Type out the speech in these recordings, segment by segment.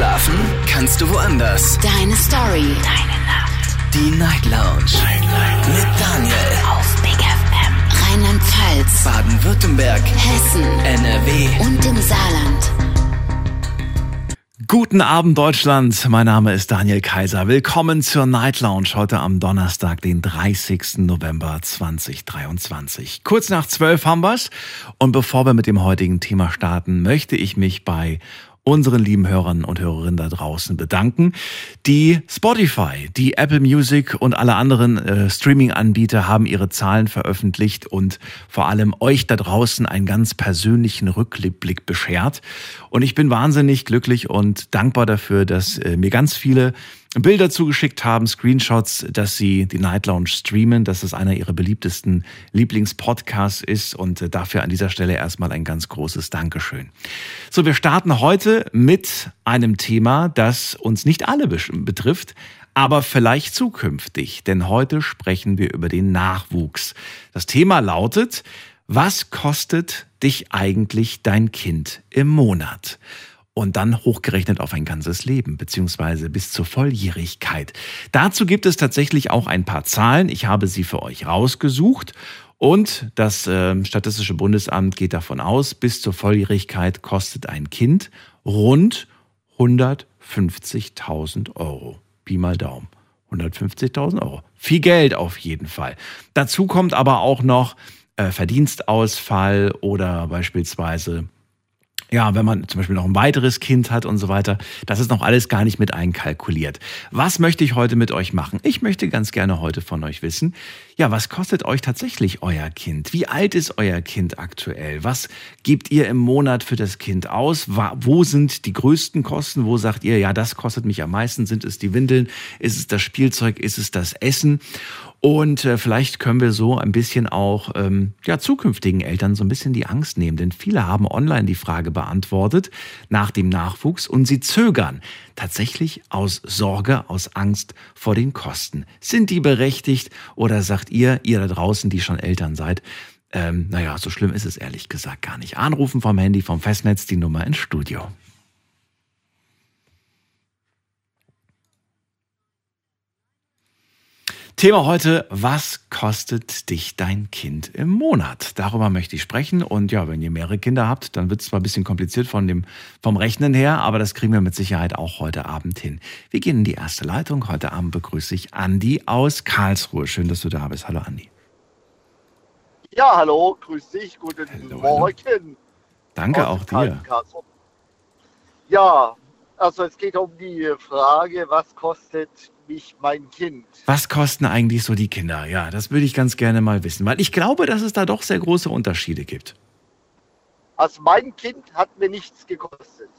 Schlafen kannst du woanders. Deine Story. Deine Nacht. Die Night Lounge. Night, Night. Mit Daniel. Auf Big FM. Rheinland-Pfalz. Baden-Württemberg. Hessen. NRW. Und im Saarland. Guten Abend Deutschland, mein Name ist Daniel Kaiser. Willkommen zur Night Lounge heute am Donnerstag, den 30. November 2023. Kurz nach zwölf haben wir's und bevor wir mit dem heutigen Thema starten, möchte ich mich bei unseren lieben Hörern und Hörerinnen da draußen bedanken. Die Spotify, die Apple Music und alle anderen äh, Streaming-Anbieter haben ihre Zahlen veröffentlicht und vor allem euch da draußen einen ganz persönlichen Rückblick beschert. Und ich bin wahnsinnig glücklich und dankbar dafür, dass äh, mir ganz viele Bilder zugeschickt haben, Screenshots, dass sie die Night Lounge streamen, dass es einer ihrer beliebtesten Lieblingspodcasts ist und äh, dafür an dieser Stelle erstmal ein ganz großes Dankeschön. So, wir starten heute mit einem Thema, das uns nicht alle betrifft, aber vielleicht zukünftig, denn heute sprechen wir über den Nachwuchs. Das Thema lautet, was kostet dich eigentlich dein Kind im Monat? Und dann hochgerechnet auf ein ganzes Leben, beziehungsweise bis zur Volljährigkeit. Dazu gibt es tatsächlich auch ein paar Zahlen. Ich habe sie für euch rausgesucht. Und das äh, Statistische Bundesamt geht davon aus, bis zur Volljährigkeit kostet ein Kind rund 150.000 Euro. Pi mal Daumen. 150.000 Euro. Viel Geld auf jeden Fall. Dazu kommt aber auch noch äh, Verdienstausfall oder beispielsweise ja, wenn man zum Beispiel noch ein weiteres Kind hat und so weiter, das ist noch alles gar nicht mit einkalkuliert. Was möchte ich heute mit euch machen? Ich möchte ganz gerne heute von euch wissen, ja, was kostet euch tatsächlich euer Kind? Wie alt ist euer Kind aktuell? Was gebt ihr im Monat für das Kind aus? Wo sind die größten Kosten? Wo sagt ihr, ja, das kostet mich am meisten? Sind es die Windeln? Ist es das Spielzeug? Ist es das Essen? Und äh, vielleicht können wir so ein bisschen auch ähm, ja, zukünftigen Eltern so ein bisschen die Angst nehmen. Denn viele haben online die Frage beantwortet nach dem Nachwuchs und sie zögern tatsächlich aus Sorge, aus Angst vor den Kosten. Sind die berechtigt oder sagt ihr, ihr da draußen, die schon Eltern seid, ähm, naja, so schlimm ist es ehrlich gesagt gar nicht. Anrufen vom Handy, vom Festnetz, die Nummer ins Studio. Thema heute, was kostet dich dein Kind im Monat? Darüber möchte ich sprechen. Und ja, wenn ihr mehrere Kinder habt, dann wird es zwar ein bisschen kompliziert von dem, vom Rechnen her, aber das kriegen wir mit Sicherheit auch heute Abend hin. Wir gehen in die erste Leitung. Heute Abend begrüße ich Andi aus Karlsruhe. Schön, dass du da bist. Hallo Andi. Ja, hallo, grüß dich, guten hallo, Morgen. Hallo. Danke auch dir. Ja, also es geht um die Frage, was kostet mich mein Kind. Was kosten eigentlich so die Kinder? Ja, das würde ich ganz gerne mal wissen, weil ich glaube, dass es da doch sehr große Unterschiede gibt. Also mein Kind hat mir nichts gekostet.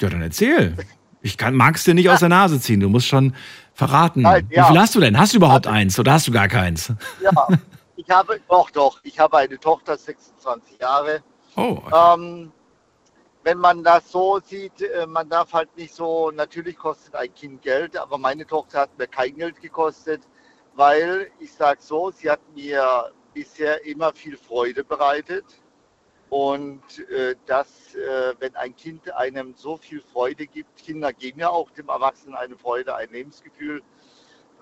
Ja, dann erzähl. Ich mag es dir nicht aus der Nase ziehen. Du musst schon verraten. Nein, ja. Wie viel hast du denn? Hast du überhaupt also, eins oder hast du gar keins? Ja, ich habe, doch, doch. Ich habe eine Tochter, 26 Jahre. Oh. Okay. Ähm, wenn man das so sieht, äh, man darf halt nicht so, natürlich kostet ein Kind Geld, aber meine Tochter hat mir kein Geld gekostet, weil ich sage so, sie hat mir bisher immer viel Freude bereitet. Und äh, dass, äh, wenn ein Kind einem so viel Freude gibt, Kinder geben ja auch dem Erwachsenen eine Freude, ein Lebensgefühl,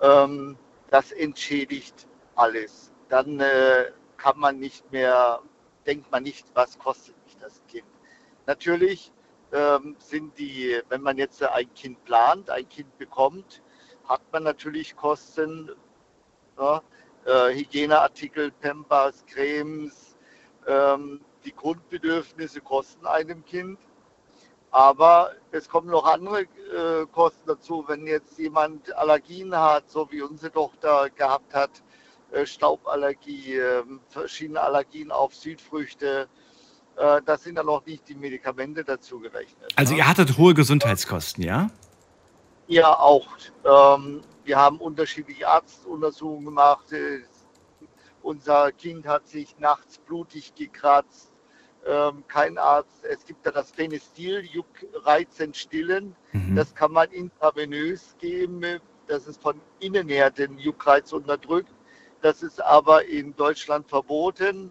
ähm, das entschädigt alles. Dann äh, kann man nicht mehr, denkt man nicht, was kostet mich das Kind. Natürlich ähm, sind die, wenn man jetzt ein Kind plant, ein Kind bekommt, hat man natürlich Kosten, ja, äh, Hygieneartikel, Pampers, Cremes, ähm, die Grundbedürfnisse kosten einem Kind. Aber es kommen noch andere äh, Kosten dazu, wenn jetzt jemand Allergien hat, so wie unsere Tochter gehabt hat, äh, Stauballergie, ähm, verschiedene Allergien auf Südfrüchte, das sind dann noch nicht die Medikamente dazu gerechnet. Also ne? ihr hattet hohe Gesundheitskosten, ja? Ja, auch. Ähm, wir haben unterschiedliche Arztuntersuchungen gemacht. Äh, unser Kind hat sich nachts blutig gekratzt. Ähm, kein Arzt. Es gibt da das Phenestil, Juckreizend stillen. Mhm. Das kann man intravenös geben. Das ist von innen her den Juckreiz unterdrückt. Das ist aber in Deutschland verboten.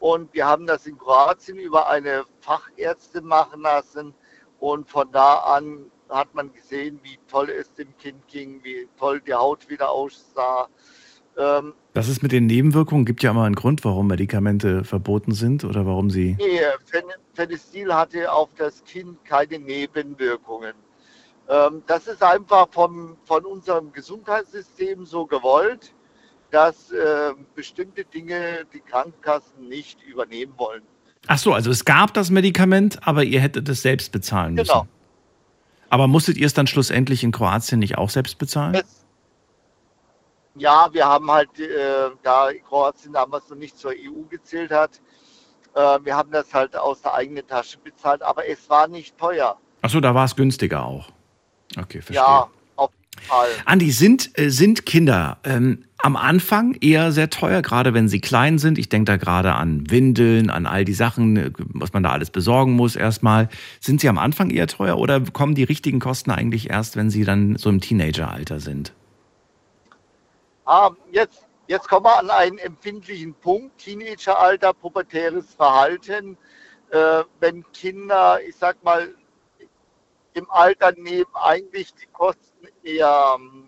Und wir haben das in Kroatien über eine Fachärztin machen lassen. Und von da an hat man gesehen, wie toll es dem Kind ging, wie toll die Haut wieder aussah. Ähm, das ist mit den Nebenwirkungen, gibt ja immer einen Grund, warum Medikamente verboten sind oder warum sie. Nee, Phenestil hatte auf das Kind keine Nebenwirkungen. Ähm, das ist einfach vom, von unserem Gesundheitssystem so gewollt, dass äh, bestimmte Dinge die Krankenkassen nicht übernehmen wollen. Ach so, also es gab das Medikament, aber ihr hättet es selbst bezahlen müssen. Genau. Aber musstet ihr es dann schlussendlich in Kroatien nicht auch selbst bezahlen? Es, ja, wir haben halt, äh, da Kroatien damals noch nicht zur EU gezählt hat, äh, wir haben das halt aus der eigenen Tasche bezahlt, aber es war nicht teuer. Achso, da war es günstiger auch. Okay, verstehe. Ja, auf jeden Fall. Andi, sind, äh, sind Kinder ähm, am Anfang eher sehr teuer, gerade wenn sie klein sind? Ich denke da gerade an Windeln, an all die Sachen, äh, was man da alles besorgen muss erstmal. Sind sie am Anfang eher teuer oder kommen die richtigen Kosten eigentlich erst, wenn sie dann so im Teenageralter sind? Ah, jetzt, jetzt kommen wir an einen empfindlichen Punkt. Teenageralter, pubertäres Verhalten. Äh, wenn Kinder, ich sag mal, im Alter nehmen eigentlich die Kosten eher ähm,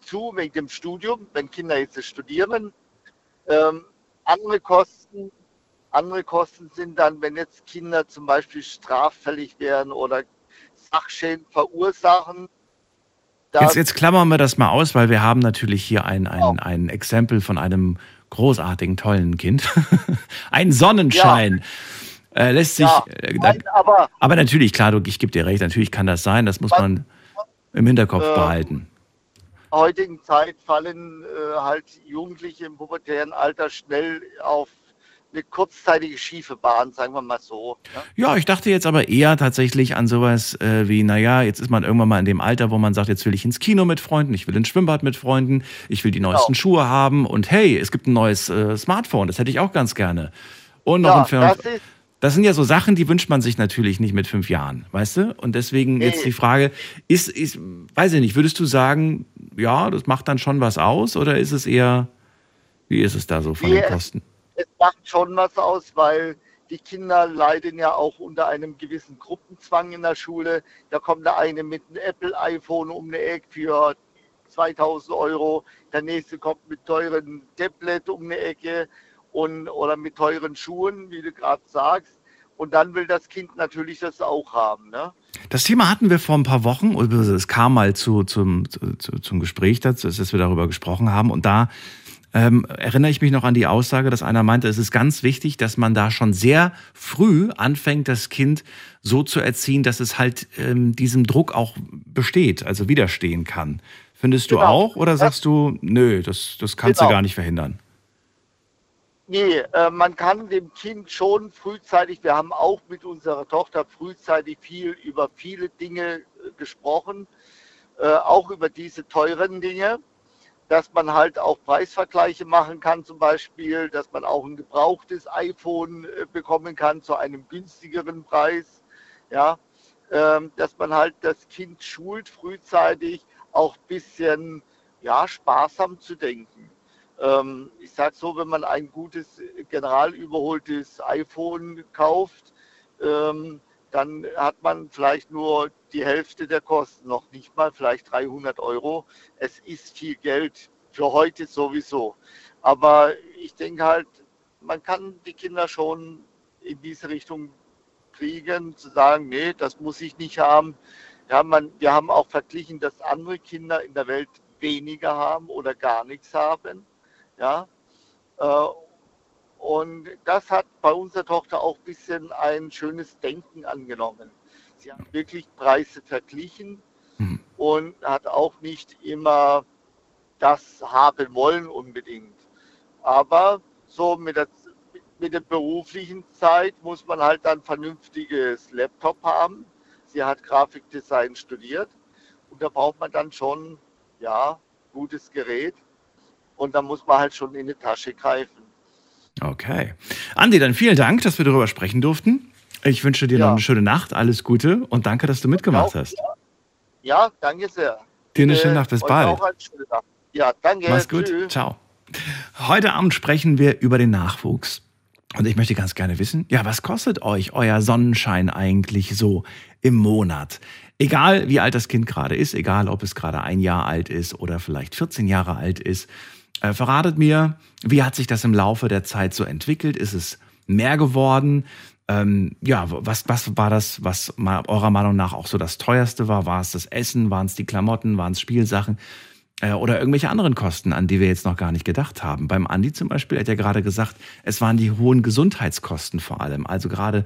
zu wegen dem Studium, wenn Kinder jetzt studieren. Ähm, andere Kosten, andere Kosten sind dann, wenn jetzt Kinder zum Beispiel straffällig werden oder Sachschäden verursachen. Jetzt, jetzt klammern wir das mal aus, weil wir haben natürlich hier ein, ein, oh. ein Exempel von einem großartigen, tollen Kind. ein Sonnenschein. Ja. Äh, lässt sich. Ja, äh, nein, aber, aber, natürlich, klar, ich gebe dir recht, natürlich kann das sein, das muss man im Hinterkopf äh, behalten. Heutigen Zeit fallen äh, halt Jugendliche im pubertären Alter schnell auf eine kurzzeitige schiefe Bahn, sagen wir mal so. Ne? Ja, ich dachte jetzt aber eher tatsächlich an sowas äh, wie, naja, jetzt ist man irgendwann mal in dem Alter, wo man sagt, jetzt will ich ins Kino mit Freunden, ich will ins Schwimmbad mit Freunden, ich will die genau. neuesten Schuhe haben und hey, es gibt ein neues äh, Smartphone, das hätte ich auch ganz gerne. Und noch ja, ein Fernseher. Das sind ja so Sachen, die wünscht man sich natürlich nicht mit fünf Jahren, weißt du? Und deswegen jetzt die Frage, ist, ist, weiß ich nicht, würdest du sagen, ja, das macht dann schon was aus oder ist es eher, wie ist es da so von den Kosten? Es, es macht schon was aus, weil die Kinder leiden ja auch unter einem gewissen Gruppenzwang in der Schule. Da kommt der eine mit einem Apple-iPhone um eine Ecke für 2000 Euro, der nächste kommt mit teuren Tablet um eine Ecke und, oder mit teuren Schuhen, wie du gerade sagst. Und dann will das Kind natürlich das auch haben. Ne? Das Thema hatten wir vor ein paar Wochen, es kam mal zu, zum, zu, zum Gespräch dazu, dass wir darüber gesprochen haben. Und da ähm, erinnere ich mich noch an die Aussage, dass einer meinte, es ist ganz wichtig, dass man da schon sehr früh anfängt, das Kind so zu erziehen, dass es halt ähm, diesem Druck auch besteht, also widerstehen kann. Findest du genau. auch oder sagst du, nö, das, das kannst genau. du gar nicht verhindern? Nee, äh, man kann dem Kind schon frühzeitig, wir haben auch mit unserer Tochter frühzeitig viel über viele Dinge äh, gesprochen, äh, auch über diese teuren Dinge, dass man halt auch Preisvergleiche machen kann, zum Beispiel, dass man auch ein gebrauchtes iPhone äh, bekommen kann zu einem günstigeren Preis, ja, ähm, dass man halt das Kind schult frühzeitig auch ein bisschen ja, sparsam zu denken. Ähm, ich sage so, wenn man ein gutes, general überholtes iPhone kauft, ähm, dann hat man vielleicht nur die Hälfte der Kosten, noch nicht mal vielleicht 300 Euro. Es ist viel Geld für heute sowieso. Aber ich denke halt, man kann die Kinder schon in diese Richtung kriegen, zu sagen, nee, das muss ich nicht haben. Ja, man, wir haben auch verglichen, dass andere Kinder in der Welt weniger haben oder gar nichts haben. Ja? Äh, und das hat bei unserer Tochter auch ein bisschen ein schönes Denken angenommen. Sie hat wirklich Preise verglichen mhm. und hat auch nicht immer das haben wollen unbedingt. Aber so mit der, mit der beruflichen Zeit muss man halt dann vernünftiges Laptop haben. Sie hat Grafikdesign studiert und da braucht man dann schon, ja, gutes Gerät und dann muss man halt schon in die Tasche greifen. Okay. Andi, dann vielen Dank, dass wir darüber sprechen durften. Ich wünsche dir ja. noch eine schöne Nacht, alles Gute und danke, dass du mitgemacht hast. Ja, danke sehr. Dir eine schöne Nacht, bis bald. Ja, danke. Mach's gut. Tschüss. Ciao. Heute Abend sprechen wir über den Nachwuchs. Und ich möchte ganz gerne wissen, ja, was kostet euch euer Sonnenschein eigentlich so im Monat? Egal wie alt das Kind gerade ist, egal ob es gerade ein Jahr alt ist oder vielleicht 14 Jahre alt ist, verratet mir, wie hat sich das im Laufe der Zeit so entwickelt? Ist es mehr geworden? Ähm, ja, was, was war das, was eurer Meinung nach auch so das teuerste war? War es das Essen? Waren es die Klamotten? Waren es Spielsachen? Äh, oder irgendwelche anderen Kosten, an die wir jetzt noch gar nicht gedacht haben. Beim Andi zum Beispiel hat ja gerade gesagt, es waren die hohen Gesundheitskosten vor allem. Also gerade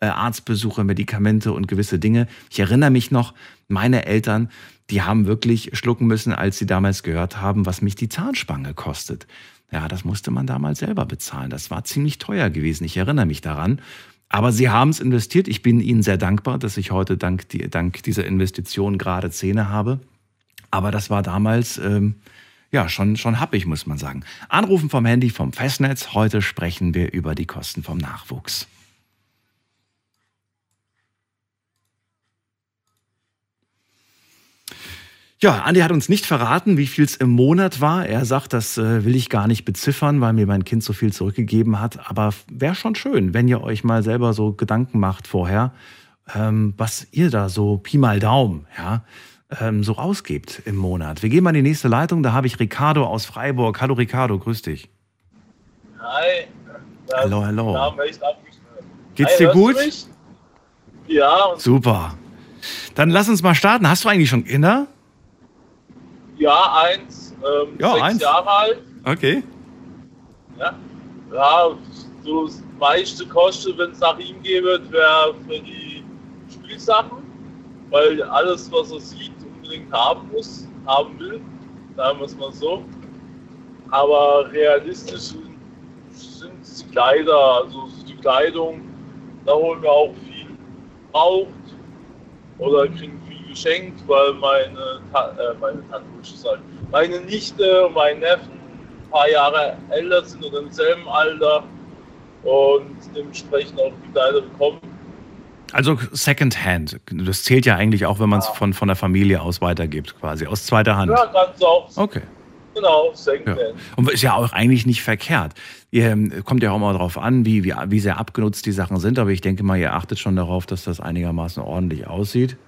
äh, Arztbesuche, Medikamente und gewisse Dinge. Ich erinnere mich noch, meine Eltern, die haben wirklich schlucken müssen, als sie damals gehört haben, was mich die Zahnspange kostet. Ja, das musste man damals selber bezahlen. Das war ziemlich teuer gewesen. Ich erinnere mich daran. Aber sie haben es investiert. Ich bin ihnen sehr dankbar, dass ich heute dank, dank dieser Investition gerade Zähne habe. Aber das war damals ähm, ja schon, schon happig, muss man sagen. Anrufen vom Handy vom Festnetz. Heute sprechen wir über die Kosten vom Nachwuchs. Ja, Andi hat uns nicht verraten, wie viel es im Monat war. Er sagt, das äh, will ich gar nicht beziffern, weil mir mein Kind so viel zurückgegeben hat. Aber wäre schon schön, wenn ihr euch mal selber so Gedanken macht vorher, ähm, was ihr da so Pi mal Daumen, ja, ähm, so ausgibt im Monat. Wir gehen mal in die nächste Leitung. Da habe ich Ricardo aus Freiburg. Hallo Ricardo, grüß dich. Hi. hallo, hallo. Geht's dir gut? Ja. Super. Dann lass uns mal starten. Hast du eigentlich schon Kinder? Ja, eins. Ähm, ja, sechs eins. Jahre alt. Okay. Ja. Ja, so das meiste kostet, wenn es nach ihm geht, wäre für die Spielsachen weil alles, was er sieht, unbedingt haben muss, haben will, sagen wir es mal so. Aber realistisch sind die Kleider, also die Kleidung, da holen wir auch viel braucht oder kriegen geschenkt, weil meine, äh, meine Tante, sagen, meine Nichte und mein Neffen ein paar Jahre älter sind oder im selben Alter und dementsprechend auch die Kleider bekommen. Also Secondhand, das zählt ja eigentlich auch, wenn man es von, von der Familie aus weitergibt, quasi, aus zweiter Hand. Ja, ganz auch. Okay. Genau, Secondhand. Ja. Und ist ja auch eigentlich nicht verkehrt. Ihr ähm, kommt ja auch mal darauf an, wie, wie, wie sehr abgenutzt die Sachen sind, aber ich denke mal, ihr achtet schon darauf, dass das einigermaßen ordentlich aussieht.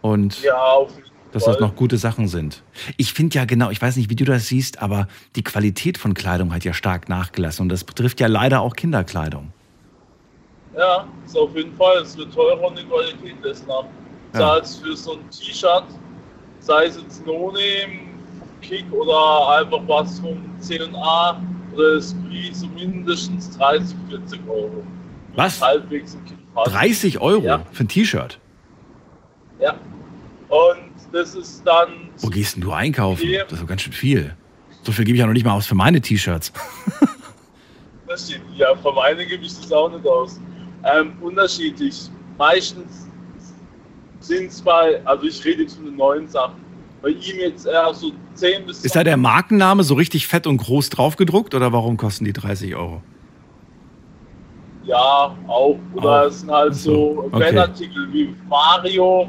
Und ja, dass das noch gute Sachen sind. Ich finde ja genau, ich weiß nicht, wie du das siehst, aber die Qualität von Kleidung hat ja stark nachgelassen und das betrifft ja leider auch Kinderkleidung. Ja, ist auf jeden Fall. Es wird teurer und die Qualität lässt nach. Ja. Zahlst für so ein T-Shirt, sei es jetzt No-Name, Kick oder einfach was vom C&A oder Esprit, so mindestens 30, 40 Euro. Was? Halbwegs 30 Euro ja. für ein T-Shirt? Ja. Und das ist dann. Wo gehst denn du einkaufen? Das ist doch ganz schön viel. So viel gebe ich ja noch nicht mal aus für meine T-Shirts. das. Ja, für meine gebe ich das auch nicht aus ähm, unterschiedlich. Meistens sind es bei, also ich rede jetzt von den neuen Sachen, bei ihm jetzt eher so 10 bis Ist da der Markenname so richtig fett und groß draufgedruckt oder warum kosten die 30 Euro? Ja, auch. Oder es sind halt so, so Fanartikel okay. wie Mario.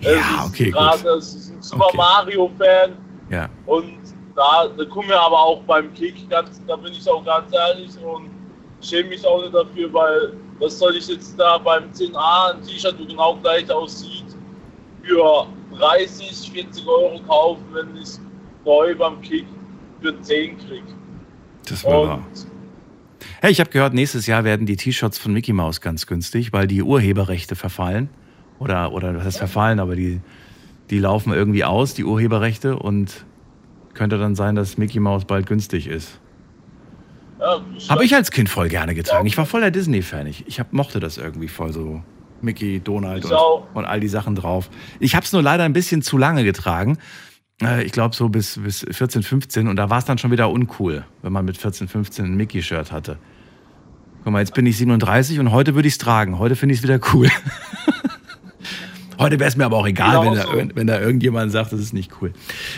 Ja, okay, ist ein Super okay. Mario-Fan. Ja. Und da, da kommen wir aber auch beim Kick, ganz, da bin ich auch ganz ehrlich und schäme mich auch nicht dafür, weil was soll ich jetzt da beim 10a ein T-Shirt, wo genau gleich aussieht, für 30, 40 Euro kaufen, wenn ich es neu beim Kick für 10 kriege. Das war wahr. Hey, ich habe gehört, nächstes Jahr werden die T-Shirts von Mickey Mouse ganz günstig, weil die Urheberrechte verfallen. Oder, oder das heißt verfallen, aber die, die laufen irgendwie aus, die Urheberrechte. Und könnte dann sein, dass Mickey Mouse bald günstig ist. Ja, Habe ich als Kind voll gerne getragen. Ich war voll der Disney-Fan. Ich, ich hab, mochte das irgendwie voll so. Mickey, Donald und, und, all die Sachen drauf. Ich habe es nur leider ein bisschen zu lange getragen. Äh, ich glaube so bis, bis 14, 15. Und da war es dann schon wieder uncool, wenn man mit 14, 15 ein Mickey-Shirt hatte. Guck mal, jetzt bin ich 37 und heute würde ich es tragen. Heute finde ich es wieder cool. Heute wäre es mir aber auch egal, wenn, so. da, wenn da irgendjemand sagt, das ist nicht cool.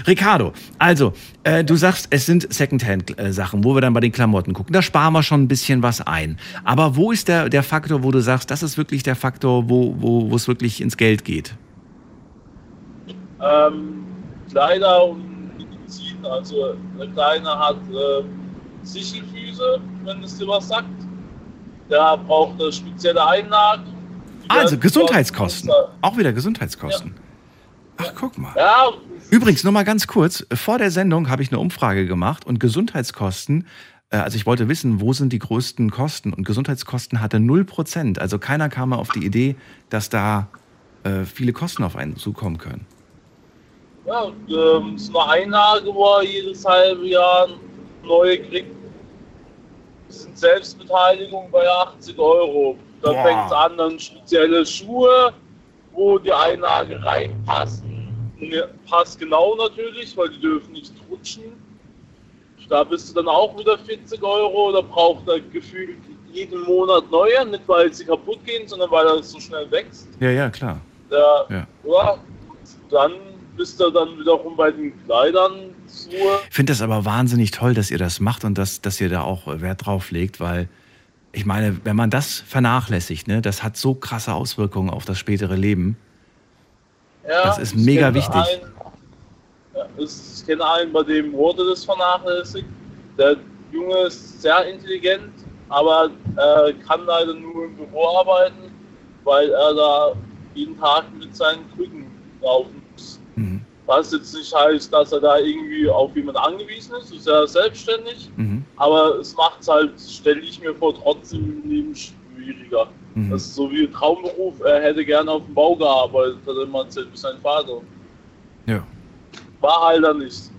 Ricardo, also, äh, du sagst, es sind Secondhand-Sachen, wo wir dann bei den Klamotten gucken. Da sparen wir schon ein bisschen was ein. Aber wo ist der, der Faktor, wo du sagst, das ist wirklich der Faktor, wo, wo, wo es wirklich ins Geld geht? Ähm, Kleider und Medizin. Also, der Kleine hat äh, Sichelfüße, wenn es dir was sagt. der braucht eine spezielle Einlage. Also Gesundheitskosten. Auch wieder Gesundheitskosten. Ach, guck mal. Übrigens, nur mal ganz kurz. Vor der Sendung habe ich eine Umfrage gemacht und Gesundheitskosten, äh, also ich wollte wissen, wo sind die größten Kosten? Und Gesundheitskosten hatte 0%. Also keiner kam auf die Idee, dass da äh, viele Kosten auf einen zukommen können. Ja, ähm, so eine Einlage, wo er jedes halbe Jahr neue kriegt. Das sind Selbstbeteiligung bei 80 Euro. Da fängt es an, dann spezielle Schuhe, wo die Einlage reinpasst. Passt genau natürlich, weil die dürfen nicht rutschen. Da bist du dann auch wieder 40 Euro. Da braucht er gefühlt jeden Monat neue, nicht weil sie kaputt gehen, sondern weil er so schnell wächst. Ja, ja, klar. Da, ja. ja. dann bist du dann wiederum bei den Kleidern zu. Ich finde das aber wahnsinnig toll, dass ihr das macht und dass, dass ihr da auch Wert drauf legt, weil ich meine, wenn man das vernachlässigt, ne, das hat so krasse Auswirkungen auf das spätere Leben. Ja, das ist mega wichtig. Einen, ja, ich kenne einen, bei dem wurde das vernachlässigt. Der Junge ist sehr intelligent, aber äh, kann leider nur im Büro arbeiten, weil er da jeden Tag mit seinen Krücken laufen muss. Mhm. Was jetzt nicht heißt, dass er da irgendwie auf jemanden angewiesen ist, ist er selbstständig. Mhm. Aber es macht es halt, stelle ich mir vor, trotzdem im Leben schwieriger. Mhm. Das ist so wie ein Traumberuf, er hätte gerne auf dem Bau gearbeitet, hat er immer erzählt, wie sein Vater. Ja. War halt dann nicht.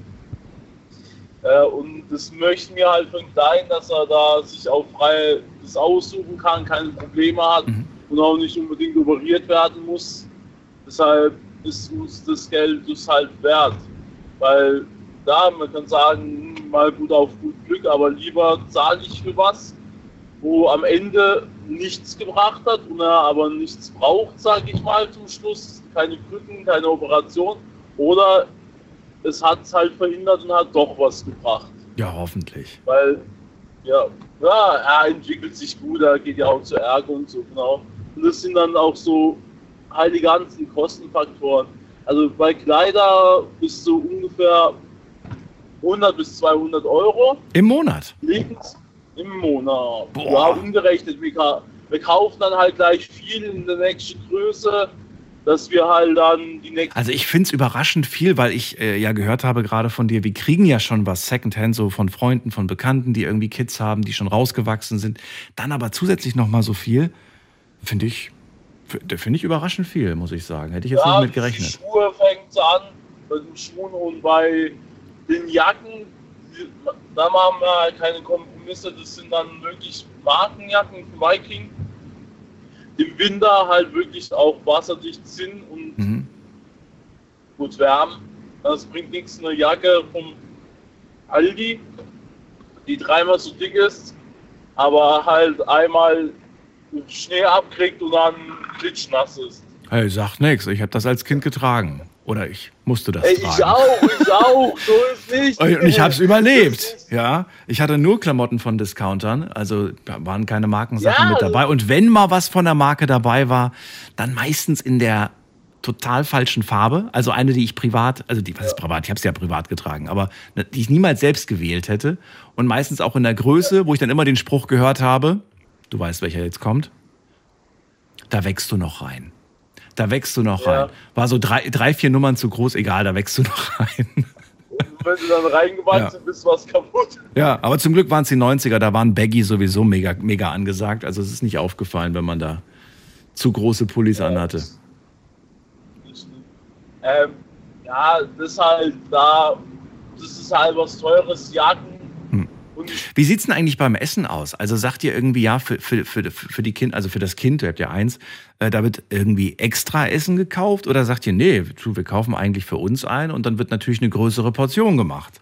Äh, und das möchten wir halt von klein, dass er da sich auch frei das aussuchen kann, keine Probleme hat mhm. und auch nicht unbedingt operiert werden muss. Deshalb ist uns das Geld das halt wert. Weil da, man kann sagen, mal gut auf gut Glück, aber lieber zahle ich für was, wo am Ende nichts gebracht hat und er aber nichts braucht, sage ich mal zum Schluss. Keine Krücken, keine Operation. Oder es hat es halt verhindert und hat doch was gebracht. Ja, hoffentlich. Weil, ja, ja, er entwickelt sich gut, er geht ja auch zu Ärger und so, genau. Und das sind dann auch so halt die ganzen Kostenfaktoren. Also bei Kleider bis zu ungefähr 100 bis 200 Euro. Im Monat? Im Monat. Boah. Ja, umgerechnet. Wir, wir kaufen dann halt gleich viel in der nächsten Größe dass wir halt dann die nächsten. Also ich finde es überraschend viel, weil ich äh, ja gehört habe gerade von dir, wir kriegen ja schon was Secondhand, so von Freunden, von Bekannten, die irgendwie Kids haben, die schon rausgewachsen sind. Dann aber zusätzlich nochmal so viel, finde ich, finde ich überraschend viel, muss ich sagen. Hätte ich jetzt ja, nicht mit gerechnet. Die Schuhe fängt an, bei den Schuhen und bei den Jacken, da machen wir halt keine Kompromisse, das sind dann wirklich Markenjacken von Viking im Winter halt wirklich auch wasserdicht sind und mhm. gut wärmen. Das bringt nichts, eine Jacke vom Aldi, die dreimal so dick ist, aber halt einmal Schnee abkriegt und dann klitschnass ist. Hey, sag nix, ich habe das als Kind getragen. Oder ich musste das Ey, tragen. Ich auch, ich auch, so ist nicht. Und ich habe es überlebt. Ja, ich hatte nur Klamotten von Discountern, also da waren keine Markensachen ja. mit dabei. Und wenn mal was von der Marke dabei war, dann meistens in der total falschen Farbe. Also eine, die ich privat, also die, was ist privat? Ich habe es ja privat getragen, aber die ich niemals selbst gewählt hätte. Und meistens auch in der Größe, wo ich dann immer den Spruch gehört habe, du weißt, welcher jetzt kommt, da wächst du noch rein. Da wächst du noch ja. rein. War so drei, drei, vier Nummern zu groß, egal, da wächst du noch rein. Wenn du dann reingewachsen ja. bist, war es kaputt. Ja, aber zum Glück waren es die 90er, da waren Baggy sowieso mega, mega angesagt. Also es ist nicht aufgefallen, wenn man da zu große Pullis ja, anhatte. Ähm, ja, das ist halt da, das ist halt was teures, Jacken wie sieht es denn eigentlich beim Essen aus? Also sagt ihr irgendwie, ja, für, für, für, für die Kind, also für das Kind, ihr habt ja eins, äh, da wird irgendwie extra Essen gekauft oder sagt ihr, nee, wir kaufen eigentlich für uns ein und dann wird natürlich eine größere Portion gemacht?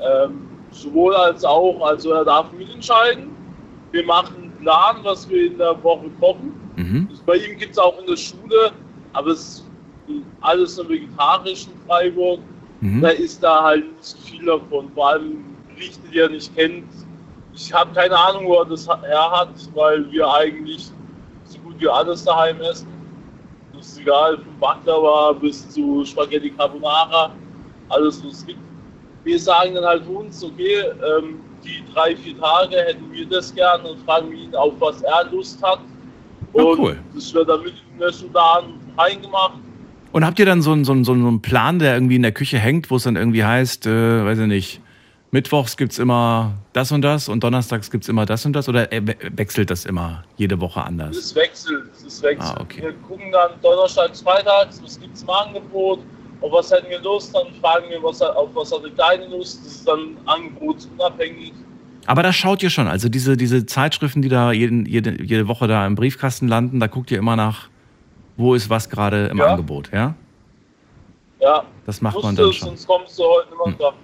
Ähm, sowohl als auch, also er darf mitentscheiden. Wir machen einen Plan, was wir in der Woche kochen. Mhm. Bei ihm gibt es auch in der Schule, aber es ist alles nur vegetarisch in Freiburg. Mhm. Da ist da halt nicht viel davon. Vor allem Gerichte, die er nicht kennt. Ich habe keine Ahnung, wo er das her hat, weil wir eigentlich so gut wie alles daheim essen. Das ist egal, vom Baklava bis zu Spaghetti Carbonara, alles was es gibt. Wir sagen dann halt uns, okay, ähm, die drei, vier Tage hätten wir das gern und fragen ihn, auf was er Lust hat. Und cool. das wird dann mit dem Sudan reingemacht. Und habt ihr dann so einen, so, einen, so einen Plan, der irgendwie in der Küche hängt, wo es dann irgendwie heißt, äh, weiß ich nicht, Mittwochs gibt es immer das und das und Donnerstags gibt es immer das und das oder wechselt das immer jede Woche anders? Es wechselt, es wechselt. Ah, okay. Wir gucken dann Donnerstags, Freitags, was gibt es im Angebot, auf was hätten wir Lust, dann fragen wir, was, auf was hat der Kleine Lust, das ist dann angebotsunabhängig. Aber da schaut ihr schon, also diese, diese Zeitschriften, die da jeden, jede, jede Woche da im Briefkasten landen, da guckt ihr immer nach, wo ist was gerade im ja. Angebot, ja? Ja. Das macht man dann schon. Sonst kommst du heute mehr hm.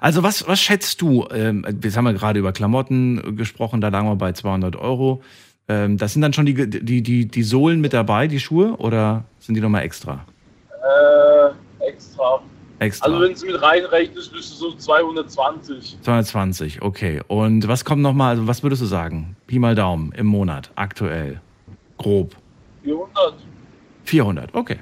Also was, was schätzt du? Ähm, jetzt haben wir gerade über Klamotten gesprochen, da lagen wir bei 200 Euro. Ähm, das sind dann schon die, die, die, die Sohlen mit dabei, die Schuhe, oder sind die nochmal extra? Äh, extra. Extra. Also wenn du mit reinrechnest, bist du so 220. 220, okay. Und was kommt nochmal, also was würdest du sagen? Pi mal Daumen im Monat, aktuell. Grob. 400. 400, okay.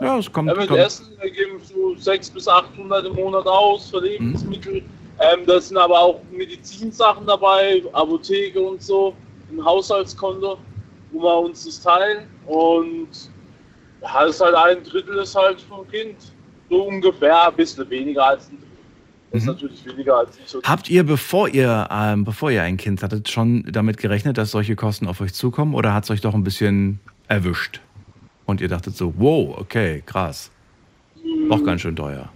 Ja, es kommt. Ja, mit kommt. Essen, wir geben so 600 bis 800 im Monat aus für Lebensmittel. Mhm. Ähm, da sind aber auch Medizinsachen dabei, Apotheke und so, ein Haushaltskonto, wo wir uns das teilen. Und ja, das ist halt ein Drittel ist halt vom Kind. So ungefähr ein bisschen weniger als ein Drittel. Das ist mhm. natürlich weniger als ich. Habt ihr, bevor ihr, ähm, bevor ihr ein Kind hattet, schon damit gerechnet, dass solche Kosten auf euch zukommen oder hat es euch doch ein bisschen erwischt? Und ihr dachtet so, wow, okay, krass. Auch ganz schön teuer.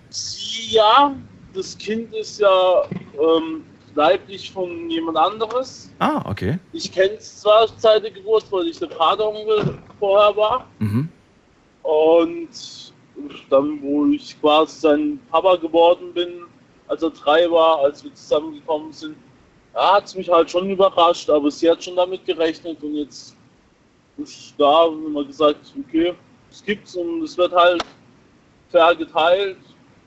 Ja, das Kind ist ja ähm, leiblich von jemand anderes. Ah, okay. Ich kenne es zwar seit der Geburt, weil ich der Vateronkel vorher war. Mhm. Und dann, wo ich quasi sein Papa geworden bin, als er drei war, als wir zusammengekommen sind, ja, hat es mich halt schon überrascht, aber sie hat schon damit gerechnet und jetzt ist da immer gesagt, okay, es gibt's und es wird halt fair geteilt.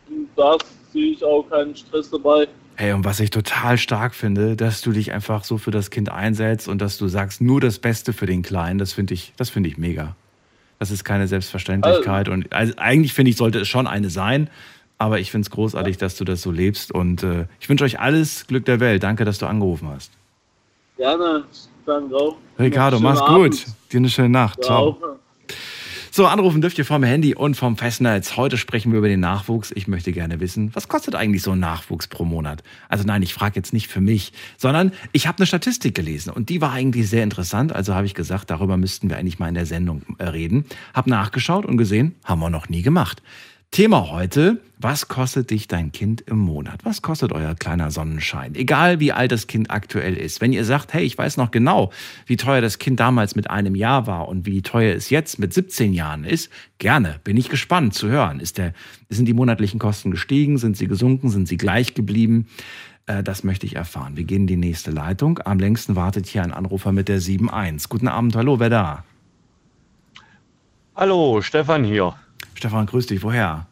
Und da sehe ich auch keinen Stress dabei. Hey, und was ich total stark finde, dass du dich einfach so für das Kind einsetzt und dass du sagst, nur das Beste für den Kleinen, das finde ich, das finde ich mega. Das ist keine Selbstverständlichkeit. Also, und also eigentlich finde ich, sollte es schon eine sein. Aber ich finde es großartig, dass du das so lebst. Und äh, ich wünsche euch alles Glück der Welt. Danke, dass du angerufen hast. Gerne. Danke auch. Ricardo, mach's Abend. gut. Dir eine schöne Nacht. Ciao. So, anrufen dürft ihr vom Handy und vom Festnetz. Heute sprechen wir über den Nachwuchs. Ich möchte gerne wissen, was kostet eigentlich so ein Nachwuchs pro Monat? Also nein, ich frage jetzt nicht für mich, sondern ich habe eine Statistik gelesen und die war eigentlich sehr interessant. Also habe ich gesagt, darüber müssten wir eigentlich mal in der Sendung äh, reden. Hab nachgeschaut und gesehen, haben wir noch nie gemacht. Thema heute, was kostet dich dein Kind im Monat? Was kostet euer kleiner Sonnenschein? Egal wie alt das Kind aktuell ist. Wenn ihr sagt, hey, ich weiß noch genau, wie teuer das Kind damals mit einem Jahr war und wie teuer es jetzt mit 17 Jahren ist, gerne, bin ich gespannt zu hören. Ist der, sind die monatlichen Kosten gestiegen? Sind sie gesunken? Sind sie gleich geblieben? Äh, das möchte ich erfahren. Wir gehen in die nächste Leitung. Am längsten wartet hier ein Anrufer mit der 7.1. Guten Abend, hallo, wer da? Hallo, Stefan hier. Stefan, grüß dich. Woher?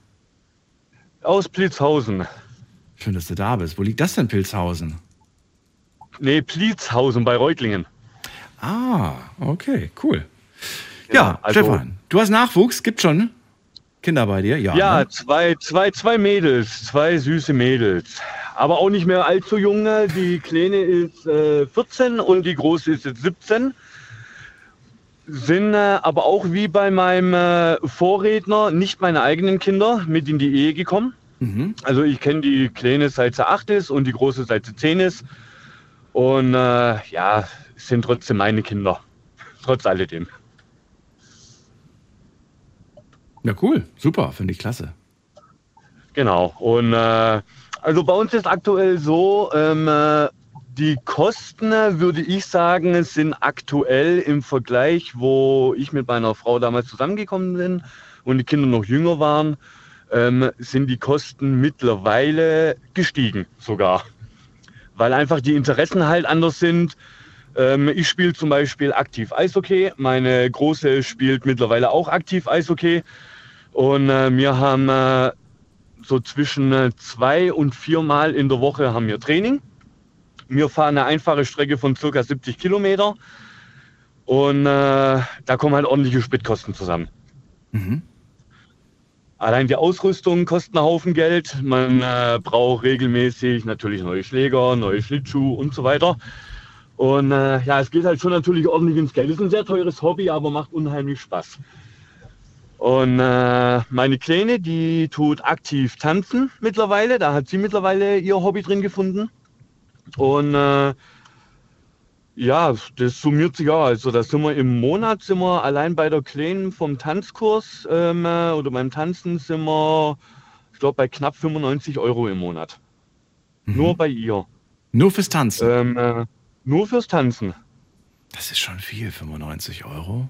Aus Plitzhausen. Schön, dass du da bist. Wo liegt das denn, Pilzhausen? Nee, Plitzhausen bei Reutlingen. Ah, okay, cool. Ja, ja also, Stefan, du hast Nachwuchs, gibt schon Kinder bei dir? Ja, ja ne? zwei, zwei, zwei Mädels, zwei süße Mädels. Aber auch nicht mehr allzu junge. Die Kleine ist äh, 14 und die Große ist jetzt 17 sind äh, aber auch wie bei meinem äh, Vorredner nicht meine eigenen Kinder mit in die Ehe gekommen. Mhm. Also ich kenne die Kleine seit sie acht ist und die Große seit sie zehn ist. Und äh, ja, sind trotzdem meine Kinder. Trotz alledem. Ja, cool. Super. Finde ich klasse. Genau. Und äh, also bei uns ist aktuell so, ähm, äh, die Kosten, würde ich sagen, sind aktuell im Vergleich, wo ich mit meiner Frau damals zusammengekommen bin und die Kinder noch jünger waren, ähm, sind die Kosten mittlerweile gestiegen sogar. Weil einfach die Interessen halt anders sind. Ähm, ich spiele zum Beispiel aktiv Eishockey. Meine Große spielt mittlerweile auch aktiv Eishockey. Und äh, wir haben äh, so zwischen äh, zwei und viermal in der Woche haben wir Training. Wir fahren eine einfache Strecke von ca. 70 Kilometer und äh, da kommen halt ordentliche Spritkosten zusammen. Mhm. Allein die Ausrüstung kostet einen Haufen Geld. Man äh, braucht regelmäßig natürlich neue Schläger, neue Schlittschuhe und so weiter. Und äh, ja, es geht halt schon natürlich ordentlich ins Geld. Es ist ein sehr teures Hobby, aber macht unheimlich Spaß. Und äh, meine Kleine, die tut aktiv tanzen mittlerweile. Da hat sie mittlerweile ihr Hobby drin gefunden. Und äh, ja, das summiert sich auch. Also da sind wir im Monat, sind wir allein bei der Kleinen vom Tanzkurs ähm, äh, oder beim Tanzen sind wir, ich glaube, bei knapp 95 Euro im Monat. Mhm. Nur bei ihr. Nur fürs Tanzen? Ähm, äh, nur fürs Tanzen. Das ist schon viel, 95 Euro.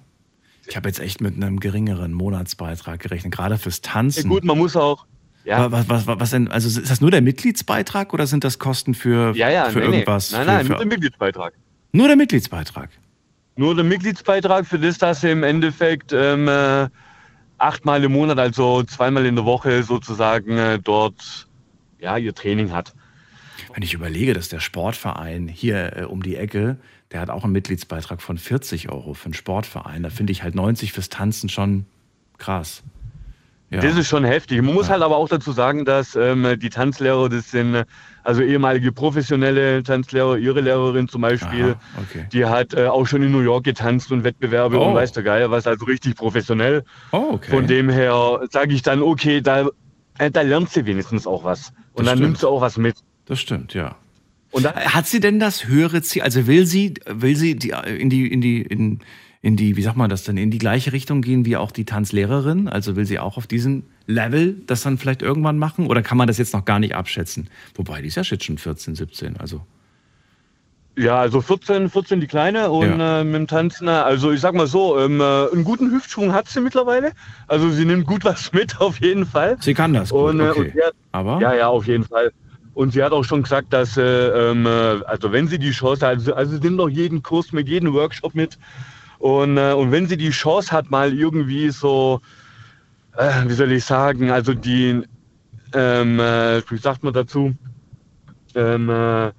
Ich habe jetzt echt mit einem geringeren Monatsbeitrag gerechnet, gerade fürs Tanzen. Ja, gut, man muss auch. Ja. Was, was, was, denn? Also ist das nur der Mitgliedsbeitrag oder sind das Kosten für, ja, ja, für nee, irgendwas? Nee. Nein, für, nein, für, nur der Mitgliedsbeitrag. Nur der Mitgliedsbeitrag. Nur der Mitgliedsbeitrag für das, dass sie im Endeffekt ähm, äh, achtmal im Monat, also zweimal in der Woche sozusagen äh, dort ja, ihr Training hat. Wenn ich überlege, dass der Sportverein hier äh, um die Ecke, der hat auch einen Mitgliedsbeitrag von 40 Euro für einen Sportverein. Da finde ich halt 90 fürs Tanzen schon krass. Ja. Das ist schon heftig. Man muss halt aber auch dazu sagen, dass ähm, die Tanzlehrer, das sind also ehemalige professionelle Tanzlehrer, ihre Lehrerin zum Beispiel, Aha, okay. die hat äh, auch schon in New York getanzt und Wettbewerbe Oh. und weiß der Geier was, also richtig professionell. Oh, okay. Von dem her sage ich dann, okay, da, äh, da lernt sie wenigstens auch was. Und Das dann stimmt. nimmt sie auch was mit. Das stimmt, ja. Und da, Hat sie denn das höhere Ziel? Also will sie, will sie die, in die, in die, in, in die, wie sagt man das denn, in die gleiche Richtung gehen wie auch die Tanzlehrerin? Also will sie auch auf diesem Level das dann vielleicht irgendwann machen? Oder kann man das jetzt noch gar nicht abschätzen? Wobei, die ist ja jetzt schon 14, 17, also. ja, also 14, 14 die Kleine und Ja. äh, mit dem Tanzen, also ich sag mal so, ähm, äh, einen guten Hüftschwung hat sie mittlerweile. Also sie nimmt gut was mit, auf jeden Fall. Sie kann das gut, Und, äh, okay. und hat, Aber? Ja, ja, auf jeden Fall. Und sie hat auch schon gesagt, dass, äh, ähm, äh, also wenn sie die Chance hat, also, also sie nimmt doch jeden Kurs mit, jeden Workshop mit. Und, äh, und wenn sie die Chance hat, mal irgendwie so, äh, wie soll ich sagen, also die, ähm, äh, wie sagt man dazu, ähm, äh,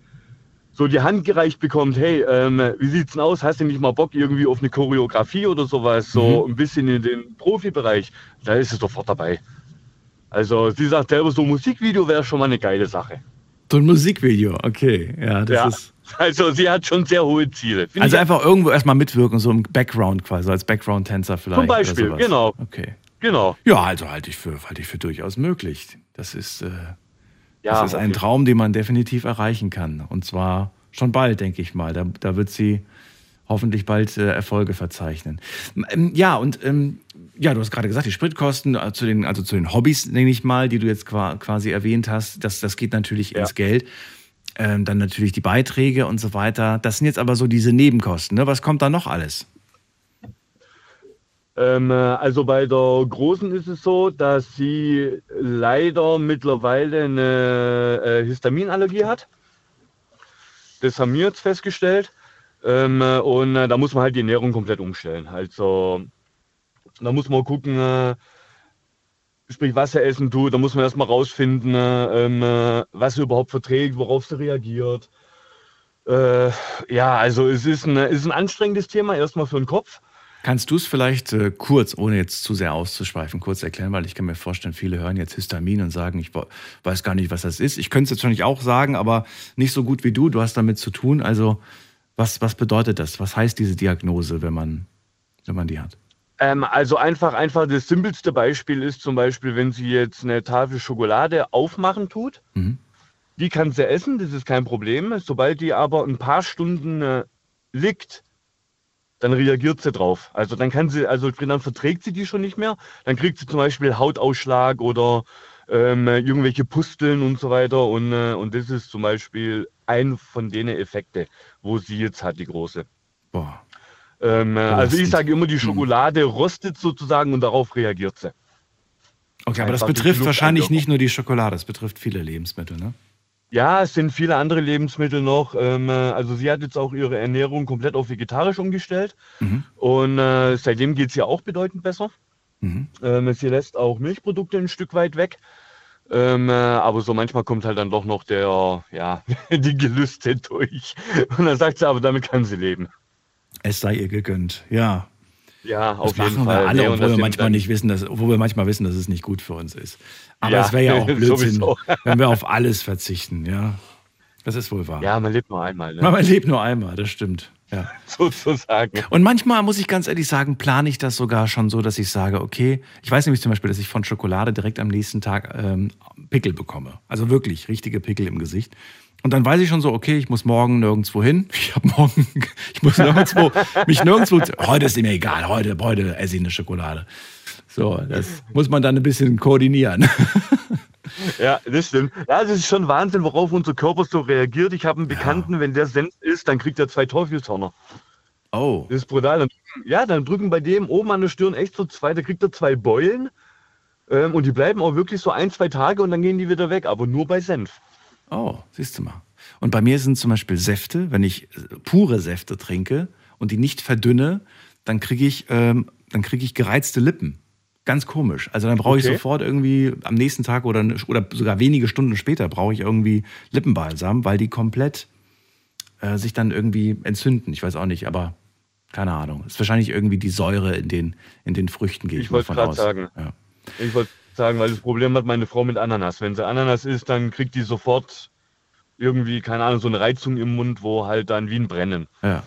so die Hand gereicht bekommt, hey, ähm, wie sieht's denn aus? Hast du nicht mal Bock irgendwie auf eine Choreografie oder sowas? So ein bisschen in den Profibereich, da ist sie sofort dabei. Also sie sagt selber, so ein Musikvideo wäre schon mal eine geile Sache. So ein Musikvideo, okay. Ja, das Ja. ist. Also sie hat schon sehr hohe Ziele. Find Also einfach irgendwo erstmal mitwirken, so im Background quasi, als Background-Tänzer vielleicht. Zum Beispiel, genau. Okay. genau. Ja, also halte ich für, halte ich für durchaus möglich. Das ist, äh, Ja, das ist ein okay. Traum, den man definitiv erreichen kann. Und zwar schon bald, denke ich mal. Da, da wird sie hoffentlich bald äh, Erfolge verzeichnen. Ähm, ja, und ähm, ja, du hast gerade gesagt, die Spritkosten äh, zu den, also zu den Hobbys, nenne ich mal, die du jetzt qua- quasi erwähnt hast, das, das geht natürlich Ja. ins Geld. Ähm, dann natürlich die Beiträge und so weiter. Das sind jetzt aber so diese Nebenkosten. Ne? Was kommt da noch alles? Ähm, äh, also bei der Großen ist es so, dass sie leider mittlerweile eine äh, Histaminallergie hat. Das haben wir jetzt festgestellt. Ähm, äh, und äh, da muss man halt die Ernährung komplett umstellen. Also da muss man gucken, äh, sprich was er essen tut. Da muss man erstmal rausfinden, äh, ähm, äh, was er überhaupt verträgt, worauf sie reagiert. Äh, ja, also es ist ein, ist ein anstrengendes Thema, erstmal für den Kopf. Kannst du es vielleicht äh, kurz, ohne jetzt zu sehr auszuschweifen, kurz erklären, weil ich kann mir vorstellen, viele hören jetzt Histamin und sagen, ich weiß gar nicht, was das ist. Ich könnte es jetzt wahrscheinlich auch sagen, aber nicht so gut wie du. Du hast damit zu tun. Also was, was bedeutet das? Was heißt diese Diagnose, wenn man, wenn man die hat? Ähm, also einfach, einfach das simpelste Beispiel ist zum Beispiel, wenn sie jetzt eine Tafel Schokolade aufmachen tut, Mhm. die kann sie essen, das ist kein Problem. Sobald die aber ein paar Stunden äh, liegt, dann reagiert sie drauf. Also dann kann sie, also dann verträgt sie die schon nicht mehr. Dann kriegt sie zum Beispiel Hautausschlag oder ähm, irgendwelche Pusteln und so weiter. Und, äh, und das ist zum Beispiel ein von den Effekten, wo sie jetzt hat, die große. Boah. Ähm, äh, also ich sage immer, die Schokolade rostet sozusagen und darauf reagiert sie. Okay, aber das betrifft wahrscheinlich nicht nur die Schokolade, das betrifft viele Lebensmittel, ne? Ja, es sind viele andere Lebensmittel noch. Ähm, äh, also sie hat jetzt auch ihre Ernährung komplett auf vegetarisch umgestellt. Mhm. Und äh, seitdem geht es ihr auch bedeutend besser. Mhm. Ähm, sie lässt auch Milchprodukte ein Stück weit weg. Ähm, äh, aber so manchmal kommt halt dann doch noch der, ja, die Gelüste durch. Und dann sagt sie, aber damit kann sie leben. Es sei ihr gegönnt, ja. Ja, auf das jeden machen wir Fall. alle, Nee, obwohl wir manchmal nicht wissen, dass, obwohl wir manchmal wissen, dass es nicht gut für uns ist. Aber Ja, es wäre ja auch Blödsinn, wenn wir auf alles verzichten, ja. Das ist wohl wahr. Ja, man lebt nur einmal, ne? Man lebt nur einmal, das stimmt. Ja. sozusagen. Und manchmal muss ich ganz ehrlich sagen, plane ich das sogar schon so, dass ich sage, okay, ich weiß nämlich zum Beispiel, dass ich von Schokolade direkt am nächsten Tag ähm, Pickel bekomme. Also wirklich richtige Pickel im Gesicht. Und dann weiß ich schon so, okay, ich muss morgen nirgendwo hin. Ich habe morgen, ich muss nirgendwo, mich nirgendwo, heute ist mir egal, heute, heute esse ich eine Schokolade. So, das muss man dann ein bisschen koordinieren. Ja, das stimmt. Ja, das ist schon Wahnsinn, worauf unser Körper so reagiert. Ich habe einen Bekannten, wenn der Senf isst, dann kriegt er zwei Teufelshörner. Oh, Das ist brutal. Ja, dann drücken bei dem oben an der Stirn echt so zwei, da kriegt er zwei Beulen. Ähm, und die bleiben auch wirklich so ein, zwei Tage und dann gehen die wieder weg, aber nur bei Senf. Oh, siehst du mal. Und bei mir sind zum Beispiel Säfte, wenn ich äh, pure Säfte trinke und die nicht verdünne, dann kriege ich, ähm, dann kriege ich gereizte Lippen. Ganz komisch. Also dann brauche ich Okay. sofort irgendwie am nächsten Tag oder, oder sogar wenige Stunden später brauche ich irgendwie Lippenbalsam, weil die komplett äh, sich dann irgendwie entzünden. Ich weiß auch nicht, aber keine Ahnung. Ist wahrscheinlich irgendwie die Säure in den, in den Früchten, gehe ich, Ich mal von aus. sagen. Ja. Ich wollte sagen, weil das Problem hat meine Frau mit Ananas. Wenn sie Ananas isst, dann kriegt die sofort irgendwie, keine Ahnung, so eine Reizung im Mund, wo halt dann wie ein Brennen. Ja.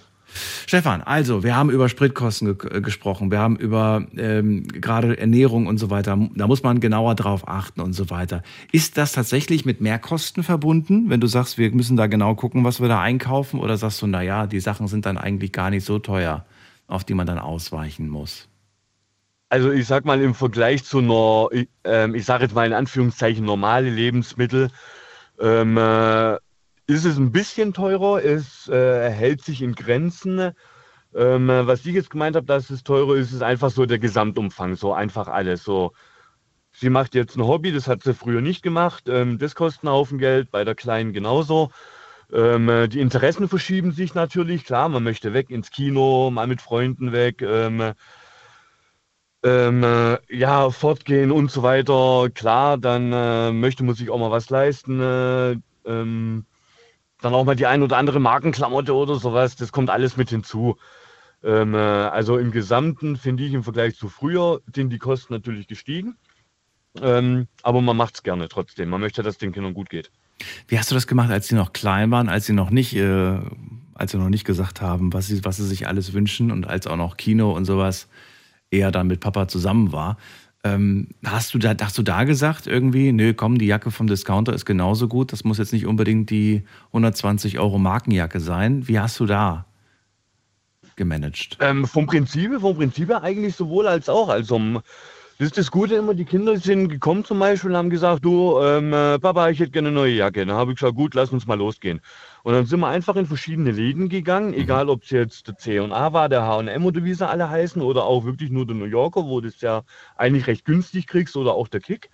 Stefan, also wir haben über Spritkosten ge äh, gesprochen, wir haben über ähm, gerade Ernährung und so weiter. Da muss man genauer drauf achten und so weiter. Ist das tatsächlich mit Mehrkosten verbunden, wenn du sagst, wir müssen da genau gucken, was wir da einkaufen? Oder sagst du, naja, die Sachen sind dann eigentlich gar nicht so teuer, auf die man dann ausweichen muss? Also ich sag mal im Vergleich zu einer, ähm, ich sage jetzt mal in Anführungszeichen normale Lebensmittel, ähm, äh, ist es ein bisschen teurer. Es äh, hält sich in Grenzen. Ähm, äh, was ich jetzt gemeint habe, dass es teurer ist, ist einfach so der Gesamtumfang, so einfach alles. So, sie macht jetzt ein Hobby, das hat sie früher nicht gemacht. Ähm, das kostet einen Haufen Geld, bei der Kleinen genauso. Ähm, äh, die Interessen verschieben sich natürlich, klar, man möchte weg ins Kino, mal mit Freunden weg. Ähm, äh, ja, fortgehen und so weiter. Klar, dann äh, möchte man sich auch mal was leisten. Äh, ähm, dann auch mal die ein oder andere Markenklamotte oder sowas. Das kommt alles mit hinzu. Ähm, äh, also im Gesamten finde ich im Vergleich zu früher sind die Kosten natürlich gestiegen. Ähm, aber man macht es gerne trotzdem. Man möchte, dass es den Kindern gut geht. Wie hast du das gemacht, als sie noch klein waren, als sie noch nicht, äh, als sie noch nicht gesagt haben, was sie, was sie sich alles wünschen und als auch noch Kino und sowas eher dann mit Papa zusammen war? Ähm, hast du da, hast du da gesagt irgendwie, nö, komm, die Jacke vom Discounter ist genauso gut, das muss jetzt nicht unbedingt die 120 Euro Markenjacke sein. Wie hast du da gemanagt? Ähm, vom Prinzip, vom Prinzip eigentlich sowohl als auch. Also das ist das Gute immer, die Kinder sind gekommen zum Beispiel und haben gesagt, du, ähm, äh, Papa, ich hätte gerne eine neue Jacke. Dann habe ich gesagt, gut, lass uns mal losgehen. Und dann sind wir einfach in verschiedene Läden gegangen, egal ob es jetzt der C&A war, der H&M oder wie sie alle heißen, oder auch wirklich nur der New Yorker, wo du es ja eigentlich recht günstig kriegst, oder auch der Kick.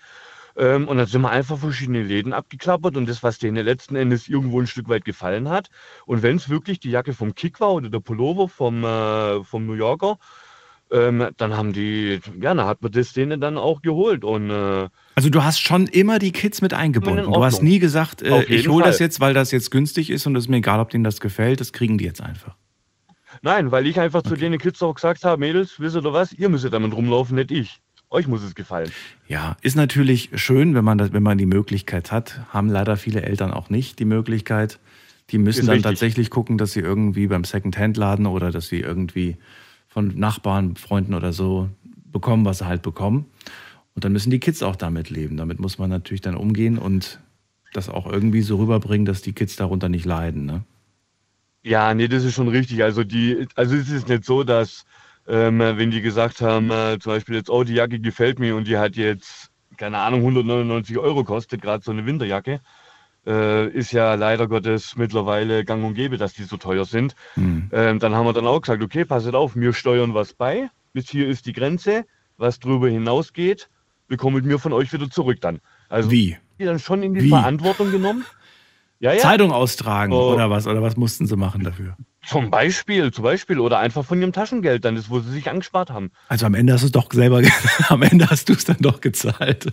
Ähm, und dann sind wir einfach verschiedene Läden abgeklappert und das, was denen letzten Endes irgendwo ein Stück weit gefallen hat. Und wenn es wirklich die Jacke vom Kick war oder der Pullover vom, äh, vom New Yorker, ähm, dann haben die, ja, dann hat man das denen dann auch geholt. Und äh, Also du hast schon immer die Kids mit eingebunden. Du hast nie gesagt, äh, ich hole das jetzt, weil das jetzt günstig ist und es ist mir egal, ob denen das gefällt, das kriegen die jetzt einfach. nein, weil ich einfach zu den Kids auch gesagt habe, Mädels, wisst ihr was, ihr müsst damit rumlaufen, nicht ich. Euch muss es gefallen. Ja, ist natürlich schön, wenn man, das, wenn man die Möglichkeit hat. Haben leider viele Eltern auch nicht die Möglichkeit. Die müssen Ist dann richtig. tatsächlich gucken, dass sie irgendwie beim Second-Hand-Laden oder dass sie irgendwie von Nachbarn, Freunden oder so bekommen, was sie halt bekommen. Und dann müssen die Kids auch damit leben. Damit muss man natürlich dann umgehen und das auch irgendwie so rüberbringen, dass die Kids darunter nicht leiden. Ne? Ja, nee, das ist schon richtig. Also die, also es ist nicht so, dass ähm, wenn die gesagt haben, äh, zum Beispiel jetzt, oh, die Jacke gefällt mir und die hat jetzt, keine Ahnung, 199 Euro kostet, gerade so eine Winterjacke, äh, ist ja leider Gottes mittlerweile gang und gäbe, dass die so teuer sind. Hm. Ähm, dann haben wir dann auch gesagt, okay, passet auf, wir steuern was bei, bis hier ist die Grenze, was drüber hinausgeht, bekommt mir von euch wieder zurück dann. Also Wie? die dann schon in die Wie? Verantwortung genommen. Ja, ja. Zeitung austragen Oh. oder was? Oder was mussten sie machen dafür? Zum Beispiel, zum Beispiel. Oder einfach von ihrem Taschengeld, dann das, wo sie sich angespart haben. Also am Ende hast du es doch selber, am Ende hast du es dann doch gezahlt.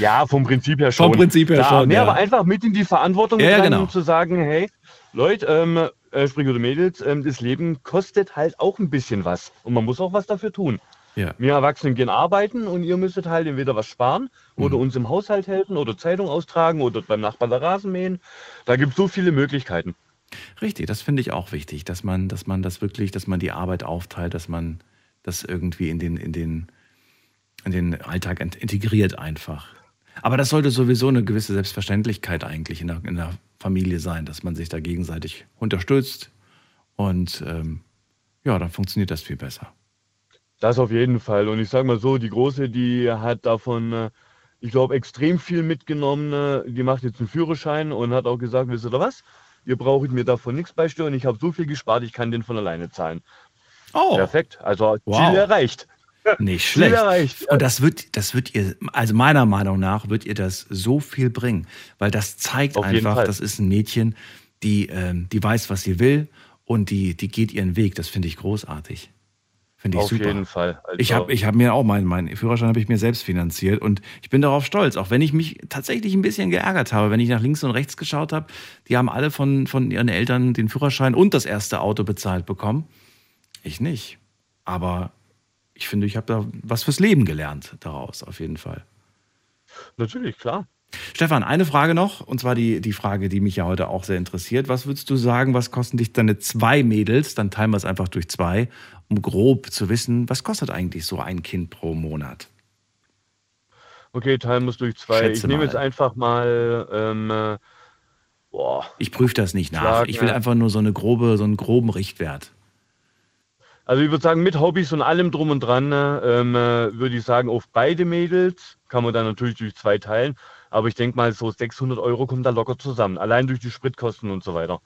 Ja, vom Prinzip her schon. Vom Prinzip her ja, schon, Nee, ja. aber einfach mit in die Verantwortung Ja, genau. zu sagen, hey, Leute, ähm, äh, sprich oder Mädels, ähm, das Leben kostet halt auch ein bisschen was. Und man muss auch was dafür tun. Ja. Wir Erwachsenen gehen arbeiten und ihr müsstet halt entweder was sparen oder mhm. uns im Haushalt helfen oder Zeitung austragen oder beim Nachbarn der Rasen mähen. Da gibt es so viele Möglichkeiten. Richtig, das finde ich auch wichtig, dass man, dass man das wirklich, dass man die Arbeit aufteilt, dass man das irgendwie in den, in den, in den Alltag integriert einfach. Aber das sollte sowieso eine gewisse Selbstverständlichkeit eigentlich in der, in der Familie sein, dass man sich da gegenseitig unterstützt und ähm, ja, dann funktioniert das viel besser. Das auf jeden Fall. Und ich sage mal so, die Große, die hat davon, äh, ich glaube, extrem viel mitgenommen. Äh, die macht jetzt einen Führerschein und hat auch gesagt, wisst ihr was? Ihr braucht mir davon nichts beisteuern. Ich habe so viel gespart, ich kann den von alleine zahlen. Oh. Perfekt. Also wow. Ziel erreicht. Nicht schlecht. Und das wird, das wird ihr, also meiner Meinung nach, wird ihr das so viel bringen. Weil das zeigt Auf einfach, das ist ein Mädchen, die, ähm, die weiß, was sie will und die, die geht ihren Weg. Das finde ich großartig. Finde ich Auf super. Auf jeden Fall. Also ich habe ich hab mir auch meinen, meinen Führerschein habe ich mir selbst finanziert und ich bin darauf stolz, auch wenn ich mich tatsächlich ein bisschen geärgert habe, wenn ich nach links und rechts geschaut habe. Die haben alle von, von ihren Eltern den Führerschein und das erste Auto bezahlt bekommen. Ich nicht. Aber ich finde, ich habe da was fürs Leben gelernt daraus, auf jeden Fall. Natürlich, klar. Stefan, eine Frage noch, und zwar die, die Frage, die mich ja heute auch sehr interessiert. Was würdest du sagen, was kosten dich deine zwei Mädels? Dann teilen wir es einfach durch zwei, um grob zu wissen, was kostet eigentlich so ein Kind pro Monat? Okay, teilen es durch zwei. Schätze ich nehme jetzt einfach mal. Ähm, äh, boah, ich prüfe das nicht nach. Sagen, ich will einfach nur so eine grobe, so einen groben Richtwert. Also ich würde sagen, mit Hobbys und allem drum und dran ne, ähm, äh, würde ich sagen, auf beide Mädels kann man dann natürlich durch zwei teilen. Aber ich denke mal, so 600 Euro kommen da locker zusammen. Allein durch die Spritkosten und so weiter.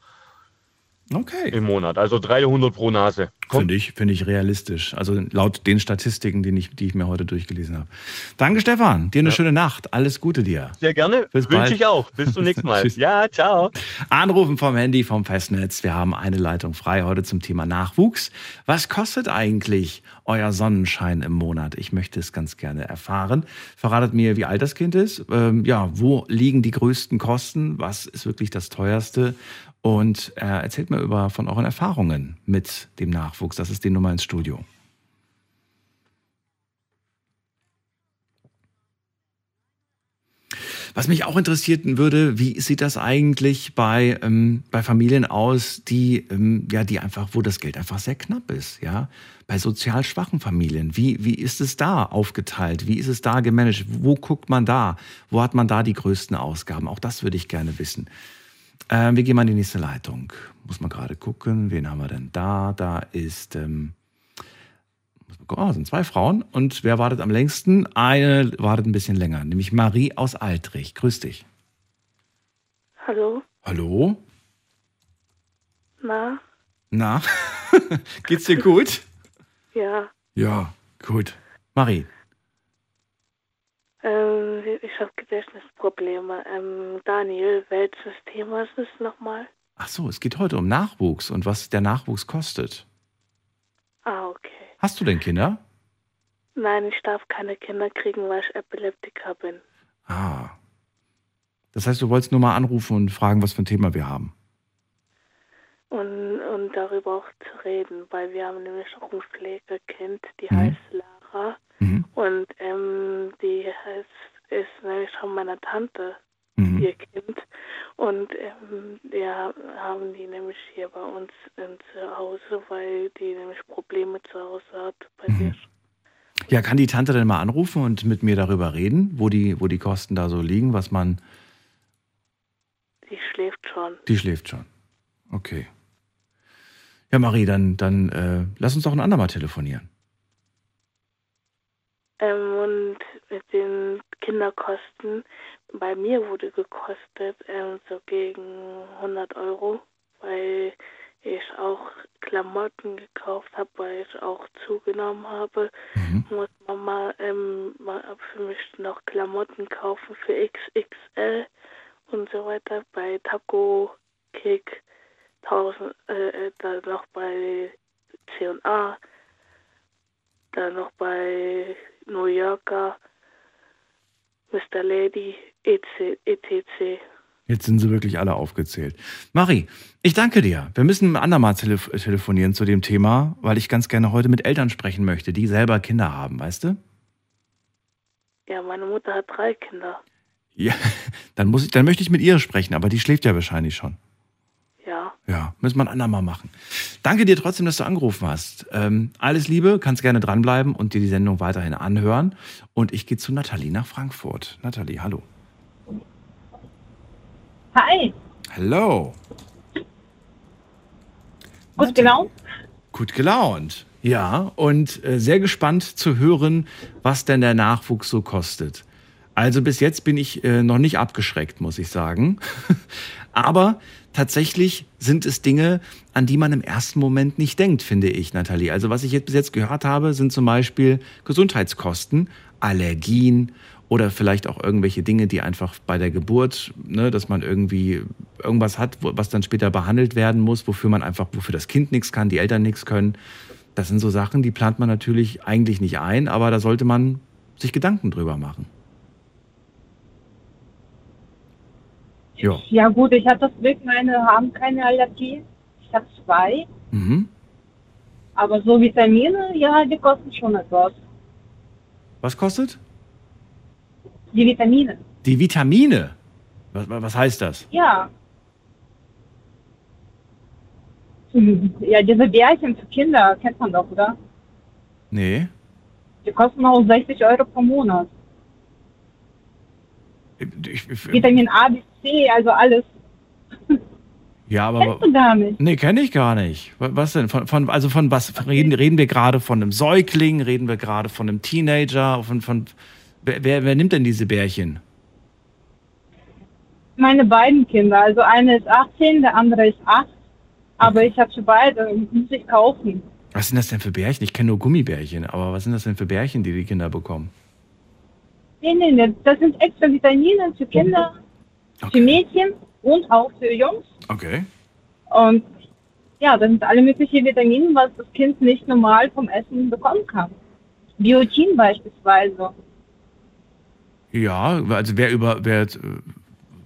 Okay. Im Monat. Also 300 pro Nase. Finde ich, find ich realistisch. Also laut den Statistiken, die ich, die ich mir heute durchgelesen habe. Danke, Stefan. Dir eine ja. schöne Nacht. Alles Gute dir. Sehr gerne. Bis Wünsche ich auch. Bis zum nächsten Mal. ja, ciao. Anrufen vom Handy, vom Festnetz. Wir haben eine Leitung frei heute zum Thema Nachwuchs. Was kostet eigentlich euer Sonnenschein im Monat? Ich möchte es ganz gerne erfahren. Verratet mir, wie alt das Kind ist. Ähm, ja, wo liegen die größten Kosten? Was ist wirklich das teuerste? Und äh, erzählt mir über von euren Erfahrungen mit dem Nachwuchs. Das ist die Nummer ins Studio. Was mich auch interessieren würde, wie sieht das eigentlich bei, ähm, bei Familien aus, die, ähm, ja, die einfach, wo das Geld einfach sehr knapp ist, ja? Bei sozial schwachen Familien. Wie, wie ist es da aufgeteilt? Wie ist es da gemanagt? Wo guckt man da? Wo hat man da die größten Ausgaben? Auch das würde ich gerne wissen. Ähm, wir gehen mal in die nächste Leitung. Muss man gerade gucken, wen haben wir denn da? Da ist, ähm, oh, sind zwei Frauen. Und wer wartet am längsten? Eine wartet ein bisschen länger, nämlich Marie aus Altrich. Grüß dich. Hallo. Hallo? Na? Na? Geht's dir gut? Ja. Ja, gut. Marie, ähm, ich habe Gedächtnisprobleme. Ähm, Daniel, welches Thema ist es nochmal? Ach so, es geht heute um Nachwuchs und was der Nachwuchs kostet. Ah, okay. Hast du denn Kinder? Nein, ich darf keine Kinder kriegen, weil ich Epileptiker bin. Ah. Das heißt, du wolltest nur mal anrufen und fragen, was für ein Thema wir haben. Und, und darüber auch zu reden, weil wir haben nämlich auch ein Pflegekind, die mhm. heißt Lara. Mhm. Und ähm, die heißt, ist nämlich von meiner Tante, mhm. ihr Kind. Und ähm, ja, haben die nämlich hier bei uns zu Hause, weil die nämlich Probleme zu Hause hat bei mhm. dir. Ja, kann die Tante denn mal anrufen und mit mir darüber reden, wo die, wo die Kosten da so liegen, was man. Die schläft schon. Die schläft schon. Okay. Ja, Marie, dann, dann äh, lass uns doch ein andermal telefonieren. Ähm, und mit den Kinderkosten, bei mir wurde gekostet ähm, so gegen 100 Euro, weil ich auch Klamotten gekauft habe, weil ich auch zugenommen habe. Mhm. Muss Mama ähm, mal für mich noch Klamotten kaufen für XXL und so weiter. Bei Taco Kick 1000, äh, äh, dann noch bei C&A, dann noch bei New Yorker, Mr. Lady, etc. Jetzt sind sie wirklich alle aufgezählt. Marie, ich danke dir. Wir müssen ein andermal telef telefonieren zu dem Thema, weil ich ganz gerne heute mit Eltern sprechen möchte, die selber Kinder haben, weißt du? Ja, meine Mutter hat drei Kinder. Ja, dann, muss ich, dann möchte ich mit ihr sprechen, aber die schläft ja wahrscheinlich schon. Ja. Müssen wir ein andermal machen. Danke dir trotzdem, dass du angerufen hast. Ähm, alles Liebe, kannst gerne dranbleiben und dir die Sendung weiterhin anhören. Und ich gehe zu Nathalie nach Frankfurt. Nathalie, hallo. Hi. Hallo. Gut gelaunt? Gut gelaunt. Ja, und äh, sehr gespannt zu hören, was denn der Nachwuchs so kostet. Also bis jetzt bin ich äh, noch nicht abgeschreckt, muss ich sagen. Aber tatsächlich sind es Dinge, an die man im ersten Moment nicht denkt, finde ich, Nathalie. Also was ich jetzt bis jetzt gehört habe, sind zum Beispiel Gesundheitskosten, Allergien oder vielleicht auch irgendwelche Dinge, die einfach bei der Geburt, ne, dass man irgendwie irgendwas hat, was dann später behandelt werden muss, wofür man einfach, wofür das Kind nichts kann, die Eltern nichts können. Das sind so Sachen, die plant man natürlich eigentlich nicht ein, aber da sollte man sich Gedanken drüber machen. Ja. ja gut, ich habe das Glück, meine haben keine Allergie. Ich habe zwei. Mhm. Aber so Vitamine, ja, die kosten schon etwas. Was kostet? Die Vitamine. Die Vitamine? Was, was heißt das? Ja. Ja, diese Bärchen für Kinder kennt man doch, oder? Nee. Die kosten auch 60 Euro pro Monat. Ich, ich, Vitamin A bis C, also alles. Ja, aber. Kennst du gar nicht? Nee, kenne ich gar nicht. Was denn? Von, von, also von was reden, reden wir gerade von einem Säugling? Reden wir gerade von einem Teenager? Von, von, wer, wer, wer nimmt denn diese Bärchen? Meine beiden Kinder. Also eine ist 18, der andere ist 8. Aber ich habe für beide, muss ich kaufen. Was sind das denn für Bärchen? Ich kenne nur Gummibärchen, aber was sind das denn für Bärchen, die die Kinder bekommen? Nee, nee, nee. Das sind extra Vitamine für Kinder, Okay. für Mädchen und auch für Jungs. Okay. Und ja, das sind alle möglichen Vitamine, was das Kind nicht normal vom Essen bekommen kann. Biotin beispielsweise. Ja, also wer über, wer, jetzt, äh,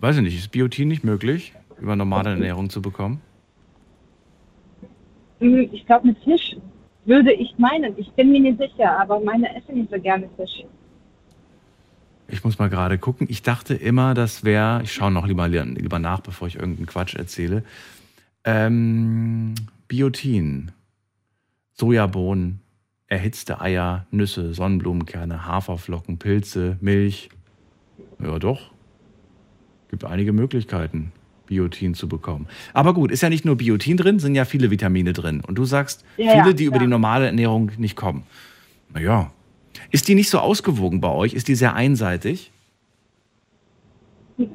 weiß ich nicht, ist Biotin nicht möglich, über normale Ernährung zu bekommen? Hm, Ich glaube mit Fisch würde ich meinen. Ich bin mir nicht sicher, aber meine essen nicht so gerne Fisch. Ich muss mal gerade gucken. Ich dachte immer, das wäre, ich schaue noch lieber, lieber nach, bevor ich irgendeinen Quatsch erzähle. Ähm, Biotin, Sojabohnen, erhitzte Eier, Nüsse, Sonnenblumenkerne, Haferflocken, Pilze, Milch. Ja, doch. Gibt einige Möglichkeiten, Biotin zu bekommen. Aber gut, ist ja nicht nur Biotin drin, sind ja viele Vitamine drin. Und du sagst, Ja, viele, ja, die über klar. die normale Ernährung nicht kommen. Naja. Ist die nicht so ausgewogen bei euch? Ist die sehr einseitig?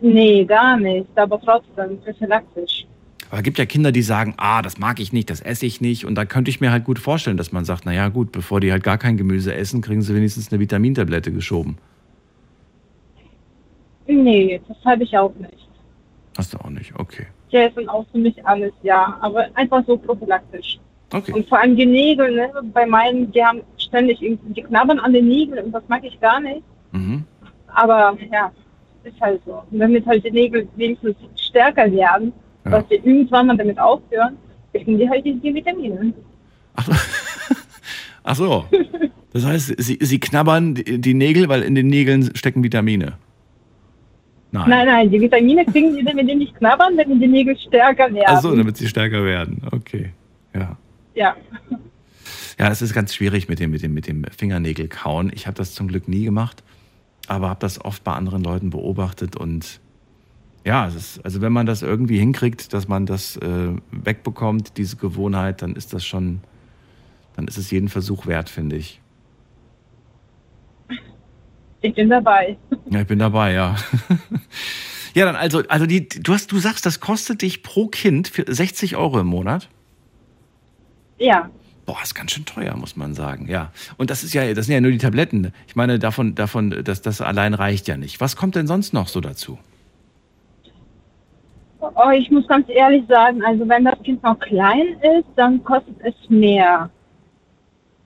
Nee, gar nicht. Aber trotzdem prophylaktisch. Aber es gibt ja Kinder, die sagen, ah, das mag ich nicht, das esse ich nicht. Und da könnte ich mir halt gut vorstellen, dass man sagt, naja gut, bevor die halt gar kein Gemüse essen, kriegen sie wenigstens eine Vitamintablette geschoben. Nee, das habe ich auch nicht. Hast du auch nicht, okay. Die essen auch für mich alles, ja. Aber einfach so prophylaktisch. Okay. Und vor allem die Nägel, ne? bei meinen, die haben ständig irgendwie, die knabbern an den Nägeln und das mag ich gar nicht. Mhm. Aber ja, ist halt so. Und damit halt die Nägel wenigstens stärker werden, Ja. dass wir irgendwann mal damit aufhören, kriegen die halt die, Vitamine. Ach so. Das heißt, sie, sie knabbern die die Nägel, weil in den Nägeln stecken Vitamine. Nein. Nein, nein, die Vitamine kriegen die, wenn die nicht knabbern, wenn die Nägel stärker werden. Ach so, damit sie stärker werden. Okay. Ja. ja. Ja, es ist ganz schwierig mit dem, mit dem, mit dem Fingernägel kauen. Ich habe das zum Glück nie gemacht, aber habe das oft bei anderen Leuten beobachtet und ja, es ist, also wenn man das irgendwie hinkriegt, dass man das äh, wegbekommt, diese Gewohnheit, dann ist das schon, dann ist es jeden Versuch wert, finde ich. Ich bin dabei. Ja, ich bin dabei, ja. ja, dann also, also die, du hast, du sagst, das kostet dich pro Kind für 60 Euro im Monat. Ja. Boah, ist ganz schön teuer, muss man sagen. Ja. Und das ist ja, das sind ja nur die Tabletten. Ich meine, davon, davon, das, das allein reicht ja nicht. Was kommt denn sonst noch so dazu? Oh, ich muss ganz ehrlich sagen, also wenn das Kind noch klein ist, dann kostet es mehr.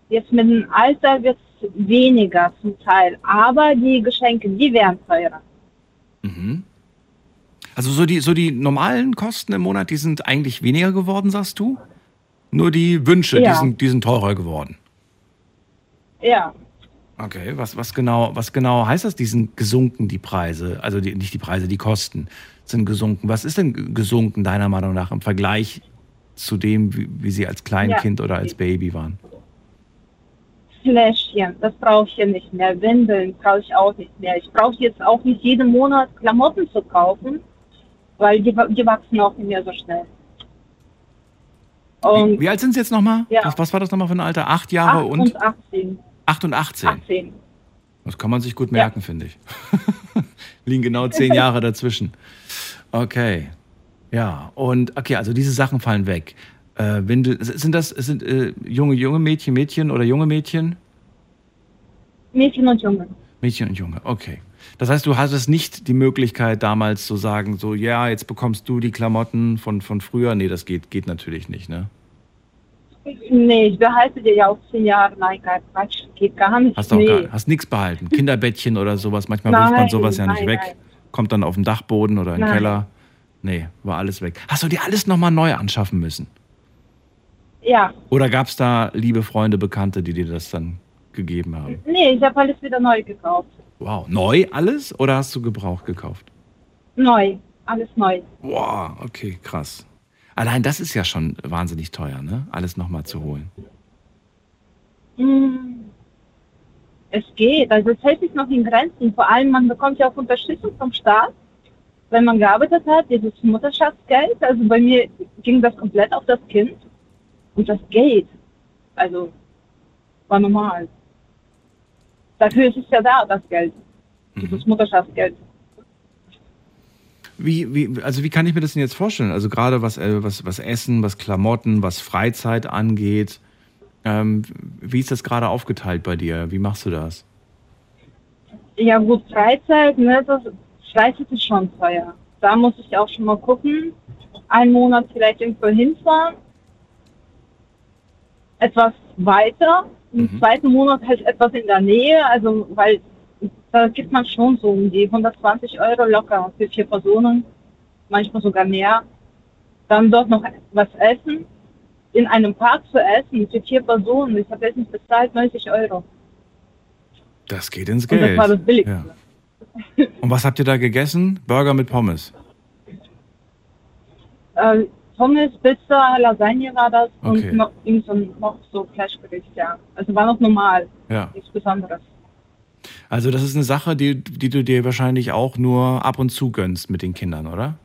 Jetzt mit dem Alter wird es weniger zum Teil, aber die Geschenke, die werden teurer. Mhm. Also so die, so die normalen Kosten im Monat, die sind eigentlich weniger geworden, sagst du? Nur die Wünsche, ja. die, sind, die sind teurer geworden. Ja. Okay, was, was, genau, was genau heißt das, die sind gesunken, die Preise? Also die, nicht die Preise, die Kosten sind gesunken. Was ist denn gesunken, deiner Meinung nach, im Vergleich zu dem, wie, wie sie als Kleinkind ja. oder als Baby waren? Fläschchen, das brauche ich ja nicht mehr. Windeln brauche ich auch nicht mehr. Ich brauche jetzt auch nicht jeden Monat Klamotten zu kaufen, weil die, die wachsen auch nicht mehr so schnell. Wie, wie, alt sind Sie jetzt nochmal? Ja. Was, was war das nochmal für ein Alter? Acht Jahre 8 und? und 18. 8 und 18. 18. Das kann man sich gut merken, ja. finde ich. Liegen genau zehn Jahre dazwischen. Okay. Ja, und okay, also diese Sachen fallen weg. Äh, Windel, sind das sind äh, junge, junge Mädchen, Mädchen oder junge Mädchen? Mädchen und Junge. Mädchen und Junge, okay. Das heißt, du hattest nicht die Möglichkeit damals zu sagen, so, ja, jetzt bekommst du die Klamotten von, von früher. Nee, das geht, geht natürlich nicht, ne? Nee, ich behalte dir ja auch zehn Jahre. Nein, Quatsch, geht gar nicht. Hast du nee. auch gar, hast nichts behalten? Kinderbettchen oder sowas? Manchmal wirft man sowas ja nicht nein, weg. Nein. Kommt dann auf den Dachboden oder in den Keller. Nee, war alles weg. Hast du dir alles nochmal neu anschaffen müssen? Ja. Oder gab es da liebe Freunde, Bekannte, die dir das dann gegeben haben? Nee, ich habe alles wieder neu gekauft. Wow. Neu alles oder hast du Gebrauch gekauft? Neu. Alles neu. Wow, okay, krass. Allein das ist ja schon wahnsinnig teuer, ne? Alles nochmal zu holen. Hm. Es geht, also es hält sich noch in Grenzen. Vor allem, man bekommt ja auch Unterstützung vom Staat, wenn man gearbeitet hat, dieses Mutterschaftsgeld. Also bei mir ging das komplett auf das Kind. Und das geht. Also war normal. Dafür ist es ja da, das Geld. Dieses mhm. Mutterschaftsgeld. Wie, wie, also wie kann ich mir das denn jetzt vorstellen? Also gerade was, äh, was, was Essen, was Klamotten, was Freizeit angeht. Ähm, wie ist das gerade aufgeteilt bei dir? Wie machst du das? Ja gut, Freizeit, ne, das Freizeit ist schon teuer. Da muss ich auch schon mal gucken. Einen Monat vielleicht irgendwo hinfahren. Etwas weiter. Im mhm. zweiten Monat halt etwas in der Nähe. Also weil da gibt man schon so um die 120 Euro locker für vier Personen, manchmal sogar mehr. Dann dort noch was essen, in einem Park zu essen für vier Personen. Ich habe jetzt nicht bezahlt, 90 Euro. Das geht ins Geld. Und das war das Billigste. Ja. Und was habt ihr da gegessen? Burger mit Pommes? Äh, Pommes, Pizza, Lasagne war das okay. und noch, so, noch so Fleischgericht, ja. Also war noch normal. Ja. Nichts Besonderes. Also das ist eine Sache, die, die du dir wahrscheinlich auch nur ab und zu gönnst mit den Kindern, oder?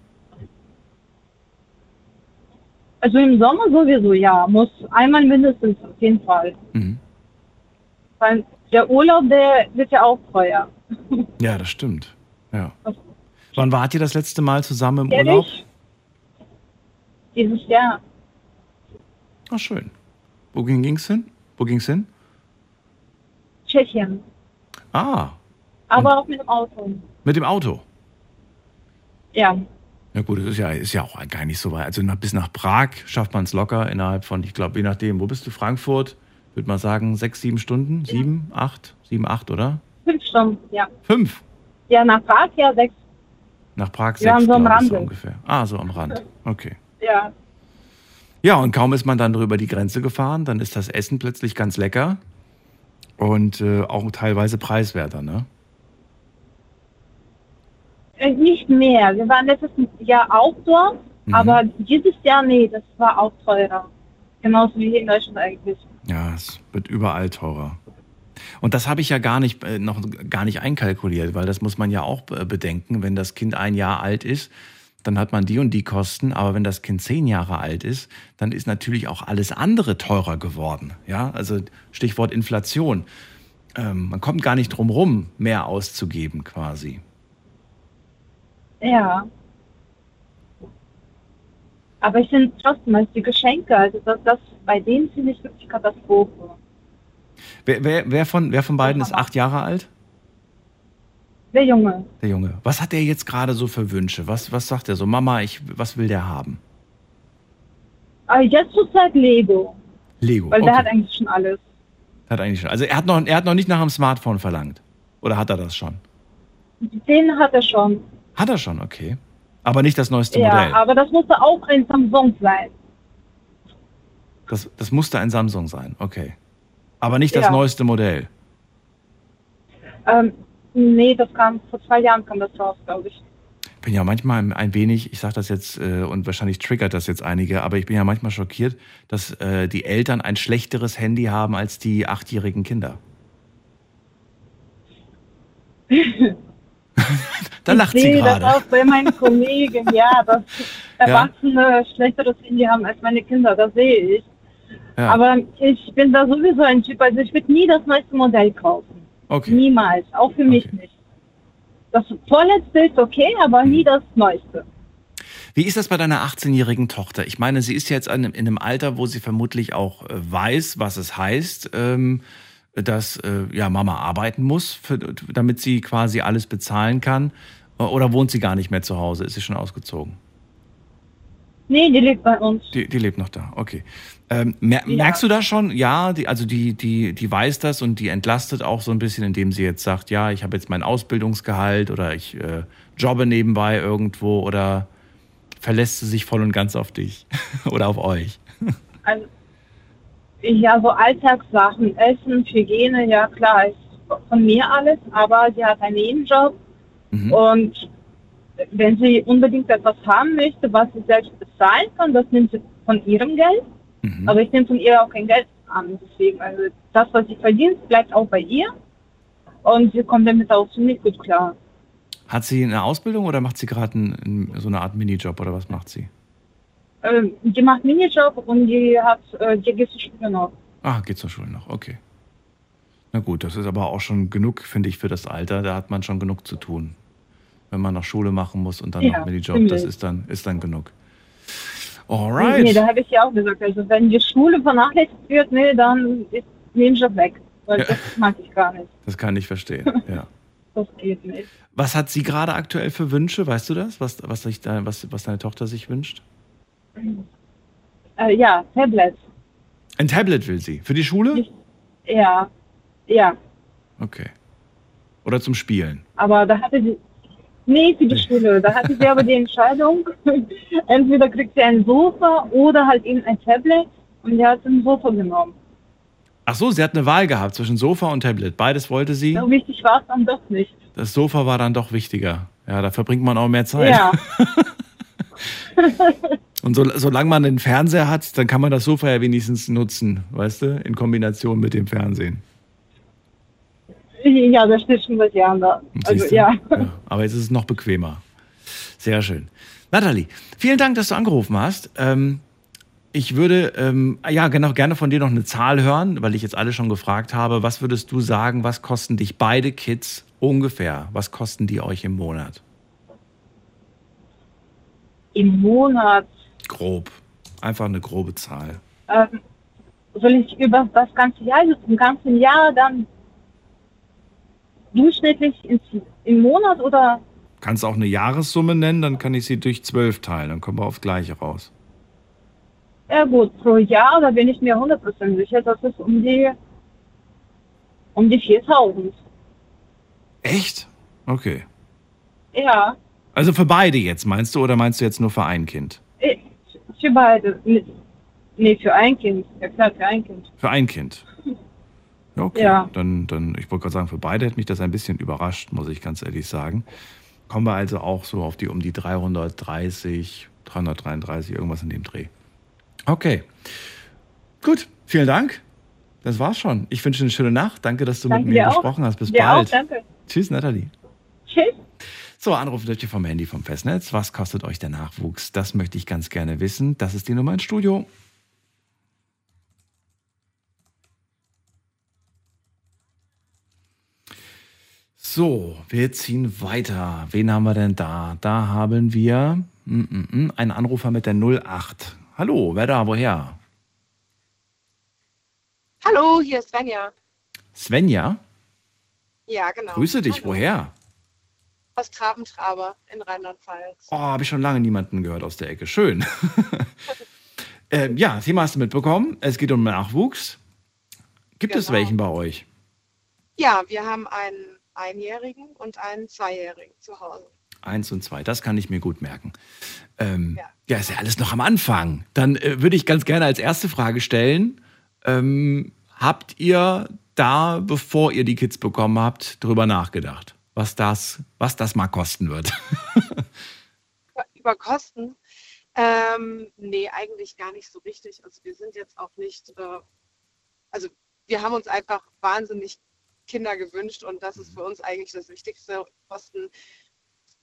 Also im Sommer sowieso, ja. Muss einmal mindestens auf jeden Fall. Mhm. Weil der Urlaub, der wird ja auch teuer. Ja, das stimmt. Ja. Wann wart ihr das letzte Mal zusammen im Ehrlich? Urlaub? Dieses Jahr. Ach, schön. Wo ging es hin? Wo ging's hin? Tschechien. Ah. Aber Und auch mit dem Auto. Mit dem Auto? Ja. Ja gut, das ist ja, ist ja auch gar nicht so weit. Also nach, bis nach Prag schafft man es locker innerhalb von, ich glaube, je nachdem, wo bist du? Frankfurt? Würde man sagen, sechs, sieben Stunden? Ja. Sieben, acht? Sieben, acht, oder? Fünf Stunden, ja. Fünf? Ja, nach Prag ja sechs. Nach Prag sechs, ja, so am Rand. So ungefähr. Ah, so am Rand. Okay. Ja. Ja, und kaum ist man dann drüber die Grenze gefahren, dann ist das Essen plötzlich ganz lecker. Und äh, auch teilweise preiswerter, ne? Äh, nicht mehr. Wir waren letztes Jahr auch dort, mhm. aber dieses Jahr, nee, das war auch teurer. Genauso wie hier in Deutschland eigentlich. Ja, es wird überall teurer. Und das habe ich ja gar nicht, äh, noch gar nicht einkalkuliert, weil das muss man ja auch äh, bedenken, wenn das Kind ein Jahr alt ist dann hat man die und die Kosten. Aber wenn das Kind zehn Jahre alt ist, dann ist natürlich auch alles andere teurer geworden. Ja, also Stichwort Inflation. Ähm, man kommt gar nicht drum rum, mehr auszugeben quasi. Ja. Aber ich finde trotzdem, als die Geschenke, also das, das bei denen finde ich wirklich Katastrophe. Wer, wer, wer, von, wer von beiden ist acht Jahre alt? Der Junge. Der Junge. Was hat er jetzt gerade so für Wünsche? Was, was sagt er so? Mama, ich, was will der haben? Aber jetzt zurzeit Lego. Lego. Weil okay. der hat eigentlich schon alles. Hat eigentlich schon. Also er hat noch, er hat noch nicht nach einem Smartphone verlangt. Oder hat er das schon? Den hat er schon. Hat er schon, okay. Aber nicht das neueste ja, Modell. Ja, aber das musste auch ein Samsung sein. Das, das musste ein Samsung sein, okay. Aber nicht das ja. neueste Modell. Ähm, nee, das kam vor zwei Jahren kam das raus, glaube ich. Ich bin ja manchmal ein wenig, ich sage das jetzt äh, und wahrscheinlich triggert das jetzt einige, aber ich bin ja manchmal schockiert, dass äh, die Eltern ein schlechteres Handy haben als die achtjährigen Kinder. da lacht ich sie gerade. das auch bei meinen Kollegen, ja, dass Erwachsene ja. schlechteres Handy haben als meine Kinder, das sehe ich. Ja. Aber ich bin da sowieso ein Typ, also ich würde nie das neueste Modell kaufen. Okay. Niemals, auch für mich nicht. Das vorletzte ist okay, aber nie das neueste. Wie ist das bei deiner 18-jährigen Tochter? Ich meine, sie ist jetzt in einem Alter, wo sie vermutlich auch äh, weiß, was es heißt, ähm, dass äh, ja, Mama arbeiten muss, damit sie quasi alles bezahlen kann. Oder wohnt sie gar nicht mehr zu Hause? Ist sie schon ausgezogen? Nee, die lebt bei uns. Die, die lebt noch da, okay. Ähm, mer ja. Merkst du das schon? Ja, die, also die, die, die weiß das und die entlastet auch so ein bisschen, indem sie jetzt sagt, ja, ich habe jetzt mein Ausbildungsgehalt oder ich äh, jobbe nebenbei irgendwo oder verlässt sie sich voll und ganz auf dich oder auf euch? Also, ja, so Alltagssachen, Essen, Hygiene, ja klar, ist von mir alles, aber sie hat einen Nebenjob mhm. und wenn sie unbedingt etwas haben möchte, was sie selbst bezahlen kann, das nimmt sie von ihrem Geld. Mhm. Aber ich nehme von ihr auch kein Geld an. Deswegen, also das, was sie verdient, bleibt auch bei ihr. Und sie kommt damit auch ziemlich gut klar. Hat sie eine Ausbildung oder macht sie gerade so eine Art Minijob oder was macht sie? Ähm, die macht Minijob und die hat, äh, die geht zur Schule noch. Ah, geht zur Schule noch, okay. Na gut, das ist aber auch schon genug, finde ich, für das Alter. Da hat man schon genug zu tun wenn man noch Schule machen muss und dann ja, noch Minijob, das ist dann, ist dann genug. Alright. Nee, da habe ich ja auch gesagt, also wenn die Schule vernachlässigt wird, nee, dann ist Nebenjob weg. Weil ja. das mag ich gar nicht. Das kann ich verstehen, ja. das geht nicht. Was hat sie gerade aktuell für Wünsche? Weißt du das? Was, was, ich was, was deine Tochter sich wünscht? Äh, ja, Tablet. Ein Tablet will sie? Für die Schule? Ja, ja. Okay. Oder zum Spielen? Aber da hatte sie, Nee, für die Schule. Da hatte sie aber die Entscheidung, entweder kriegt sie ein Sofa oder halt eben ein Tablet und sie hat ein Sofa genommen. Ach so, sie hat eine Wahl gehabt zwischen Sofa und Tablet. Beides wollte sie. So wichtig war es dann doch nicht. Das Sofa war dann doch wichtiger. Ja, da verbringt man auch mehr Zeit. Ja. und so, solange man einen Fernseher hat, dann kann man das Sofa ja wenigstens nutzen, weißt du, in Kombination mit dem Fernsehen. Ja, das steht schon seit Jahren da. Also, ja. ja. Aber jetzt ist es noch bequemer. Sehr schön. Nathalie, vielen Dank, dass du angerufen hast. Ähm, ich würde ähm, ja genau, gerne von dir noch eine Zahl hören, weil ich jetzt alle schon gefragt habe. Was würdest du sagen, was kosten dich beide Kids ungefähr? Was kosten die euch im Monat? Im Monat? Grob. Einfach eine grobe Zahl. Ähm, soll ich über das ganze Jahr, also im ganzen Jahr dann durchschnittlich im Monat oder? Kannst auch eine Jahressumme nennen, dann kann ich sie durch zwölf teilen, dann kommen wir aufs Gleiche raus. Ja gut, pro Jahr, da bin ich mir 100% sicher, dass es um die, um die 4000. Echt? Okay. Ja. Also für beide jetzt, meinst du, oder meinst du jetzt nur für ein Kind? Äh, für beide. Nee, für ein Kind. Ja klar, für ein Kind. Für ein Kind. Okay, ja. dann, dann, ich wollte gerade sagen, für beide hätte mich das ein bisschen überrascht, muss ich ganz ehrlich sagen. Kommen wir also auch so auf die um die 330, 333, irgendwas in dem Dreh. Okay. Gut, vielen Dank. Das war's schon. Ich wünsche eine schöne Nacht. Danke, dass du danke mit mir gesprochen hast. Bis dir bald. Auch, danke. Tschüss, Nathalie. Tschüss. So, Anruf dürft ihr vom Handy vom Festnetz. Was kostet euch der Nachwuchs? Das möchte ich ganz gerne wissen. Das ist die Nummer ins Studio. So, wir ziehen weiter. Wen haben wir denn da? Da haben wir mm, mm, mm, einen Anrufer mit der 08. Hallo, wer da? Woher? Hallo, hier ist Svenja. Svenja? Ja, genau. Grüße dich, Hallo. woher? Aus Trabentraber in Rheinland-Pfalz. Oh, habe ich schon lange niemanden gehört aus der Ecke. Schön. ähm, ja, Thema hast du mitbekommen. Es geht um Nachwuchs. Gibt genau. es welchen bei euch? Ja, wir haben einen Einjährigen und einen Zweijährigen zu Hause. Eins und zwei, das kann ich mir gut merken. Ähm, ja. ja. ist ja alles noch am Anfang. Dann äh, würde ich ganz gerne als erste Frage stellen: ähm, Habt ihr da, bevor ihr die Kids bekommen habt, drüber nachgedacht, was das, was das mal kosten wird? Über Kosten? Ähm, nee, eigentlich gar nicht so richtig. Also wir sind jetzt auch nicht, äh, also wir haben uns einfach wahnsinnig Kinder gewünscht und das ist für uns eigentlich das Wichtigste. Kosten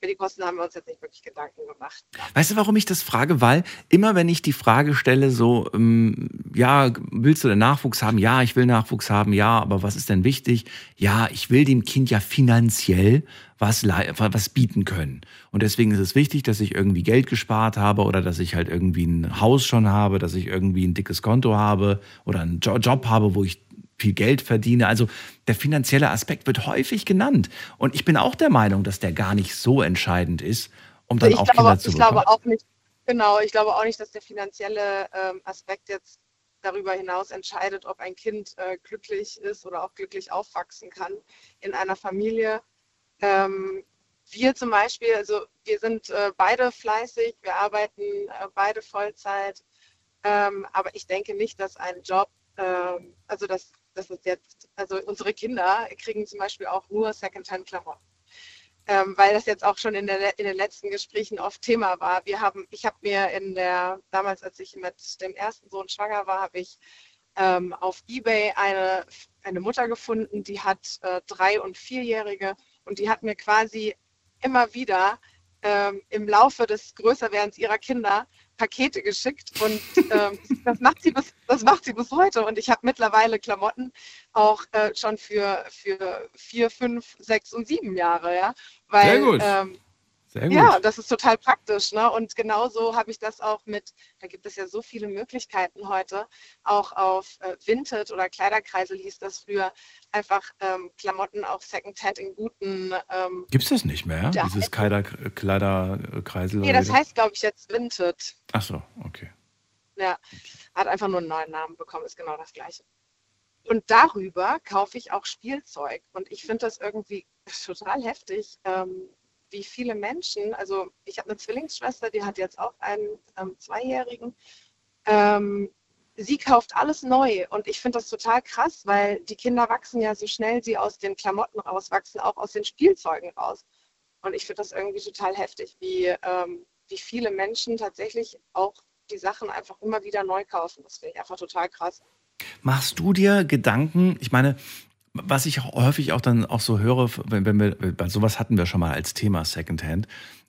für die Kosten haben wir uns jetzt nicht wirklich Gedanken gemacht. Weißt du, warum ich das frage? Weil immer, wenn ich die Frage stelle, so, ähm, ja, willst du denn Nachwuchs haben? Ja, ich will Nachwuchs haben. Ja, aber was ist denn wichtig? Ja, ich will dem Kind ja finanziell was, was bieten können. Und deswegen ist es wichtig, dass ich irgendwie Geld gespart habe oder dass ich halt irgendwie ein Haus schon habe, dass ich irgendwie ein dickes Konto habe oder einen Job habe, wo ich viel Geld verdiene. Also der finanzielle Aspekt wird häufig genannt. Und ich bin auch der Meinung, dass der gar nicht so entscheidend ist, um dann ich auch glaube, Kinder zu ich bekommen. Glaube auch nicht, genau, ich glaube auch nicht, dass der finanzielle ähm, Aspekt jetzt darüber hinaus entscheidet, ob ein Kind äh, glücklich ist oder auch glücklich aufwachsen kann in einer Familie. Ähm, wir zum Beispiel, also wir sind äh, beide fleißig, wir arbeiten äh, beide Vollzeit, ähm, aber ich denke nicht, dass ein Job, ähm, also dass das ist jetzt, also unsere Kinder kriegen zum Beispiel auch nur Secondhand-Klamotten. Ähm, weil das jetzt auch schon in, der, in, den letzten Gesprächen oft Thema war. Wir haben, ich habe mir in der, damals als ich mit dem ersten Sohn schwanger war, habe ich ähm, auf Ebay eine, eine Mutter gefunden, die hat äh, drei- und vierjährige und die hat mir quasi immer wieder ähm, im Laufe des Größerwerdens ihrer Kinder Pakete geschickt und ähm, das, macht sie bis, das macht sie bis heute. Und ich habe mittlerweile Klamotten auch äh, schon für, für vier, fünf, sechs und sieben Jahre, ja. Weil, Sehr gut. Ähm, sehr gut. Ja, das ist total praktisch. Ne? Und genauso habe ich das auch mit, da gibt es ja so viele Möglichkeiten heute, auch auf äh, Vinted oder Kleiderkreisel hieß das früher, einfach ähm, Klamotten auch Secondhand in guten. Ähm, Gibt es das nicht mehr, ja? dieses Kleider, Kleiderkreisel? Nee, das heißt, glaube ich, jetzt Vinted. Ach so, okay. Ja, hat einfach nur einen neuen Namen bekommen, ist genau das Gleiche. Und darüber kaufe ich auch Spielzeug. Und ich finde das irgendwie total heftig. Ähm, wie viele Menschen, also ich habe eine Zwillingsschwester, die hat jetzt auch einen ähm, Zweijährigen. Ähm, sie kauft alles neu und ich finde das total krass, weil die Kinder wachsen ja so schnell, sie aus den Klamotten rauswachsen, auch aus den Spielzeugen raus. Und ich finde das irgendwie total heftig, wie, ähm, wie viele Menschen tatsächlich auch die Sachen einfach immer wieder neu kaufen. Das finde ich einfach total krass. Machst du dir Gedanken, ich meine, was ich häufig auch dann auch so höre, wenn, wenn wir, bei sowas hatten wir schon mal als Thema Secondhand.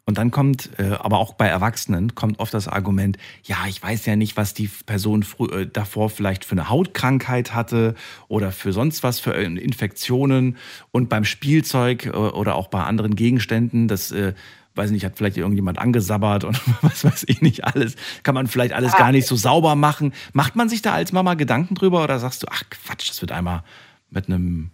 Und dann kommt, äh, aber auch bei Erwachsenen, kommt oft das Argument, ja, ich weiß ja nicht, was die Person äh, davor vielleicht für eine Hautkrankheit hatte oder für sonst was, für Infektionen. Und beim Spielzeug äh, oder auch bei anderen Gegenständen, das, äh, weiß nicht, hat vielleicht irgendjemand angesabbert und was weiß ich nicht alles, kann man vielleicht alles gar nicht so sauber machen. Macht man sich da als Mama Gedanken drüber oder sagst du, ach Quatsch, das wird einmal mit einem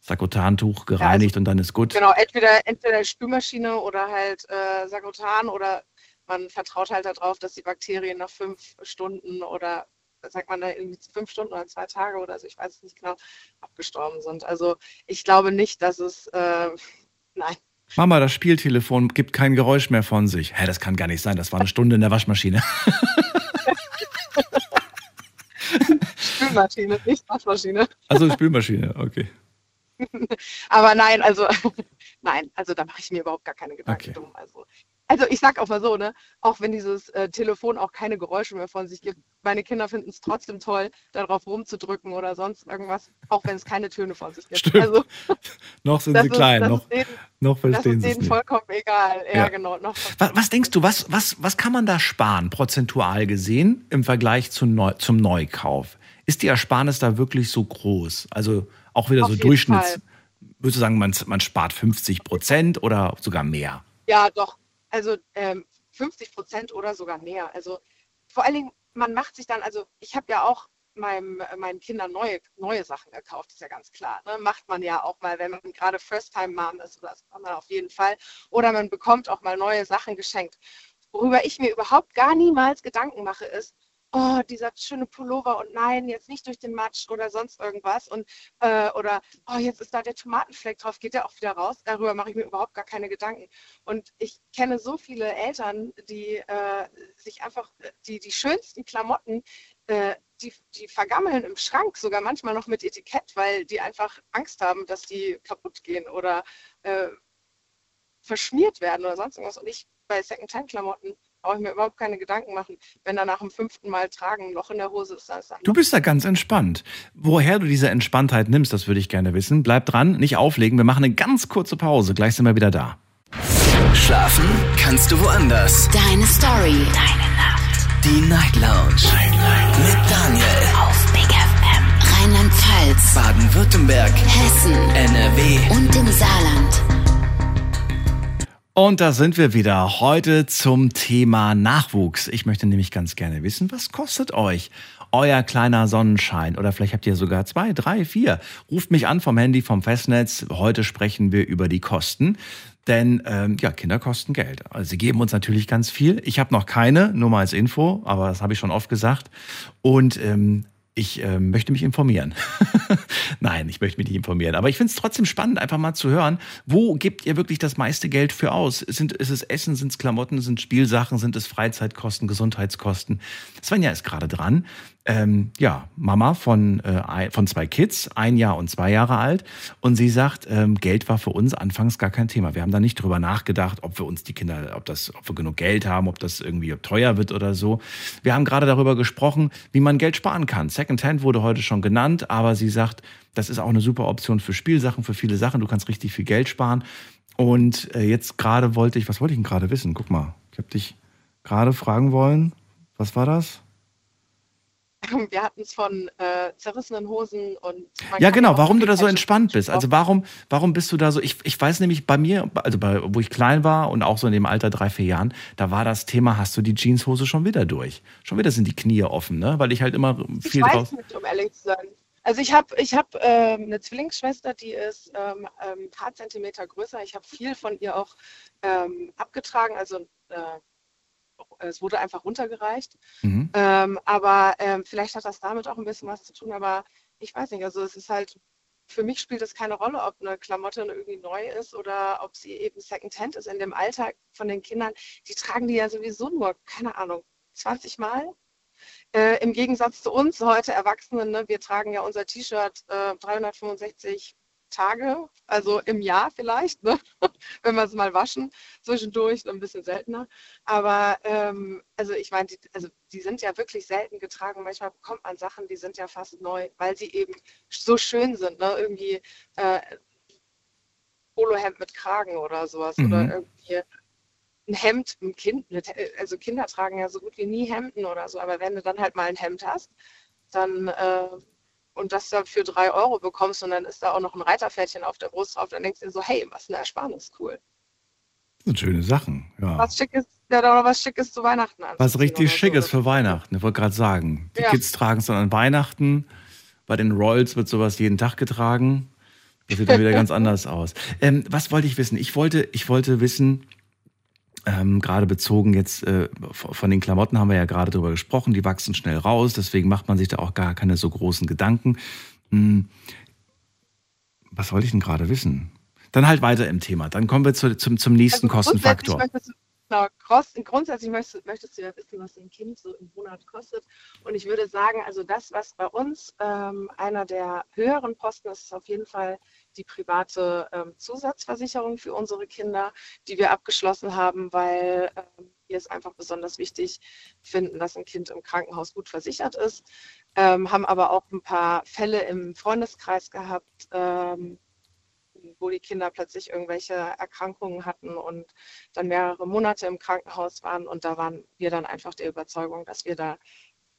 Sakotantuch gereinigt ja, also, und dann ist gut. Genau, entweder, entweder Spülmaschine oder halt äh, Sakotan oder man vertraut halt darauf, dass die Bakterien nach fünf Stunden oder sagt man da irgendwie fünf Stunden oder zwei Tage oder so, ich weiß es nicht genau, abgestorben sind. Also ich glaube nicht, dass es, äh, nein. Mama, das Spieltelefon gibt kein Geräusch mehr von sich. Hä, das kann gar nicht sein, das war eine Stunde in der Waschmaschine. Spülmaschine, nicht Waschmaschine. Also Spülmaschine, okay. Aber nein, also nein, also da mache ich mir überhaupt gar keine Gedanken okay. drum. Also, also ich sag auch mal so, ne, auch wenn dieses äh, Telefon auch keine Geräusche mehr von sich gibt, meine Kinder finden es trotzdem toll, darauf rumzudrücken oder sonst irgendwas, auch wenn es keine Töne von sich gibt. Stimmt. Also, noch sind sie ist, klein, noch, denen, noch verstehen sie es nicht. vollkommen egal. Ja, ja. genau. Noch was, was, denkst du, was, was, was kann man da sparen, prozentual gesehen, im Vergleich zum, Neu zum Neukauf? Ist die Ersparnis da wirklich so groß? Also auch wieder Auf so Durchschnitts. Fall. Würdest du sagen, man, man spart 50 Prozent oder sogar mehr? Ja, doch. Also ähm, 50 Prozent oder sogar mehr. Also vor allen Dingen, man macht sich dann, also ich habe ja auch meinem, meinen Kindern neue, neue Sachen gekauft, ist ja ganz klar. Ne? Macht man ja auch mal, wenn man gerade First-Time-Mom ist, das macht man auf jeden Fall. Oder man bekommt auch mal neue Sachen geschenkt. Worüber ich mir überhaupt gar niemals Gedanken mache, ist, oh, dieser schöne Pullover und nein, jetzt nicht durch den Matsch oder sonst irgendwas und äh, oder oh, jetzt ist da der Tomatenfleck drauf, geht der auch wieder raus. Darüber mache ich mir überhaupt gar keine Gedanken. Und ich kenne so viele Eltern, die äh, sich einfach die, die schönsten Klamotten, äh, die, die vergammeln im Schrank, sogar manchmal noch mit Etikett, weil die einfach Angst haben, dass die kaputt gehen oder äh, verschmiert werden oder sonst irgendwas. Und ich bei Second-Hand-Klamotten brauche ich mir überhaupt keine Gedanken machen. Wenn da nach dem fünften Mal tragen ein Loch in der Hose ist, dann ist Du bist da ganz entspannt. Woher du diese Entspanntheit nimmst, das würde ich gerne wissen. Bleib dran, nicht auflegen. Wir machen eine ganz kurze Pause. Gleich sind wir wieder da. Schlafen kannst du woanders. Deine Story. Deine Nacht. Die Night Lounge. Night, Night. Mit Daniel. Auf Big FM. Rheinland-Pfalz. Baden-Württemberg. Hessen. NRW. Und im Saarland. Und da sind wir wieder. Heute zum Thema Nachwuchs. Ich möchte nämlich ganz gerne wissen, was kostet euch euer kleiner Sonnenschein? Oder vielleicht habt ihr sogar zwei, drei, vier. Ruft mich an vom Handy, vom Festnetz. Heute sprechen wir über die Kosten. Denn ähm, ja, Kinder kosten Geld. Also sie geben uns natürlich ganz viel. Ich habe noch keine, nur mal als Info, aber das habe ich schon oft gesagt. Und ähm, ich äh, möchte mich informieren. Nein, ich möchte mich nicht informieren. Aber ich finde es trotzdem spannend, einfach mal zu hören, wo gebt ihr wirklich das meiste Geld für aus? Sind, ist es Essen, sind es Klamotten, sind es Spielsachen, sind es Freizeitkosten, Gesundheitskosten? Svenja ist gerade dran ähm, ja, Mama von, äh, von zwei Kids, ein Jahr und zwei Jahre alt. Und sie sagt, ähm, Geld war für uns anfangs gar kein Thema. Wir haben da nicht drüber nachgedacht, ob wir uns die Kinder, ob das, ob wir genug Geld haben, ob das irgendwie teuer wird oder so. Wir haben gerade darüber gesprochen, wie man Geld sparen kann. Secondhand wurde heute schon genannt, aber sie sagt, das ist auch eine super Option für Spielsachen, für viele Sachen. Du kannst richtig viel Geld sparen. Und äh, jetzt gerade wollte ich, was wollte ich denn gerade wissen? Guck mal, ich habe dich gerade fragen wollen. Was war das? Wir hatten es von äh, zerrissenen Hosen und ja genau warum du da so entspannt bist. Also warum warum bist du da so ich, ich weiß nämlich bei mir also bei, wo ich klein war und auch so in dem Alter drei vier Jahren da war das Thema hast du die Jeanshose schon wieder durch? Schon wieder sind die Knie offen ne? Weil ich halt immer viel ich weiß nicht um ehrlich zu sein. Also ich habe ich hab, ähm, eine Zwillingsschwester, die ist ähm, ein paar Zentimeter größer. Ich habe viel von ihr auch ähm, abgetragen, also äh, es wurde einfach runtergereicht. Mhm. Ähm, aber ähm, vielleicht hat das damit auch ein bisschen was zu tun, aber ich weiß nicht. Also es ist halt, für mich spielt es keine Rolle, ob eine Klamotte irgendwie neu ist oder ob sie eben Secondhand ist. In dem Alltag von den Kindern, die tragen die ja sowieso nur, keine Ahnung, 20 Mal. Äh, Im Gegensatz zu uns heute Erwachsenen, ne, wir tragen ja unser T-Shirt äh, 365 Tage, also im Jahr vielleicht, ne? wenn wir es mal waschen, zwischendurch ein bisschen seltener. Aber ähm, also ich meine, die, also die sind ja wirklich selten getragen. Manchmal bekommt man Sachen, die sind ja fast neu, weil sie eben so schön sind. Ne? Irgendwie äh, Polohemd mit Kragen oder sowas mhm. oder irgendwie ein Hemd, ein Kind, also Kinder tragen ja so gut wie nie Hemden oder so, aber wenn du dann halt mal ein Hemd hast, dann äh, und das dann für drei Euro bekommst und dann ist da auch noch ein Reiterpferdchen auf der Brust drauf, dann denkst du dir so, hey, was eine Ersparnis, cool. Das sind schöne Sachen, ja. Was schickes, ja, oder was schickes zu Weihnachten an. Was richtig schickes so. für Weihnachten, ich wollte gerade sagen. Die ja. Kids tragen es dann an Weihnachten. Bei den Royals wird sowas jeden Tag getragen. Das sieht dann wieder ganz anders aus. Ähm, was wollte ich wissen? Ich wollte, ich wollte wissen, ähm, gerade bezogen jetzt äh, von den Klamotten haben wir ja gerade drüber gesprochen, die wachsen schnell raus, deswegen macht man sich da auch gar keine so großen Gedanken. Hm. Was wollte ich denn gerade wissen? Dann halt weiter im Thema. Dann kommen wir zu, zum, zum nächsten also Kostenfaktor. Genau, grundsätzlich möchtest, möchtest, du ja wissen, was ein Kind so im Monat kostet. Und ich würde sagen, also das, was bei uns ähm, einer der höheren Posten ist, ist auf jeden Fall die private ähm, Zusatzversicherung für unsere Kinder, die wir abgeschlossen haben, weil ähm, wir es einfach besonders wichtig finden, dass ein Kind im Krankenhaus gut versichert ist. Ähm, haben aber auch ein paar Fälle im Freundeskreis gehabt, ähm, wo die Kinder plötzlich irgendwelche Erkrankungen hatten und dann mehrere Monate im Krankenhaus waren. Und da waren wir dann einfach der Überzeugung, dass wir da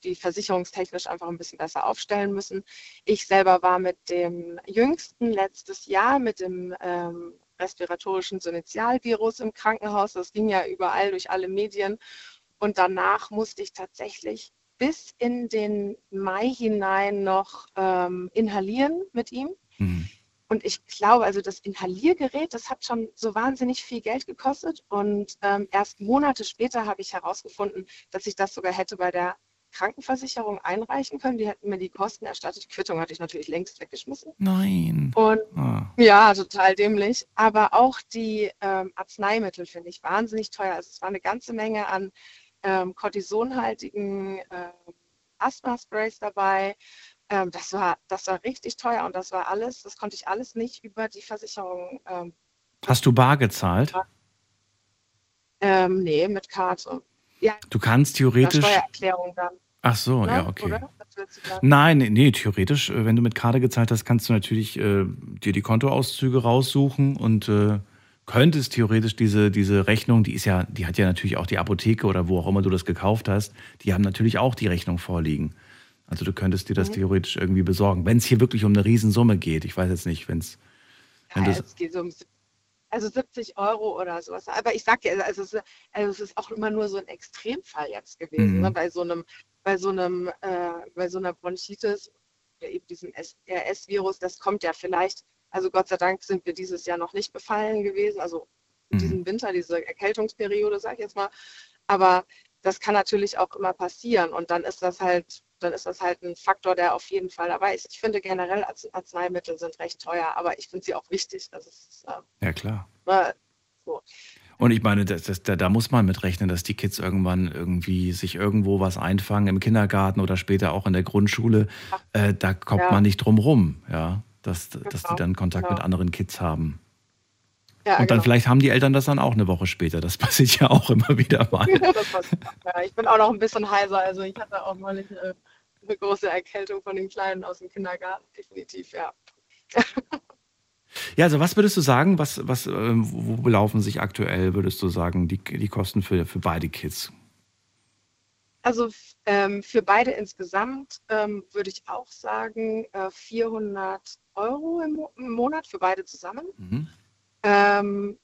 die versicherungstechnisch einfach ein bisschen besser aufstellen müssen. Ich selber war mit dem jüngsten letztes Jahr mit dem ähm, respiratorischen Synetialvirus im Krankenhaus. Das ging ja überall durch alle Medien. Und danach musste ich tatsächlich bis in den Mai hinein noch ähm, inhalieren mit ihm. Mhm. Und ich glaube, also das Inhaliergerät, das hat schon so wahnsinnig viel Geld gekostet. Und ähm, erst Monate später habe ich herausgefunden, dass ich das sogar hätte bei der Krankenversicherung einreichen können. Die hätten mir die Kosten erstattet. Die Quittung hatte ich natürlich längst weggeschmissen. Nein. Und ah. ja, total dämlich. Aber auch die ähm, Arzneimittel finde ich wahnsinnig teuer. Also es war eine ganze Menge an ähm, kortisonhaltigen äh, Asthma-Sprays dabei. Ähm, das, war, das war richtig teuer und das war alles, das konnte ich alles nicht über die Versicherung. Ähm, Hast du bar gezahlt? Ähm, nee, mit Karte. Ja, du kannst theoretisch. Steuererklärung dann. Ach so, ja, ja okay. Nein, nee, theoretisch, äh, wenn du mit Karte gezahlt hast, kannst du natürlich äh, dir die Kontoauszüge raussuchen und äh, könntest theoretisch diese, diese Rechnung, die ist ja, die hat ja natürlich auch die Apotheke oder wo auch immer du das gekauft hast, die haben natürlich auch die Rechnung vorliegen. Also du könntest dir das mhm. theoretisch irgendwie besorgen, wenn es hier wirklich um eine Riesensumme geht. Ich weiß jetzt nicht, wenn's, wenn es. Ja, es geht um also 70 Euro oder sowas. Aber ich sag dir, also es, also es ist auch immer nur so ein Extremfall jetzt gewesen, mhm. ne? bei so einem, bei so einem, äh, bei so einer Bronchitis, eben diesem RS-Virus, das kommt ja vielleicht, also Gott sei Dank sind wir dieses Jahr noch nicht befallen gewesen, also mhm. diesen Winter, diese Erkältungsperiode, sag ich jetzt mal. Aber das kann natürlich auch immer passieren und dann ist das halt dann ist das halt ein Faktor, der auf jeden Fall dabei ist. Ich finde generell Arzneimittel sind recht teuer, aber ich finde sie auch wichtig. Das ist, äh, ja, klar. Äh, so. Und ich meine, das, das, da, da, muss man mit rechnen, dass die Kids irgendwann irgendwie sich irgendwo was einfangen im Kindergarten oder später auch in der Grundschule. Äh, da kommt ja. man nicht drum rum, ja, dass, genau. dass die dann Kontakt genau. mit anderen Kids haben. Ja, und dann genau. vielleicht haben die Eltern das dann auch eine Woche später. Das passiert ja auch immer wieder mal. ja, ich bin auch noch ein bisschen heiser. Also ich hatte auch mal nicht, äh, eine große Erkältung von den Kleinen aus dem Kindergarten, definitiv, ja. Ja, also was würdest du sagen, was, was, äh, wo belaufen sich aktuell, würdest du sagen, die, die Kosten für, für beide Kids? Also ähm, für beide insgesamt ähm, würde ich auch sagen äh, 400 Euro im, Mo im, Monat für beide zusammen. Mhm. Ähm,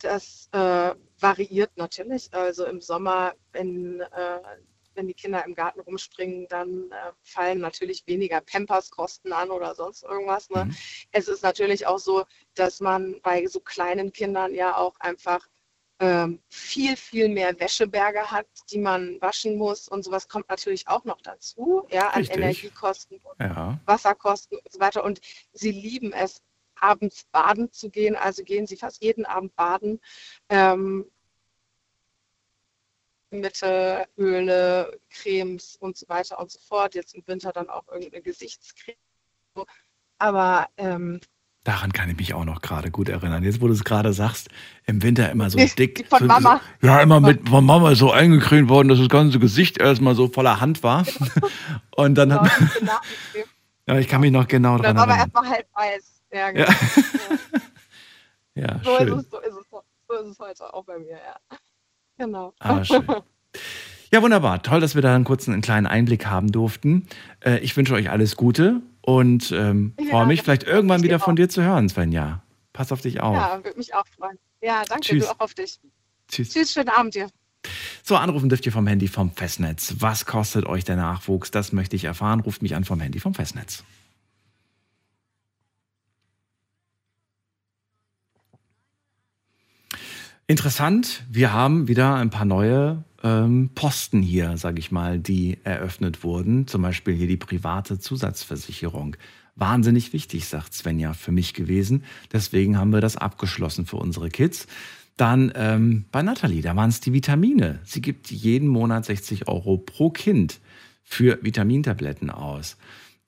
das äh, variiert natürlich. Also im Sommer, wenn äh, wenn die Kinder im Garten rumspringen, dann äh, fallen natürlich weniger Pampers-Kosten an oder sonst irgendwas. Ne? Mhm. Es ist natürlich auch so, dass man bei so kleinen Kindern ja auch einfach ähm, viel, viel mehr Wäscheberge hat, die man waschen muss und sowas kommt natürlich auch noch dazu, ja, an Richtig. Energiekosten, ja. Wasserkosten und so weiter. Und sie lieben es, abends baden zu gehen, also gehen sie fast jeden Abend baden. Ähm, Mittel, Öle, Cremes und so weiter und so fort. Jetzt im Winter dann auch irgendeine Gesichtscreme. Aber ähm, Daran kann ich mich auch noch gerade gut erinnern. Jetzt, wo du es gerade sagst, im Winter immer so dick. Die von Mama. Ja, immer mit von Mama so eingecremt worden, dass das ganze Gesicht erstmal so voller Hand war. Und dann hat genau, man, Ja, ich kann mich noch genau daran erinnern. Dann war aber erstmal halb weiß. Ja, genau. ja. ja so, schön. Ist es, so, ist es, so ist es heute auch bei mir, ja. Genau. Ah, schön. Ja, wunderbar. Toll, dass wir da einen kurzen, einen kleinen Einblick haben durften. Äh, ich wünsche euch alles Gute und ähm, ja, freue mich, vielleicht irgendwann wieder von dir zu hören, Svenja. Pass auf dich auf. Ja, würde mich auch freuen. Ja, danke, Tschüss. du auch auf dich. Tschüss. Tschüss, schönen Abend dir. So, anrufen dürft ihr vom Handy vom Festnetz. Was kostet euch der Nachwuchs? Das möchte ich erfahren. Ruft mich an vom Handy vom Festnetz. Interessant, wir haben wieder ein paar neue ähm, Posten hier, sage ich mal, die eröffnet wurden. Zum Beispiel hier die private Zusatzversicherung. Wahnsinnig wichtig, sagt Svenja, für mich gewesen. Deswegen haben wir das abgeschlossen für unsere Kids. Dann ähm, bei Nathalie, da waren es die Vitamine. Sie gibt jeden Monat 60 Euro pro Kind für Vitamintabletten aus.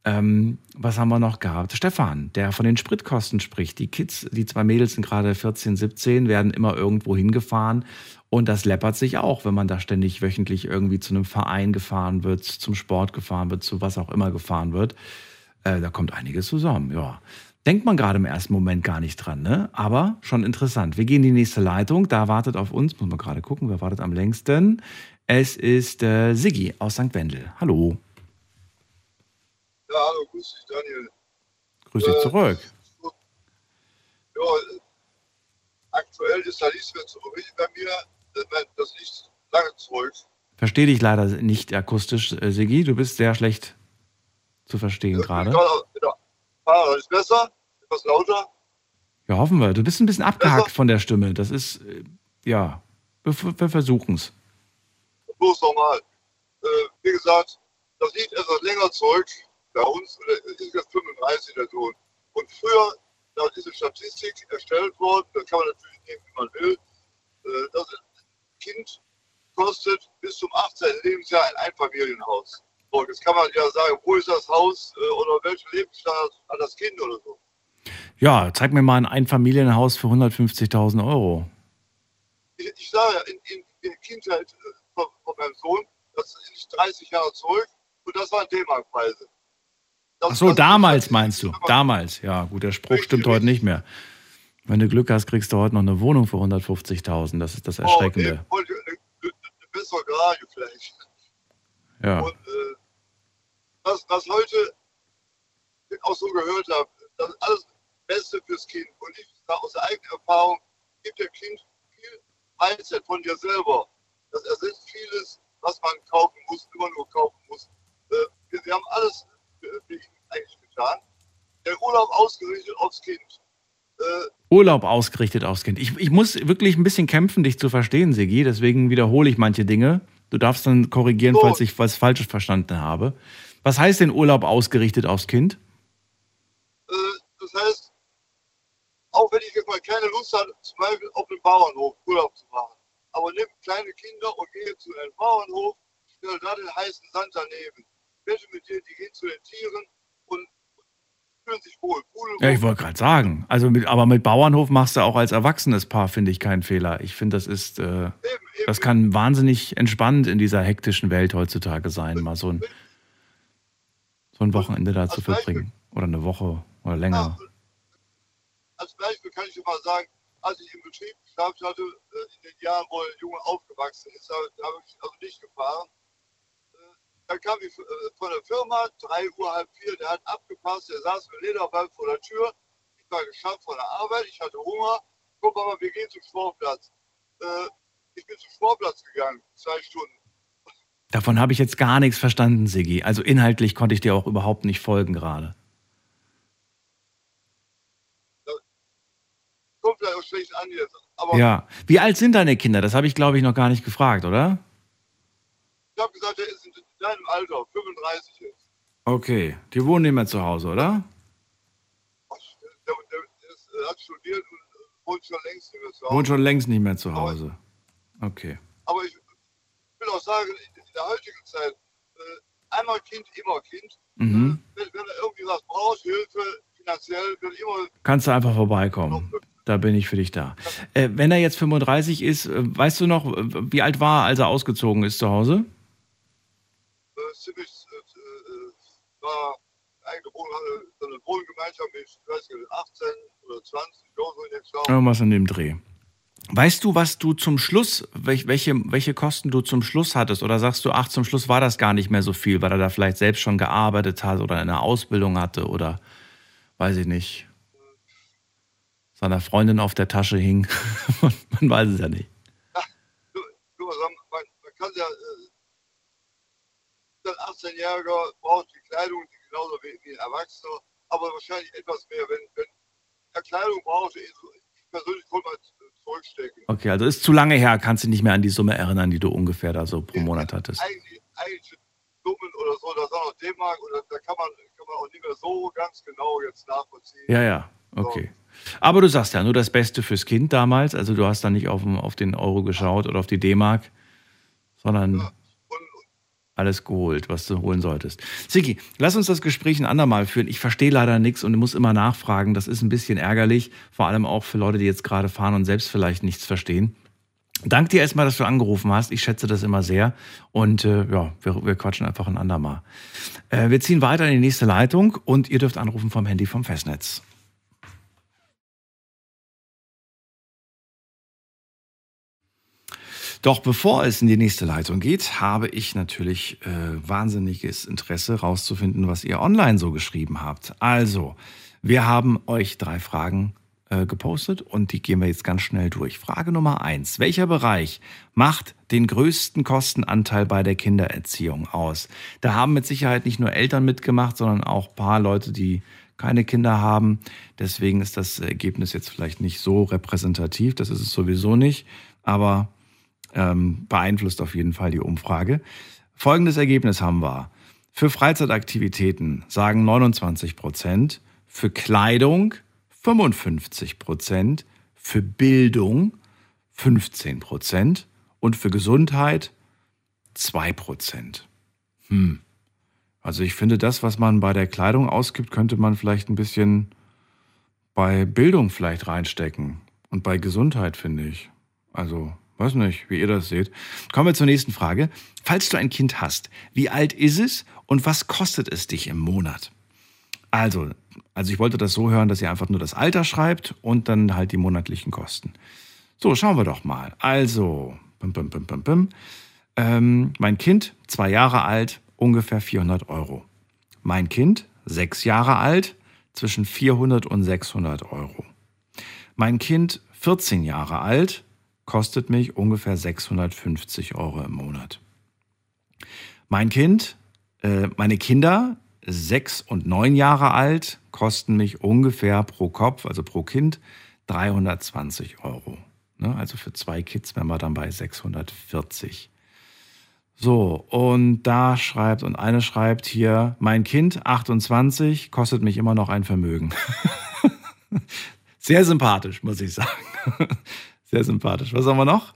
Ähm, was haben wir noch gehabt? Stefan, der von den Spritkosten spricht. Die Kids, die zwei Mädels sind gerade 14, 17, werden immer irgendwo hingefahren. Und das läppert sich auch, wenn man da ständig wöchentlich irgendwie zu einem Verein gefahren wird, zum Sport gefahren wird, zu was auch immer gefahren wird. Äh, da kommt einiges zusammen, ja. Denkt man gerade im ersten Moment gar nicht dran, ne? Aber schon interessant. Wir gehen in die nächste Leitung. Da wartet auf uns, muss man gerade gucken, wer wartet am längsten. Es ist äh, Siggi aus St. Wendel. Hallo. Ja, hallo, grüß dich, Daniel. Grüß dich äh, zurück. Ja, aktuell ist da nichts mehr zu berichten bei mir. Das liegt lange zurück. Verstehe dich leider nicht akustisch, äh, Sigi. Du bist sehr schlecht zu verstehen ja, gerade. Ja, ist besser? Etwas lauter? Ja, hoffen wir. Du bist ein bisschen abgehackt besser? von der Stimme. Das ist, äh, ja, wir, wir versuchen es. Bloß nochmal. Äh, wie gesagt, das liegt etwas länger zurück. Bei uns ist jetzt 35 der Sohn. Und früher, da ist eine Statistik erstellt worden, das kann man natürlich nehmen, wie man will. Äh, das Kind kostet bis zum 18. Lebensjahr ein Einfamilienhaus. So, jetzt kann man ja sagen, wo ist das Haus äh, oder welchen Lebensstandard hat das Kind oder so. Ja, zeig mir mal ein Einfamilienhaus für 150.000 Euro. Ich, ich sage ja, in, in, in der Kindheit äh, von, von, meinem Sohn, das ist 30 Jahre zurück und das waren D-Mark-Preise. Ach so, damals meinst du? Damals, ja, gut, der Spruch stimmt heute nicht mehr. Wenn du Glück hast, kriegst du heute noch eine Wohnung für 150.000. Das ist das oh, Erschreckende. Oh, eine bessere Garage vielleicht. Ja. Und äh, was, was heute auch so gehört habe, das ist alles Beste fürs Kind. Und ich sage aus eigener Erfahrung, gibt dem Kind viel Mindset von dir selber. Das ersetzt vieles, was man kaufen muss, immer nur kaufen muss. Äh, wir, wir, haben alles für, ihn eigentlich getan. Der Urlaub ausgerichtet aufs Kind. Äh, Urlaub ausgerichtet aufs Kind. Ich, ich muss wirklich ein bisschen kämpfen, dich zu verstehen, Sigi. Deswegen wiederhole ich manche Dinge. Du darfst dann korrigieren, so. falls ich was Falsches verstanden habe. Was heißt denn Urlaub ausgerichtet aufs Kind? Äh, das heißt, auch wenn ich jetzt mal keine Lust habe, zum Beispiel auf dem Bauernhof Urlaub zu machen, aber nimm kleine Kinder und gehe zu einem Bauernhof, stelle da den heißen Sand daneben, wette mit dir, die gehen zu den Tieren und fühlen sich wohl. ja, ich wollte gerade sagen, also mit, aber mit Bauernhof machst du auch als erwachsenes Paar, finde ich, keinen Fehler. Ich finde, das ist, äh, eben, eben, das kann wahnsinnig entspannend in dieser hektischen Welt heutzutage sein, mal so ein so ein Wochenende da zu verbringen. Oder eine Woche oder länger. Ja, als Beispiel kann ich immer sagen, als ich im Betrieb geschafft hatte, äh, in den Jahren, wo der Junge aufgewachsen ist, da habe ich also nicht gefahren. Äh, da kam ich äh, von der Firma, drei Uhr, halb vier, der hat abgepasst, der saß mit Lederball vor der Tür. Ich war geschafft von der Arbeit, ich hatte Hunger. Guck mal, wir gehen zum Sportplatz. Ich bin zum Sportplatz gegangen, zwei Stunden. Davon habe ich jetzt gar nichts verstanden, Sigi. Also inhaltlich konnte ich dir auch überhaupt nicht folgen gerade. Kommt vielleicht auch schlecht an jetzt. Aber ja. Wie alt sind deine Kinder? Das habe ich, glaube ich, noch gar nicht gefragt, oder? Ich habe gesagt, er ist in deinem Alter, 35 jetzt. Okay. Die wohnen nicht mehr zu Hause, oder? Der, der, der hat studiert und wohnt schon längst nicht mehr zu Hause. Wohnt schon längst nicht mehr zu Hause. Okay. Aber ich will auch sagen, in der heutigen Zeit, äh, einmal Kind, immer Kind. Mhm. Äh, wenn, wenn er irgendwie was braucht, Hilfe, finanziell, wird immer. Kannst du einfach vorbeikommen. Da bin ich für dich da. Äh, wenn er jetzt 35 ist, äh, weißt du noch, wie alt war er, als er ausgezogen ist zu Hause? Äh, ziemlich, äh, war eigene Wohn so eine Wohngemeinschaft mit, ich weiß nicht, 18 oder 20, so in Irgendwas in dem Dreh. Weißt du, was du zum Schluss, welche, welche Kosten du zum Schluss hattest? Oder sagst du, ach, zum Schluss war das gar nicht mehr so viel, weil er da vielleicht selbst schon gearbeitet hat oder eine Ausbildung hatte oder weiß ich nicht, seiner Freundin auf der Tasche hing? man weiß es ja nicht. Ja, du, du, man, man kann ja, äh, ein 18-Jähriger braucht die Kleidung genauso wie, wie ein Erwachsener, aber wahrscheinlich etwas mehr, wenn, wenn er Kleidung braucht, ich persönlich konnte man zurückstecken. Okay, also ist zu lange her, kannst du nicht mehr an die Summe erinnern, die du ungefähr da so pro Monat hattest. Eigentlich, eigentlich Summen oder so, das war noch D-Mark oder da kann man, kann man auch nicht mehr so ganz genau jetzt nachvollziehen. Ja, ja, okay. So. Aber du sagst ja nur das Beste fürs Kind damals, also du hast da nicht auf, auf den Euro geschaut oder auf die D-Mark, sondern ja alles geholt, was du holen solltest. Siki, lass uns das Gespräch ein andermal führen. Ich verstehe leider nichts und muss immer nachfragen. Das ist ein bisschen ärgerlich, vor allem auch für Leute, die jetzt gerade fahren und selbst vielleicht nichts verstehen. Dank dir erstmal, dass du angerufen hast. Ich schätze das immer sehr. Und äh, ja, wir, wir, quatschen einfach ein andermal. Äh, wir ziehen weiter in die nächste Leitung und ihr dürft anrufen vom Handy vom Festnetz. Doch bevor es in die nächste Leitung geht, habe ich natürlich äh, wahnsinniges Interesse herauszufinden, was ihr online so geschrieben habt. Also, wir haben euch drei Fragen äh, gepostet und die gehen wir jetzt ganz schnell durch. Frage Nummer eins. Welcher Bereich macht den größten Kostenanteil bei der Kindererziehung aus? Da haben mit Sicherheit nicht nur Eltern mitgemacht, sondern auch ein paar Leute, die keine Kinder haben. Deswegen ist das Ergebnis jetzt vielleicht nicht so repräsentativ. Das ist es sowieso nicht. Aber ähm, beeinflusst auf jeden Fall die Umfrage. Folgendes Ergebnis haben wir. Für Freizeitaktivitäten sagen 29 Prozent, für Kleidung 55 Prozent, für Bildung 15 Prozent und für Gesundheit 2 Prozent. Hm. Also ich finde, das, was man bei der Kleidung ausgibt, könnte man vielleicht ein bisschen bei Bildung vielleicht reinstecken. Und bei Gesundheit, finde ich. Also, weiß nicht, wie ihr das seht. Kommen wir zur nächsten Frage. Falls du ein Kind hast, wie alt ist es und was kostet es dich im Monat? Also, also ich wollte das so hören, dass ihr einfach nur das Alter schreibt und dann halt die monatlichen Kosten. So, schauen wir doch mal. Also, bim, bim, bim, bim, bim. Ähm, mein Kind, zwei Jahre alt, ungefähr 400 Euro. Mein Kind, sechs Jahre alt, zwischen 400 und 600 Euro. Mein Kind, 14 Jahre alt, kostet mich ungefähr 650 Euro im Monat. Mein Kind, äh, meine Kinder, sechs und neun Jahre alt, kosten mich ungefähr pro Kopf, also pro Kind, 320 Euro. Ne? Also für zwei Kids wären wir dann bei 640. So, und da schreibt, und eine schreibt hier, mein Kind, 28, kostet mich immer noch ein Vermögen. Sehr sympathisch, muss ich sagen. Sehr sympathisch. Was haben wir noch?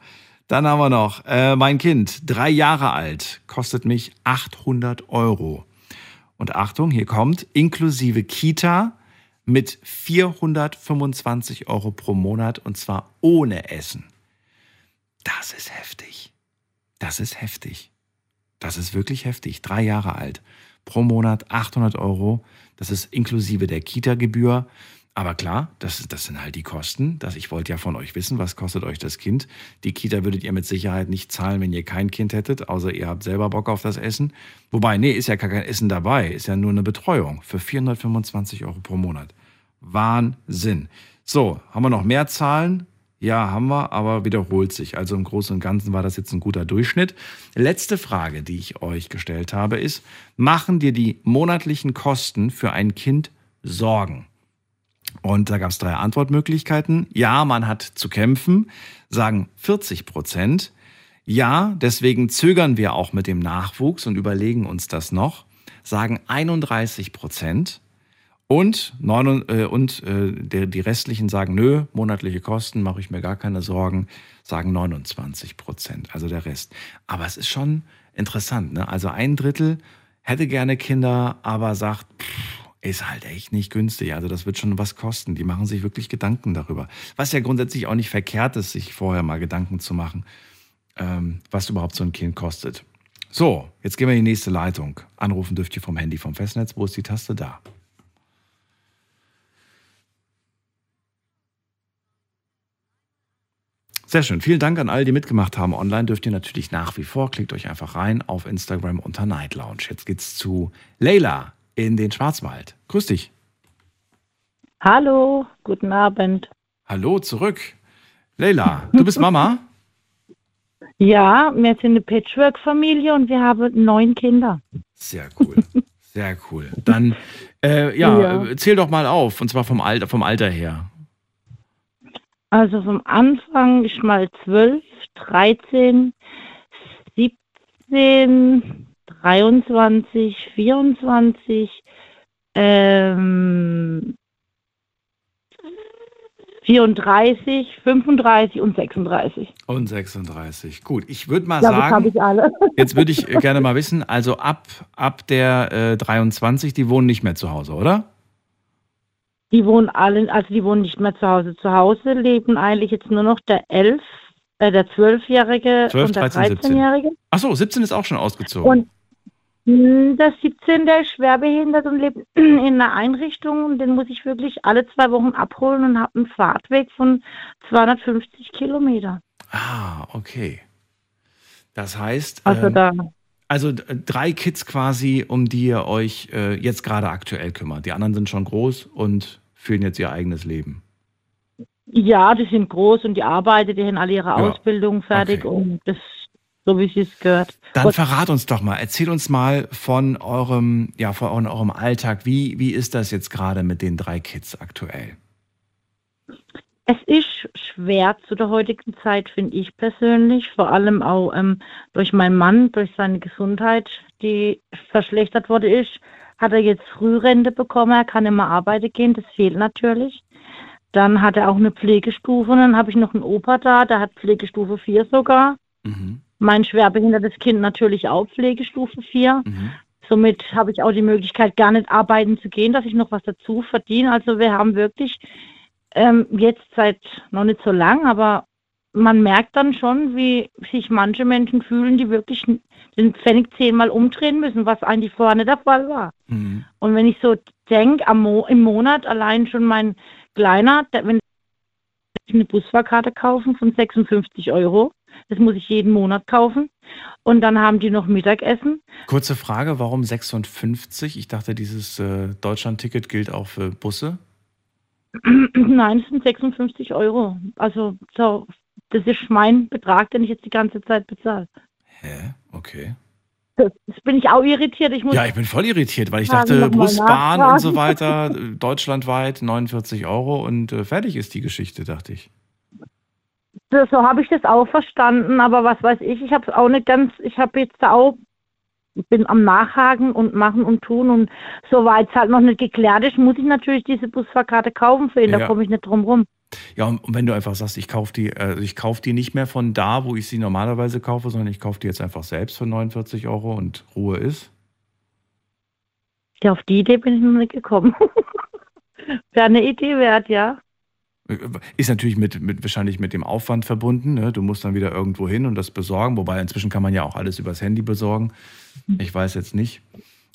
Dann haben wir noch, äh, mein Kind, drei Jahre alt, kostet mich 800 Euro. Und Achtung, hier kommt, inklusive Kita mit 425 Euro pro Monat und zwar ohne Essen. Das ist heftig. Das ist heftig. Das ist wirklich heftig. Drei Jahre alt. Pro Monat 800 Euro. Das ist inklusive der Kita-Gebühr. Aber klar, das, das sind halt die Kosten. Das, ich wollte ja von euch wissen, was kostet euch das Kind. Die Kita würdet ihr mit Sicherheit nicht zahlen, wenn ihr kein Kind hättet, außer ihr habt selber Bock auf das Essen. Wobei, nee, ist ja gar kein Essen dabei, ist ja nur eine Betreuung für 425 Euro pro Monat. Wahnsinn. So, haben wir noch mehr Zahlen? Ja, haben wir, aber wiederholt sich. Also im Großen und Ganzen war das jetzt ein guter Durchschnitt. Letzte Frage, die ich euch gestellt habe, ist, machen dir die monatlichen Kosten für ein Kind Sorgen? Und da gab es drei Antwortmöglichkeiten. Ja, man hat zu kämpfen, sagen 40 Prozent. Ja, deswegen zögern wir auch mit dem Nachwuchs und überlegen uns das noch, sagen 31 Prozent. Und, neun, äh, und äh, der, die restlichen sagen, nö, monatliche Kosten, mache ich mir gar keine Sorgen, sagen 29 Prozent, also der Rest. Aber es ist schon interessant, ne? Also ein Drittel hätte gerne Kinder, aber sagt, pff, ist halt echt nicht günstig. Also das wird schon was kosten. Die machen sich wirklich Gedanken darüber. Was ja grundsätzlich auch nicht verkehrt ist, sich vorher mal Gedanken zu machen, ähm, was überhaupt so ein Kind kostet. So, jetzt gehen wir in die nächste Leitung. Anrufen dürft ihr vom Handy vom Festnetz. Wo ist die Taste da? Sehr schön. Vielen Dank an alle, die mitgemacht haben. Online dürft ihr natürlich nach wie vor. Klickt euch einfach rein auf Instagram unter Night Lounge. Jetzt geht's zu Leila in den Schwarzwald. Grüß dich. Hallo, guten Abend. Hallo zurück. Leila, du bist Mama? ja, wir sind eine Patchwork-Familie und wir haben neun Kinder. Sehr cool. Sehr cool. Dann, äh, ja, ja, zähl doch mal auf, und zwar vom Alter, vom Alter her. Also vom Anfang ist mal 12, 13, 17, 23, 24, ähm, 34, 35 und 36. Und 36. Gut, ich würde mal ja, sagen, ich alle. jetzt würde ich gerne mal wissen, also ab, ab der äh, 23, die wohnen nicht mehr zu Hause, oder? Die wohnen alle, also die wohnen nicht mehr zu Hause. Zu Hause leben eigentlich jetzt nur noch der 11, äh, der 12-Jährige und der 13-Jährige. Achso, 17 ist auch schon ausgezogen. Und der 17, der ist schwerbehindert und lebt in einer Einrichtung und den muss ich wirklich alle zwei Wochen abholen und habe einen Fahrtweg von 250 Kilometer. Ah, okay. Das heißt, also, ähm, da, also drei Kids quasi, um die ihr euch äh, jetzt gerade aktuell kümmert. Die anderen sind schon groß und führen jetzt ihr eigenes Leben. Ja, die sind groß und die arbeiten, die haben alle ihre ja. Ausbildung fertig okay. und das so wie es gehört. Dann Gott. verrat uns doch mal, erzähl uns mal von eurem, ja, von eurem Alltag. Wie, wie ist das jetzt gerade mit den drei Kids aktuell? Es ist wert zu der heutigen Zeit, finde ich persönlich. Vor allem auch ähm, durch meinen Mann, durch seine Gesundheit, die verschlechtert wurde ist, hat er jetzt Frührente bekommen. Er kann immer arbeiten gehen, das fehlt natürlich. Dann hat er auch eine Pflegestufe und dann habe ich noch einen Opa da, der hat Pflegestufe 4 sogar. Mhm. Mein schwerbehindertes Kind natürlich auch Pflegestufe 4. Mhm. Somit habe ich auch die Möglichkeit, gar nicht arbeiten zu gehen, dass ich noch was dazu verdiene. Also wir haben wirklich ähm, jetzt seit noch nicht so lang, aber man merkt dann schon, wie sich manche Menschen fühlen, die wirklich den Pfennig zehnmal umdrehen müssen, was eigentlich vorher nicht der Fall war. Mhm. Und wenn ich so denke, Mo im Monat allein schon mein Kleiner, der, wenn ich eine Busfahrkarte kaufen von 56 Euro, das muss ich jeden Monat kaufen. Und dann haben die noch Mittagessen. Kurze Frage, warum 56? Ich dachte, dieses äh, Deutschland-Ticket gilt auch für Busse. Nein, es sind 56 Euro. Also so, das ist mein Betrag, den ich jetzt die ganze Zeit bezahle. Hä? Okay. Das, das bin ich auch irritiert. Ich ja, ich bin voll irritiert, weil ich dachte, Bus, Bahn und so weiter, deutschlandweit 49 Euro und äh, fertig ist die Geschichte, dachte ich. So, so habe ich das auch verstanden, aber was weiß ich, ich habe es auch nicht ganz, ich habe jetzt auch bin am Nachhaken und machen und tun und soweit es halt noch nicht geklärt ist, muss ich natürlich diese Busfahrkarte kaufen für ihn, ja. da komme ich nicht drum rum. Ja, und wenn du einfach sagst, ich kaufe die, äh, ich kaufe die nicht mehr von da, wo ich sie normalerweise kaufe, sondern ich kaufe die jetzt einfach selbst für 49 Euro und Ruhe ist. Ja, auf die Idee bin ich noch nicht gekommen. Wäre eine Idee wert, ja. Ist natürlich mit, mit, wahrscheinlich mit dem Aufwand verbunden. Ne? Du musst dann wieder irgendwo hin und das besorgen. Wobei inzwischen kann man ja auch alles übers Handy besorgen. Ich weiß jetzt nicht.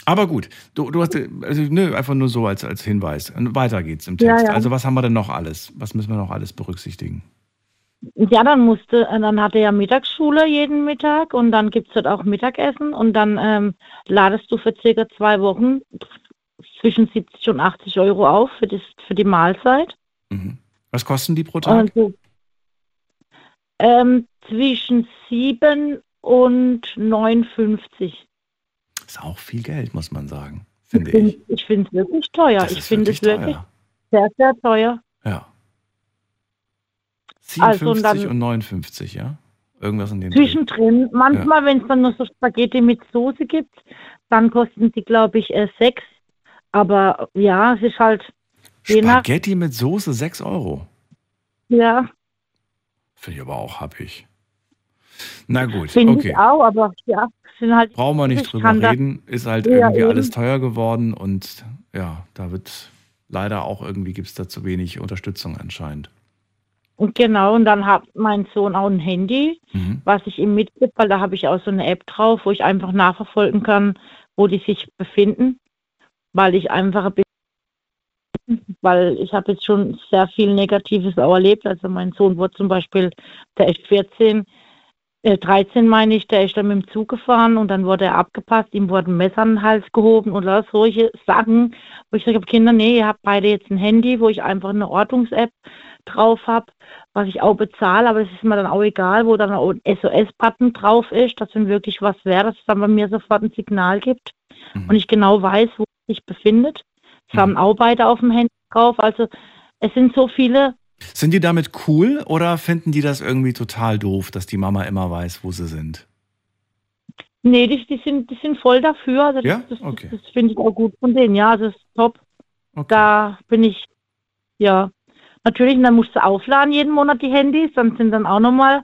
Aber gut, du, du hast also, ne, einfach nur so als, als Hinweis. Und weiter geht's im Text. Ja, ja. Also was haben wir denn noch alles? Was müssen wir noch alles berücksichtigen? Ja, dann musste, dann hatte er ja Mittagsschule jeden Mittag und dann gibt es dort auch Mittagessen und dann ähm, ladest du für circa zwei Wochen zwischen 70 und 80 Euro auf für, das, für die Mahlzeit. Mhm. Was kosten die pro Tag? Also, ähm, zwischen 7 und 9,50. Ist auch viel Geld, muss man sagen, finde ich. ich finde es wirklich teuer. ich finde es wirklich sehr, sehr teuer. Ja. 57 also und 59, ja? Irgendwas in dem Zwischendrin. Dreh. Manchmal, ja. wenn es dann nur so Spaghetti mit Soße gibt, dann kosten die, glaube ich, äh, 6. Aber ja, es ist halt Spaghetti mit Soße 6 Euro. Ja. Finde ich aber auch happig. Na gut, Finde okay. Ich auch, aber ja, sind halt. Brauchen wir nicht drüber reden, ist halt ja, irgendwie eben. alles teuer geworden und ja, da wird leider auch irgendwie gibt es da zu wenig Unterstützung anscheinend. Und genau, und dann hat mein Sohn auch ein Handy, mhm. was ich ihm mitgebe, weil da habe ich auch so eine App drauf, wo ich einfach nachverfolgen kann, wo die sich befinden, weil ich einfach ein bisschen weil ich habe jetzt schon sehr viel Negatives auch erlebt. Also mein Sohn wurde zum Beispiel, der ist 14, äh, 13 meine ich, der ist dann mit dem Zug gefahren und dann wurde er abgepasst, ihm wurden Messer an den Hals gehoben oder solche Sachen, wo ich sage, Kinder, nee, ihr habt beide jetzt ein Handy, wo ich einfach eine Ordnungs-App drauf habe, was ich auch bezahle, aber es ist mir dann auch egal, wo dann auch ein SOS-Button drauf ist, dass wenn wirklich was wäre, dass es dann bei mir sofort ein Signal gibt mhm. und ich genau weiß, wo es sich befindet. Es haben auch beide auf dem Handy drauf. Also es sind so viele. Sind die damit cool oder finden die das irgendwie total doof, dass die Mama immer weiß, wo sie sind? Nee, die, die, sind, die sind voll dafür. Also das, ja? das, okay. das, das finde ich auch gut von denen. Ja, das ist top. Okay. Da bin ich, ja. Natürlich, dann musst du aufladen jeden Monat die Handys, dann sind dann auch nochmal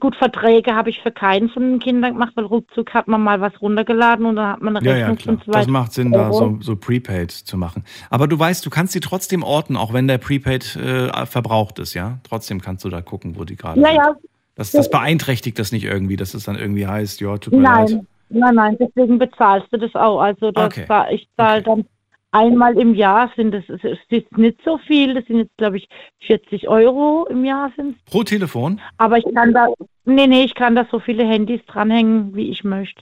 Gut, Verträge habe ich für keinen von den Kindern gemacht, weil ruckzuck hat man mal was runtergeladen und dann hat man eine ja, Rechnung ja, klar. von zwei. Das macht Sinn, Euro. da so, so Prepaid zu machen. Aber du weißt, du kannst sie trotzdem orten, auch wenn der Prepaid äh, verbraucht ist, ja? Trotzdem kannst du da gucken, wo die gerade ja, sind. Ja, das, das beeinträchtigt das nicht irgendwie, dass es dann irgendwie heißt, ja, tut mir nein, leid. Nein, nein, deswegen bezahlst du das auch. Also das okay. ich zahle okay. dann einmal im Jahr sind es, es ist nicht so viel, das sind jetzt glaube ich 40 Euro im Jahr sind Pro Telefon? Aber ich kann da, nee, nee, ich kann da so viele Handys dranhängen, wie ich möchte.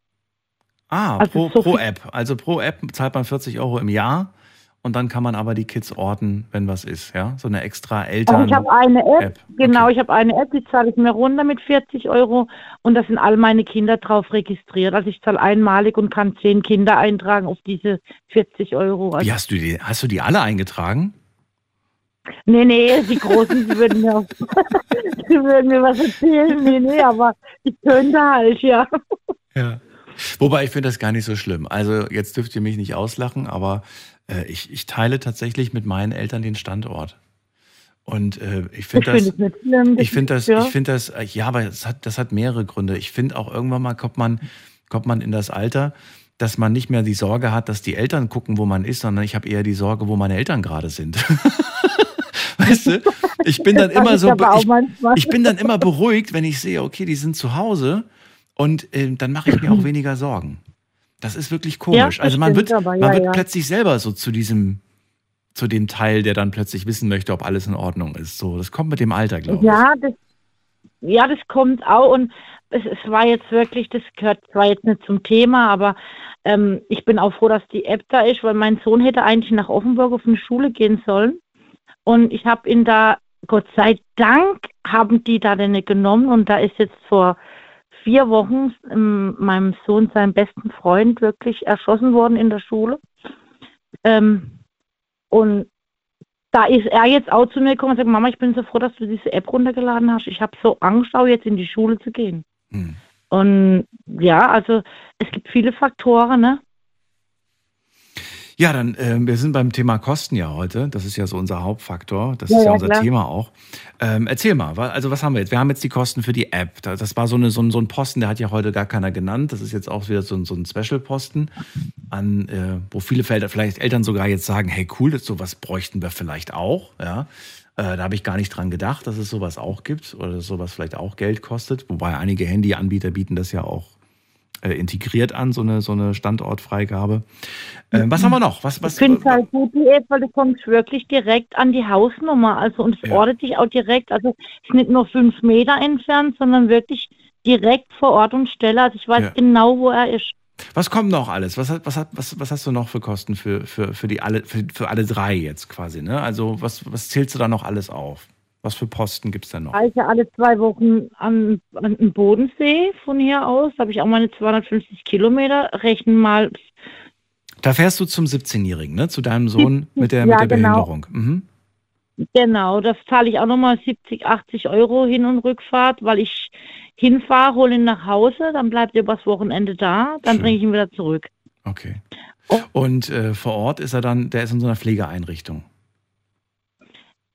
Ah, also pro, so pro App. Also pro App zahlt man 40 Euro im Jahr und dann kann man aber die Kids orten, wenn was ist, ja? So eine extra Eltern. Also ich habe eine App, App. genau, okay. ich habe eine App, die zahle ich mir runter mit 40 Euro und da sind all meine Kinder drauf registriert. Also ich zahle einmalig und kann zehn Kinder eintragen auf diese 40 Euro. Also Wie hast du die? Hast du die alle eingetragen? Nee, nee, die Großen, die würden mir, die würden mir was erzählen. Nee, nee, aber ich könnte halt, ja. Ja. Wobei ich finde das gar nicht so schlimm. Also jetzt dürft ihr mich nicht auslachen, aber äh, ich, ich teile tatsächlich mit meinen Eltern den Standort. Und äh, ich finde das, ich finde das, ich finde das, äh, ja, aber das hat, das hat mehrere Gründe. Ich finde auch irgendwann mal kommt man, kommt man in das Alter, dass man nicht mehr die Sorge hat, dass die Eltern gucken, wo man ist, sondern ich habe eher die Sorge, wo meine Eltern gerade sind. weißt du, ich bin dann immer so, ich, ich, bin dann immer beruhigt, wenn ich sehe, okay, die sind zu Hause und äh, dann mache ich mir auch weniger Sorgen. Das ist wirklich komisch. Ja, also man wird, aber, ja, man wird ja. plötzlich selber so zu diesem, zu dem Teil, der dann plötzlich wissen möchte, ob alles in Ordnung ist. So, das kommt mit dem Alter, glaube ja, ich. Das, ja, das kommt auch und es, es, war jetzt wirklich, das gehört zwar jetzt nicht zum Thema, aber ähm, ich bin auch froh, dass die App da ist, weil mein Sohn hätte eigentlich nach Offenburg auf eine Schule gehen sollen. Und ich habe ihn da, Gott sei Dank, haben die da denn genommen und da ist jetzt vor vier Wochen ähm, meinem Sohn, seinem besten Freund, wirklich erschossen worden in der Schule. Ähm, und da ist er jetzt auch zu mir gekommen und sagt, Mama, ich bin so froh, dass du diese App runtergeladen hast. Ich habe so Angst, auch jetzt in die Schule zu gehen. Hm. Und ja, also es gibt viele Faktoren, ne? Ja, dann, äh, wir sind beim Thema Kosten ja heute. Das ist ja so unser Hauptfaktor. Das ja, ist ja, ja unser klar. Thema auch. Ähm, erzähl mal, also was haben wir jetzt? Wir haben jetzt die Kosten für die App. Das war so, eine, so, ein, so ein Posten, der hat ja heute gar keiner genannt. Das ist jetzt auch wieder so ein, so ein Special-Posten, an, äh, wo viele Felder, vielleicht Eltern sogar jetzt sagen, hey cool, das, sowas bräuchten wir vielleicht auch. Ja. Äh, da habe ich gar nicht dran gedacht, dass es sowas auch gibt oder dass sowas vielleicht auch Geld kostet. Wobei einige Handyanbieter bieten das ja auch äh, integriert an, so eine, so eine Standortfreigabe. Äh, was haben wir noch? Was, was, ich finde es halt gut, weil du kommst wirklich direkt an die Hausnummer. Also und es ja. ortet dich auch direkt. Also es ist nicht nur fünf Meter entfernt, sondern wirklich direkt vor Ort und Stelle. Also ich weiß ja. genau, wo er ist. Was kommt noch alles? Was, was, was, was hast du noch für Kosten für, für, für, die alle, für, für alle drei jetzt quasi? Ne? Also was, was zählst du da noch alles auf? Was für Posten gibt es da noch? Also alle zwei Wochen an, an den Bodensee von hier aus. Da habe ich auch meine 250 Kilometer. Rechnen mal. Da fährst du zum 17-Jährigen, ne? Zu deinem Sohn mit der, ja, mit der genau. Behinderung. Mhm. Genau, das zahle ich auch nochmal 70, 80 Euro Hin- und Rückfahrt, weil ich hinfahre, hole ihn nach Hause, dann bleibt er übers Wochenende da, dann bringe ich ihn wieder zurück. Okay. Oh. Und äh, vor Ort ist er dann, der ist in so einer Pflegeeinrichtung.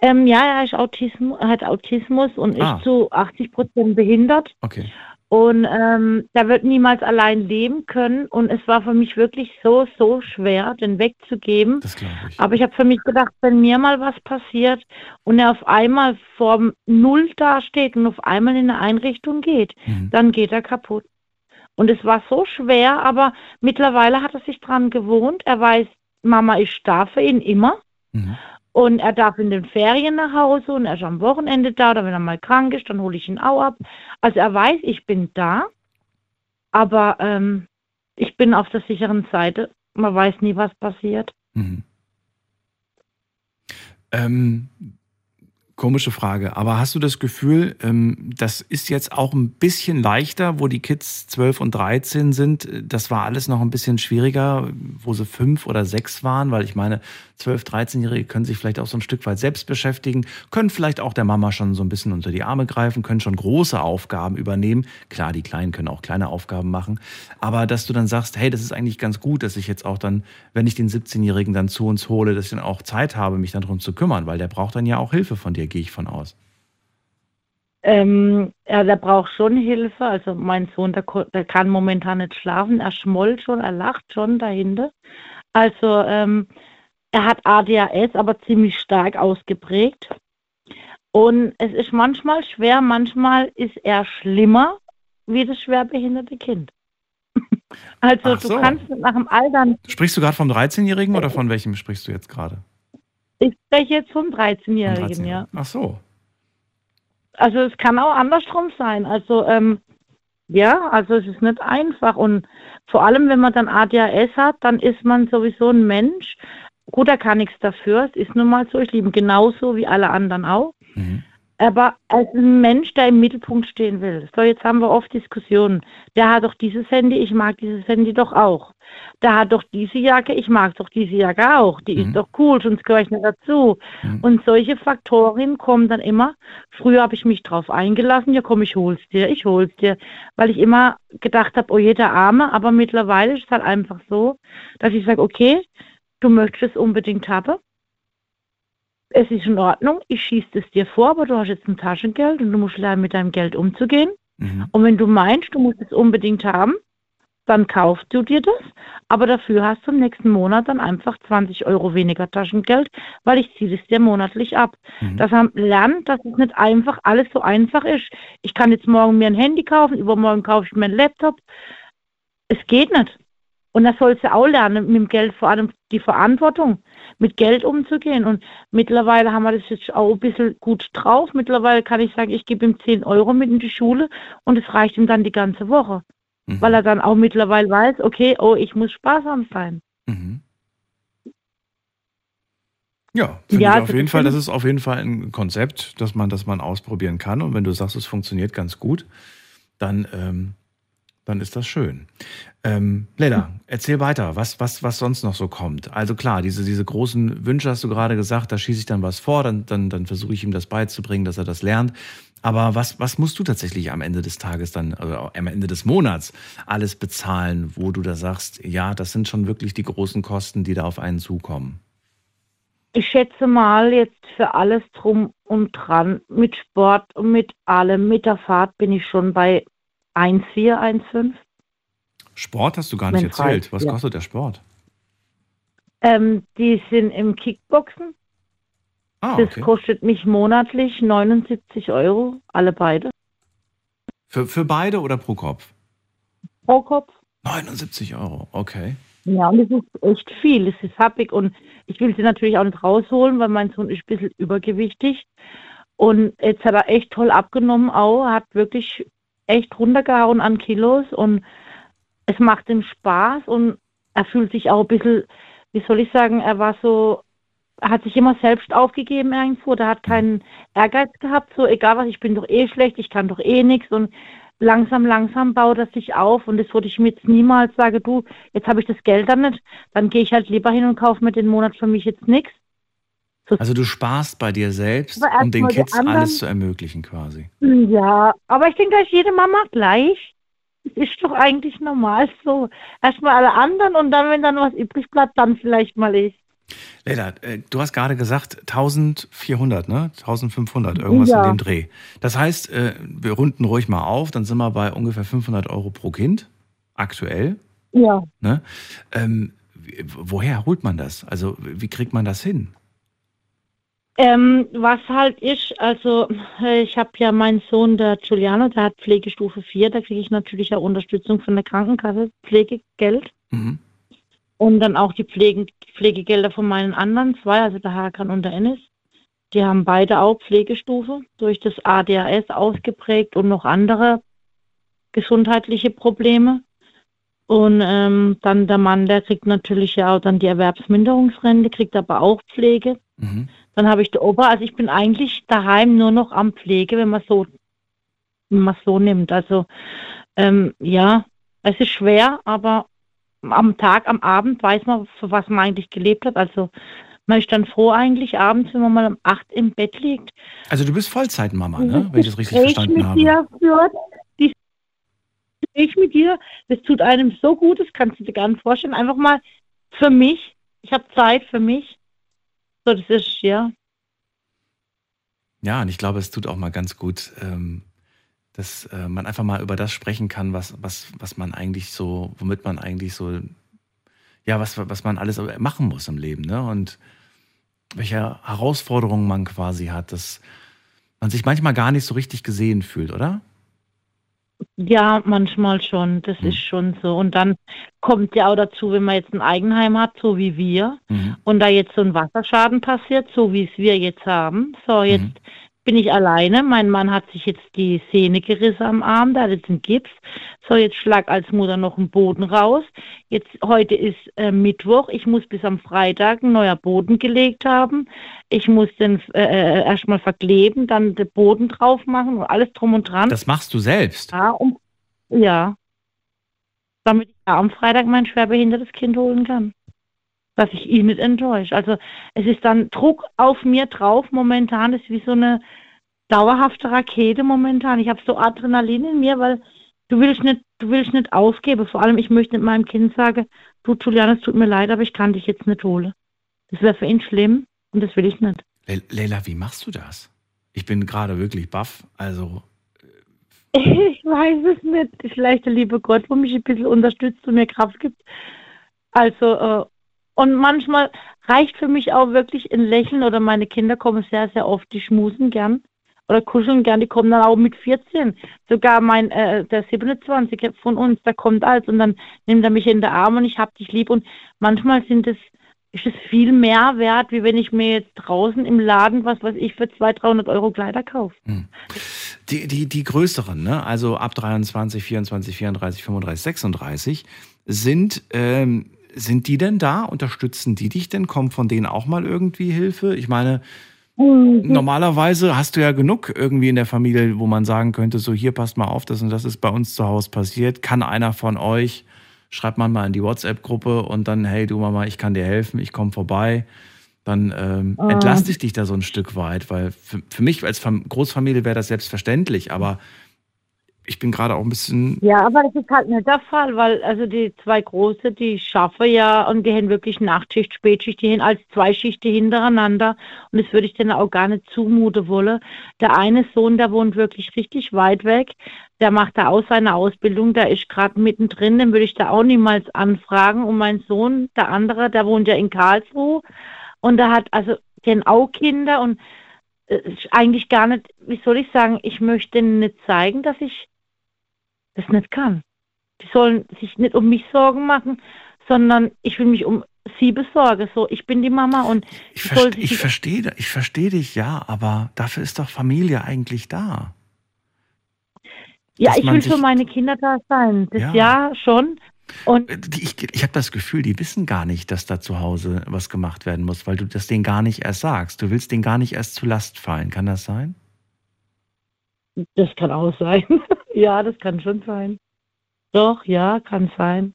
Ähm, ja, er ist Autismus, hat Autismus und ah. ist zu 80 Prozent behindert. Okay. Und ähm, der wird niemals allein leben können. Und es war für mich wirklich so, so schwer, den wegzugeben. Das glaube ich. Aber ich habe für mich gedacht, wenn mir mal was passiert und er auf einmal vor Null dasteht und auf einmal in eine Einrichtung geht, mhm. dann geht er kaputt. Und es war so schwer, aber mittlerweile hat er sich dran gewohnt. Er weiß, Mama ist da für ihn immer. Mhm. Und er darf in den Ferien nach Hause und er ist am Wochenende da oder wenn er mal krank ist, dann hole ich ihn auch ab. Also er weiß, ich bin da, aber ähm, ich bin auf der sicheren Seite. Man weiß nie, was passiert. Mhm. Ähm, Komische Frage, aber hast du das Gefühl, ähm, das ist jetzt auch ein bisschen leichter, wo die Kids 12 und 13 sind? Das war alles noch ein bisschen schwieriger, wo sie fünf oder sechs waren, weil ich meine, 12, 13-Jährige können sich vielleicht auch so ein Stück weit selbst beschäftigen, können vielleicht auch der Mama schon so ein bisschen unter die Arme greifen, können schon große Aufgaben übernehmen. Klar, die Kleinen können auch kleine Aufgaben machen, aber dass du dann sagst, hey, das ist eigentlich ganz gut, dass ich jetzt auch dann, wenn ich den 17-Jährigen dann zu uns hole, dass ich dann auch Zeit habe, mich dann darum zu kümmern, weil der braucht dann ja auch Hilfe von dir gehe ich von aus. Ähm, ja, der braucht schon Hilfe. Also mein Sohn, der, der, kann momentan nicht schlafen. Er schmollt schon, er lacht schon dahinter. Also ähm, er hat ADHS, aber ziemlich stark ausgeprägt. Und es ist manchmal schwer, manchmal ist er schlimmer wie das schwerbehinderte Kind. also so. du kannst nach dem Altern. Sprichst du gerade vom 13-Jährigen oder von welchem sprichst du jetzt gerade? Ich spreche jetzt vom 13-Jährigen, 13 ja. Ach so. Also es kann auch andersrum sein. Also ähm, ja, also es ist nicht einfach. Und vor allem, wenn man dann ADHS hat, dann ist man sowieso ein Mensch. Gut, er kann nichts dafür. Es ist nun mal so. Ich liebe ihn genauso wie alle anderen auch. Mhm. Aber als ein Mensch, der im Mittelpunkt stehen will. So, jetzt haben wir oft Diskussionen. Der hat doch dieses Handy, ich mag dieses Handy doch auch. Der hat doch diese Jacke, ich mag doch diese Jacke auch. Die mhm. ist doch cool, sonst gehöre ich nicht dazu. Mhm. Und solche Faktoren kommen dann immer. Früher habe ich mich drauf eingelassen, ja komm, ich hol's dir, ich hol's dir. Weil ich immer gedacht habe, oh jeder Arme. Aber mittlerweile ist es halt einfach so, dass ich sage, okay, du möchtest es unbedingt haben es ist in Ordnung, ich schieße es dir vor, aber du hast jetzt ein Taschengeld und du musst lernen, mit deinem Geld umzugehen. Mhm. Und wenn du meinst, du musst es unbedingt haben, dann kaufst du dir das, aber dafür hast du im nächsten Monat dann einfach 20 Euro weniger Taschengeld, weil ich ziehe es dir monatlich ab. Mhm. Das haben lernt, dass es nicht einfach alles so einfach ist. Ich kann jetzt morgen mir ein Handy kaufen, übermorgen kaufe ich mir einen Laptop. Es geht nicht. Und das sollst du auch lernen, mit dem Geld vor allem die Verantwortung, mit Geld umzugehen. Und mittlerweile haben wir das jetzt auch ein bisschen gut drauf. Mittlerweile kann ich sagen, ich gebe ihm 10 Euro mit in die Schule und es reicht ihm dann die ganze Woche. Mhm. Weil er dann auch mittlerweile weiß, okay, oh, ich muss sparsam sein. Mhm. Ja, ja auf jeden Fall, das ist auf jeden Fall ein Konzept, dass man, dass man ausprobieren kann. Und wenn du sagst, es funktioniert ganz gut, dann ähm, dann ist das schön. Ähm, Leda, erzähl weiter, was, was, was sonst noch so kommt. Also klar, diese, diese großen Wünsche hast du gerade gesagt, da schieße ich dann was vor, dann, dann, dann versuche ich ihm das beizubringen, dass er das lernt. Aber was, was musst du tatsächlich am Ende des Tages dann, also am Ende des Monats alles bezahlen, wo du da sagst, ja, das sind schon wirklich die großen Kosten, die da auf einen zukommen? Ich schätze mal, jetzt für alles drum und dran, mit Sport und mit allem, mit der Fahrt bin ich schon bei 1,4, 1,5. Sport hast du gar nicht erzählt. Was ja. kostet der Sport? Ähm, die sind im Kickboxen. Ah, okay. Das kostet mich monatlich 79 Euro, alle beide. Für, für beide oder pro Kopf? Pro Kopf. 79 Euro, okay. Ja, und das ist echt viel. Das ist happig und ich will sie natürlich auch nicht rausholen, weil mein Sohn ist ein bisschen übergewichtig. Und jetzt hat er echt toll abgenommen auch, hat wirklich echt runtergehauen an Kilos und es macht ihm Spaß und er fühlt sich auch ein bisschen, wie soll ich sagen, er war so, er hat sich immer selbst aufgegeben irgendwo, der hat keinen Ehrgeiz gehabt, so egal was, ich bin doch eh schlecht, ich kann doch eh nichts und langsam, langsam baut er sich auf und das würde ich mir jetzt niemals sagen, du, jetzt habe ich das Geld dann nicht, dann gehe ich halt lieber hin und kaufe mir den Monat für mich jetzt nichts also du sparst bei dir selbst, um den Kids anderen, alles zu ermöglichen quasi. Ja, aber ich denke, da ist jede Mama gleich. Ist doch eigentlich normal so. Erstmal alle anderen und dann, wenn dann was übrig bleibt, dann vielleicht mal ich. Leda, äh, du hast gerade gesagt 1400, ne? 1500, irgendwas ja. in dem Dreh. Das heißt, äh, wir runden ruhig mal auf, dann sind wir bei ungefähr 500 Euro pro Kind, aktuell. Ja. Ne? Ähm, woher holt man das? Also, wie kriegt man das hin? Ähm, was halt ist, also äh, ich habe ja meinen Sohn, der Giuliano, der hat Pflegestufe 4, da kriege ich natürlich auch Unterstützung von der Krankenkasse, Pflegegeld. Mhm. Und dann auch die Pflege, Pflegegelder von meinen anderen zwei, also der Hakan und der Ennis. Die haben beide auch Pflegestufe durch das ADHS ausgeprägt und noch andere gesundheitliche Probleme. Und ähm, dann der Mann, der kriegt natürlich ja auch dann die Erwerbsminderungsrente, kriegt aber auch Pflege. Mhm. Dann habe ich die Opa, also ich bin eigentlich daheim nur noch am Pflege, wenn man so, wenn man so nimmt. Also ähm, ja, es ist schwer, aber am Tag, am Abend weiß man, für was man eigentlich gelebt hat. Also man ist dann froh eigentlich abends, wenn man mal um acht im Bett liegt. Also du bist Vollzeitmama, ne? wenn ich das richtig verstanden mit habe. Dir führt, Gespräch mit dir, das tut einem so gut, das kannst du dir gar nicht vorstellen. Einfach mal für mich, ich habe Zeit für mich. So, das ist, ja. Ja, und ich glaube, es tut auch mal ganz gut, ähm, dass äh, man einfach mal über das sprechen kann, was, was, was man eigentlich so, womit man eigentlich so, ja, was, was man alles machen muss im Leben, ne? Und welche Herausforderungen man quasi hat, dass man sich manchmal gar nicht so richtig gesehen fühlt, oder? Ja, manchmal schon. Das mhm. ist schon so. Und dann kommt ja auch dazu, wenn man jetzt ein Eigenheim hat, so wie wir, mhm. und da jetzt so ein Wasserschaden passiert, so wie es wir jetzt haben. So, jetzt mhm. Bin ich alleine. Mein Mann hat sich jetzt die Sehne gerissen am Arm, da hat jetzt einen Gips. So, jetzt schlag als Mutter noch einen Boden raus. Jetzt, heute ist äh, Mittwoch. Ich muss bis am Freitag ein neuer Boden gelegt haben. Ich muss den äh, äh erstmal verkleben, dann den Boden drauf machen und alles drum und dran. Das machst du selbst? Ja, um, ja. Damit ich am Freitag mein schwerbehindertes Kind holen kann dass ich ihn nicht enttäusche. Also es ist dann Druck auf mir drauf momentan, es ist wie so eine dauerhafte Rakete momentan. Ich habe so Adrenalin in mir, weil du willst nicht, du willst nicht aufgeben. Vor allem, ich möchte nicht meinem Kind sagen, du Julian, es tut mir leid, aber ich kann dich jetzt nicht holen. Das wäre für ihn schlimm und das will ich nicht. Le Leila, wie machst du das? Ich bin gerade wirklich baff. Also. Ich weiß es nicht. Vielleicht der liebe Gott, wo mich ein bisschen unterstützt und mir Kraft gibt. Also, äh, und manchmal reicht für mich auch wirklich ein Lächeln oder meine Kinder kommen sehr, sehr oft, die schmusen gern oder kuscheln gern, die kommen dann auch mit 14. Sogar mein, äh, der 27 von uns, der kommt als und dann nimmt er mich in den Arm und ich hab dich lieb und manchmal sind es ist es viel mehr wert, wie wenn ich mir jetzt draußen im Laden, was weiß ich, für 200, 300 Euro Kleider kaufe. Hm. Die, die, die größeren, ne? also ab 23, 24, 34, 35, 36, sind ähm, sind die denn da? Unterstützen die dich denn? Kommt von denen auch mal irgendwie Hilfe? Ich meine, mhm. normalerweise hast du ja genug irgendwie in der Familie, wo man sagen könnte, so hier passt mal auf, das und das ist bei uns zu Hause passiert. Kann einer von euch, schreibt man mal in die WhatsApp-Gruppe und dann, hey du Mama, ich kann dir helfen, ich komme vorbei. Dann ähm, oh. entlaste ich dich da so ein Stück weit, weil für, für mich als Großfamilie wäre das selbstverständlich, aber ich bin gerade auch ein bisschen. Ja, aber das ist halt nicht der Fall, weil also die zwei Große, die schaffen ja und die haben wirklich Nachtschicht, Spätschicht, die haben als zwei Schichten hintereinander und das würde ich denen auch gar nicht zumuten wollen. Der eine Sohn, der wohnt wirklich richtig weit weg, der macht da auch seine Ausbildung, der ist gerade mittendrin, den würde ich da auch niemals anfragen. Und mein Sohn, der andere, der wohnt ja in Karlsruhe und der hat also den auch Kinder und äh, eigentlich gar nicht, wie soll ich sagen, ich möchte nicht zeigen, dass ich das nicht kann. Die sollen sich nicht um mich Sorgen machen, sondern ich will mich um sie besorgen. So, ich bin die Mama und ich, verste ich verstehe, ich verstehe dich ja, aber dafür ist doch Familie eigentlich da. Ja, ich will für meine Kinder da sein. Das ja, ja schon. Und äh, ich, ich habe das Gefühl, die wissen gar nicht, dass da zu Hause was gemacht werden muss, weil du das denen gar nicht erst sagst. Du willst denen gar nicht erst zu Last fallen. Kann das sein? Das kann auch sein. ja, das kann schon sein. Doch, ja, kann sein.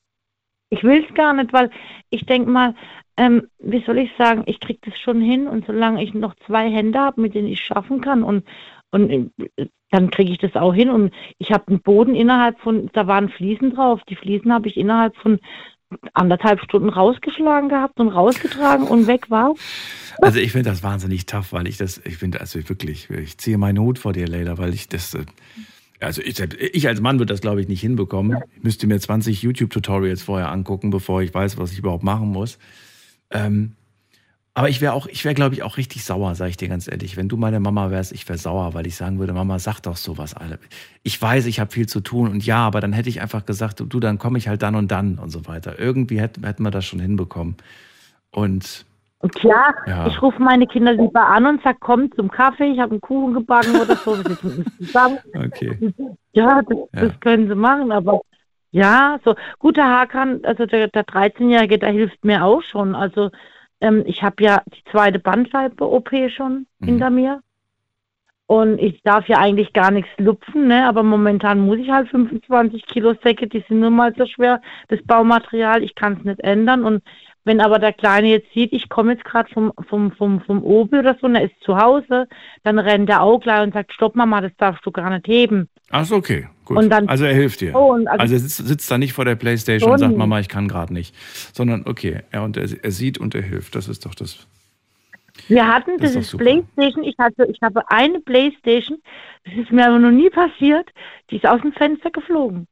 Ich will es gar nicht, weil ich denke mal, ähm, wie soll ich sagen, ich kriege das schon hin und solange ich noch zwei Hände habe, mit denen ich schaffen kann und, und äh, dann kriege ich das auch hin und ich habe einen Boden innerhalb von, da waren Fliesen drauf, die Fliesen habe ich innerhalb von anderthalb Stunden rausgeschlagen gehabt und rausgetragen und weg war. Also ich finde das wahnsinnig tough, weil ich das, ich finde, also wirklich, ich ziehe meinen Hut vor dir, Leila, weil ich das, äh, also ich, ich als Mann würde das, glaube ich, nicht hinbekommen. Ich müsste mir 20 YouTube-Tutorials vorher angucken, bevor ich weiß, was ich überhaupt machen muss. Ähm, aber ich wäre auch, ich wäre, glaube ich, auch richtig sauer, sage ich dir ganz ehrlich. Wenn du meine Mama wärst, ich wäre sauer, weil ich sagen würde, Mama, sag doch sowas alle. Ich weiß, ich habe viel zu tun und ja, aber dann hätte ich einfach gesagt, du, dann komme ich halt dann und dann und so weiter. Irgendwie hätten, hätten wir das schon hinbekommen. Und und klar, ja. ich rufe meine Kinder lieber an und sage, komm zum Kaffee, ich habe einen Kuchen gebacken oder so. okay. Ja das, ja, das können sie machen, aber ja, so guter Hakan, also der, der 13-Jährige, der hilft mir auch schon. Also ähm, ich habe ja die zweite Bandscheibe-OP schon mhm. hinter mir. Und ich darf ja eigentlich gar nichts lupfen, ne? aber momentan muss ich halt 25 Kilo Säcke, die sind nun mal so schwer, das Baumaterial, ich kann es nicht ändern. Und wenn aber der Kleine jetzt sieht, ich komme jetzt gerade vom, vom, vom, vom Obi oder so und er ist zu Hause, dann rennt er auch gleich und sagt, stopp Mama, das darfst du gar nicht heben. Ach so, okay, gut. Und dann, also er hilft dir. Oh, also, also, er sitzt, sitzt da nicht vor der Playstation und sagt, Mama, ich kann gerade nicht. Sondern okay, er, und er, er sieht und er hilft. Das ist doch das. Wir hatten das, ist Playstation, ich hatte, ich habe eine Playstation, das ist mir aber noch nie passiert, die ist aus dem Fenster geflogen.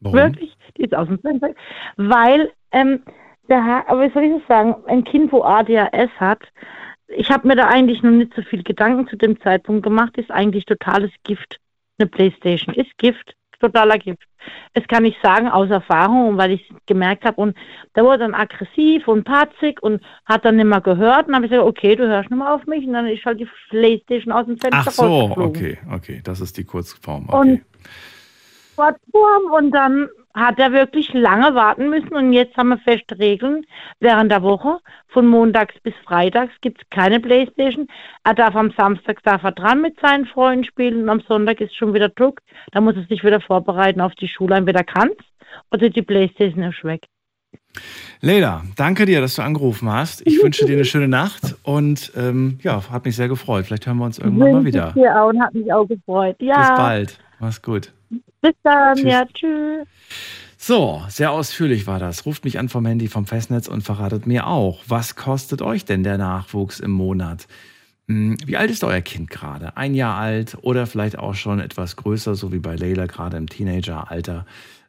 Warum? Wirklich, die ist aus dem Fenster. Weil ähm, der, aber wie soll ich das sagen, ein Kind, wo ADHS hat, ich habe mir da eigentlich noch nicht so viel Gedanken zu dem Zeitpunkt gemacht, ist eigentlich totales Gift. Eine Playstation ist Gift, totaler Gift. Das kann ich sagen aus Erfahrung, weil ich gemerkt habe. Und der wurde dann aggressiv und patzig und hat dann nicht mehr gehört. Und dann habe ich gesagt, okay, du hörst nicht mehr auf mich. Und dann ist halt die Playstation aus dem Fenster Ach so, okay, okay, das ist die Kurzform. Okay. Und Kurzform und dann hat er wirklich lange warten müssen und jetzt haben wir feste Regeln während der Woche. Von montags bis freitags gibt es keine Playstation. Er darf am Samstag darf er dran mit seinen Freunden spielen und am Sonntag ist schon wieder Druck. Da muss er sich wieder vorbereiten auf die Schule. Entweder kann oder die Playstation ist weg. Leila, danke dir, dass du angerufen hast. Ich wünsche dir eine schöne Nacht und ähm, ja, hat mich sehr gefreut. Vielleicht hören wir uns irgendwann mal wieder. Ich auch und hat mich auch gefreut. Ja. Bis bald. Mach's gut. Bis dann, tschüss. ja, tschüss. So, sehr ausführlich war das. Ruft mich an vom Handy vom Festnetz und verratet mir auch, was kostet euch denn der Nachwuchs im Monat? Hm, wie alt ist euer Kind gerade? Ein Jahr alt oder vielleicht auch schon etwas größer, so wie bei Leila gerade im Teenageralter.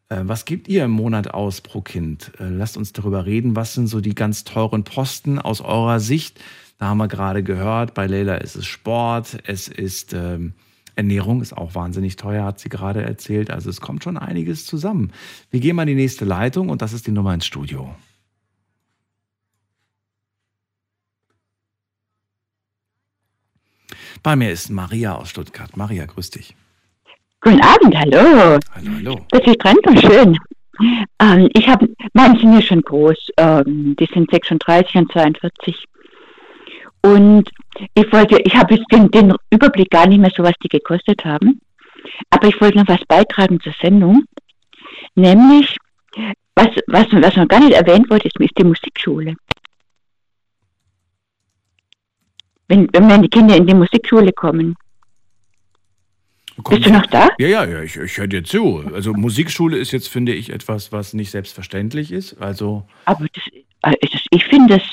Äh, was gebt ihr im Monat aus pro Kind? Äh, lasst uns darüber reden. Was sind so die ganz teuren Posten aus eurer Sicht? Da haben wir gerade gehört, bei Leila ist es Sport, es ist ähm, Ernährung ist auch wahnsinnig teuer, hat sie gerade erzählt. Also es kommt schon einiges zusammen. Wir gehen mal in die nächste Leitung und das ist die Nummer ins Studio. Bei mir ist Maria aus Stuttgart. Maria, grüß dich. Guten Abend, hallo. Hallo, hallo. Das ist dran, schön. Ähm, ich habe, meine sind ja schon groß. Ähm, die sind 36 und 42. Und ich wollte, ich habe jetzt den, den Überblick gar nicht mehr so, was die gekostet haben. Aber ich wollte noch was beitragen zur Sendung. Nämlich, was, was, was noch gar nicht erwähnt wurde, ist, ist die Musikschule. Wenn, wenn die Kinder in die Musikschule kommen. Bist du noch da? Ja, ja, ja, ich, ich höre dir zu. Also Musikschule ist jetzt, finde ich, etwas, was nicht selbstverständlich ist. Also Aber das, äh, ich finde das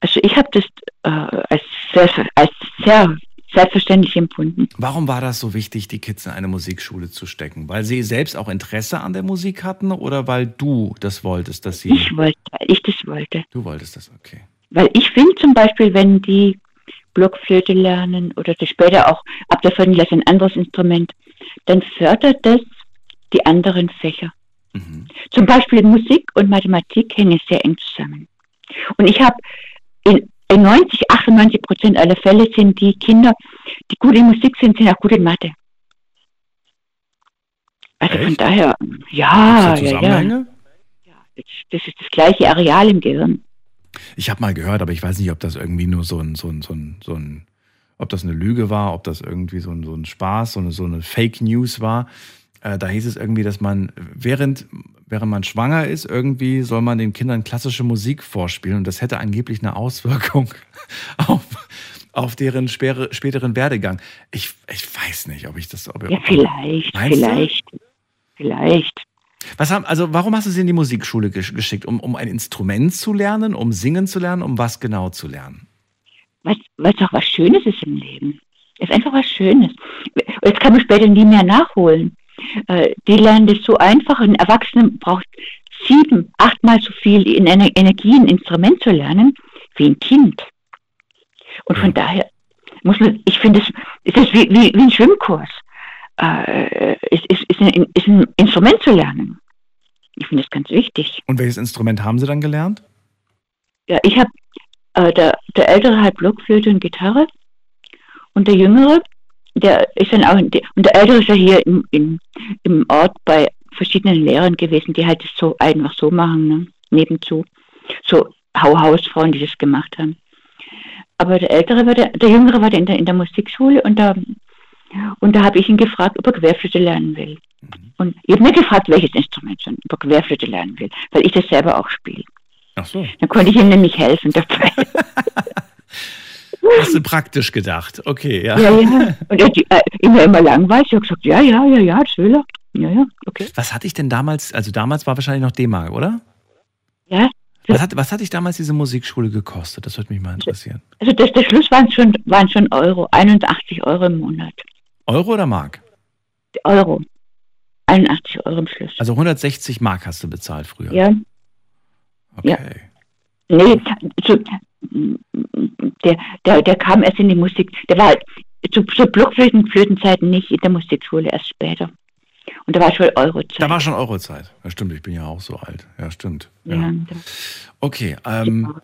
also ich habe das äh, als, sehr, als sehr selbstverständlich empfunden. Warum war das so wichtig, die Kids in eine Musikschule zu stecken? Weil sie selbst auch Interesse an der Musik hatten oder weil du das wolltest, dass sie. Ich wollte, weil ich das wollte. Du wolltest das, okay. Weil ich finde zum Beispiel, wenn die Blockflöte lernen oder später auch ab der vierten Klasse ein anderes Instrument, dann fördert das die anderen Fächer. Mhm. Zum Beispiel Musik und Mathematik hängen sehr eng zusammen. Und ich habe in, in 90, 98 Prozent aller Fälle sind die Kinder, die gut in Musik sind, sind auch gut in Mathe. Also Echt? von daher, ja, ja, ja. Das ist das gleiche Areal im Gehirn. Ich habe mal gehört, aber ich weiß nicht, ob das irgendwie nur so ein, so ein, so ein, so ein ob das eine Lüge war, ob das irgendwie so ein, so ein Spaß, so eine, so eine Fake News war. Äh, da hieß es irgendwie, dass man während während man schwanger ist, irgendwie soll man den Kindern klassische Musik vorspielen und das hätte angeblich eine Auswirkung auf, auf deren spätere, späteren Werdegang. Ich, ich weiß nicht, ob ich das. Ob, ja, vielleicht, vielleicht, du? vielleicht. Was haben, also warum hast du sie in die Musikschule geschickt? Um, um ein Instrument zu lernen, um singen zu lernen, um was genau zu lernen? Weil es auch was Schönes ist im Leben. Es ist einfach was Schönes. Jetzt kann man später nie mehr nachholen. Äh, die lernen das so einfach. Ein Erwachsener braucht sieben, achtmal so viel in Energie, ein Instrument zu lernen, wie ein Kind. Und von daher muss man, ich finde, es ist wie, wie, wie ein Schwimmkurs. Äh, ist, ist, ist, ein, ist ein Instrument zu lernen. Ich finde das ganz wichtig. Und welches Instrument haben Sie dann gelernt? Ja, ich habe, äh, der, der Ältere hat Blockflöte und Gitarre und der Jüngere der ist dann auch, und der Ältere ist ja hier im, im, im Ort bei verschiedenen Lehrern gewesen, die halt das so einfach so machen, ne? nebenzu. So Hauhausfrauen, die das gemacht haben. Aber der Ältere war der, der Jüngere war der in der, in der Musikschule und da, und da habe ich ihn gefragt, ob er Querflöte lernen will. Mhm. Und ich habe mir gefragt, welches Instrument schon, ob er Querflöte lernen will, weil ich das selber auch spiele. Ach so. Dann konnte ich ihm nämlich helfen dabei. Hast du praktisch gedacht, okay, ja. Ja, ja. Und er, äh, immer, immer langweilig, ich habe gesagt, ja, ja, ja, ja, das will er. Ja, ja, okay. Was hatte ich denn damals, also damals war wahrscheinlich noch D-Mark, oder? Ja. Was hat, was hat dich damals diese Musikschule gekostet? Das würde mich mal interessieren. Also das, der Schluss waren schon, waren schon Euro, 81 Euro im Monat. Euro oder Mark? Euro. 81 Euro im Schluss. Also 160 Mark hast du bezahlt früher? Ja. Okay. Ja. Nee, zu, der, der, der kam erst in die Musik, der war zu, zu Blockflötenzeiten nicht in der Musikschule, erst später. Und da war schon Eurozeit. Da war schon Eurozeit. Ja, stimmt, ich bin ja auch so alt. Ja, stimmt. Ja. Ja, Okay, ähm,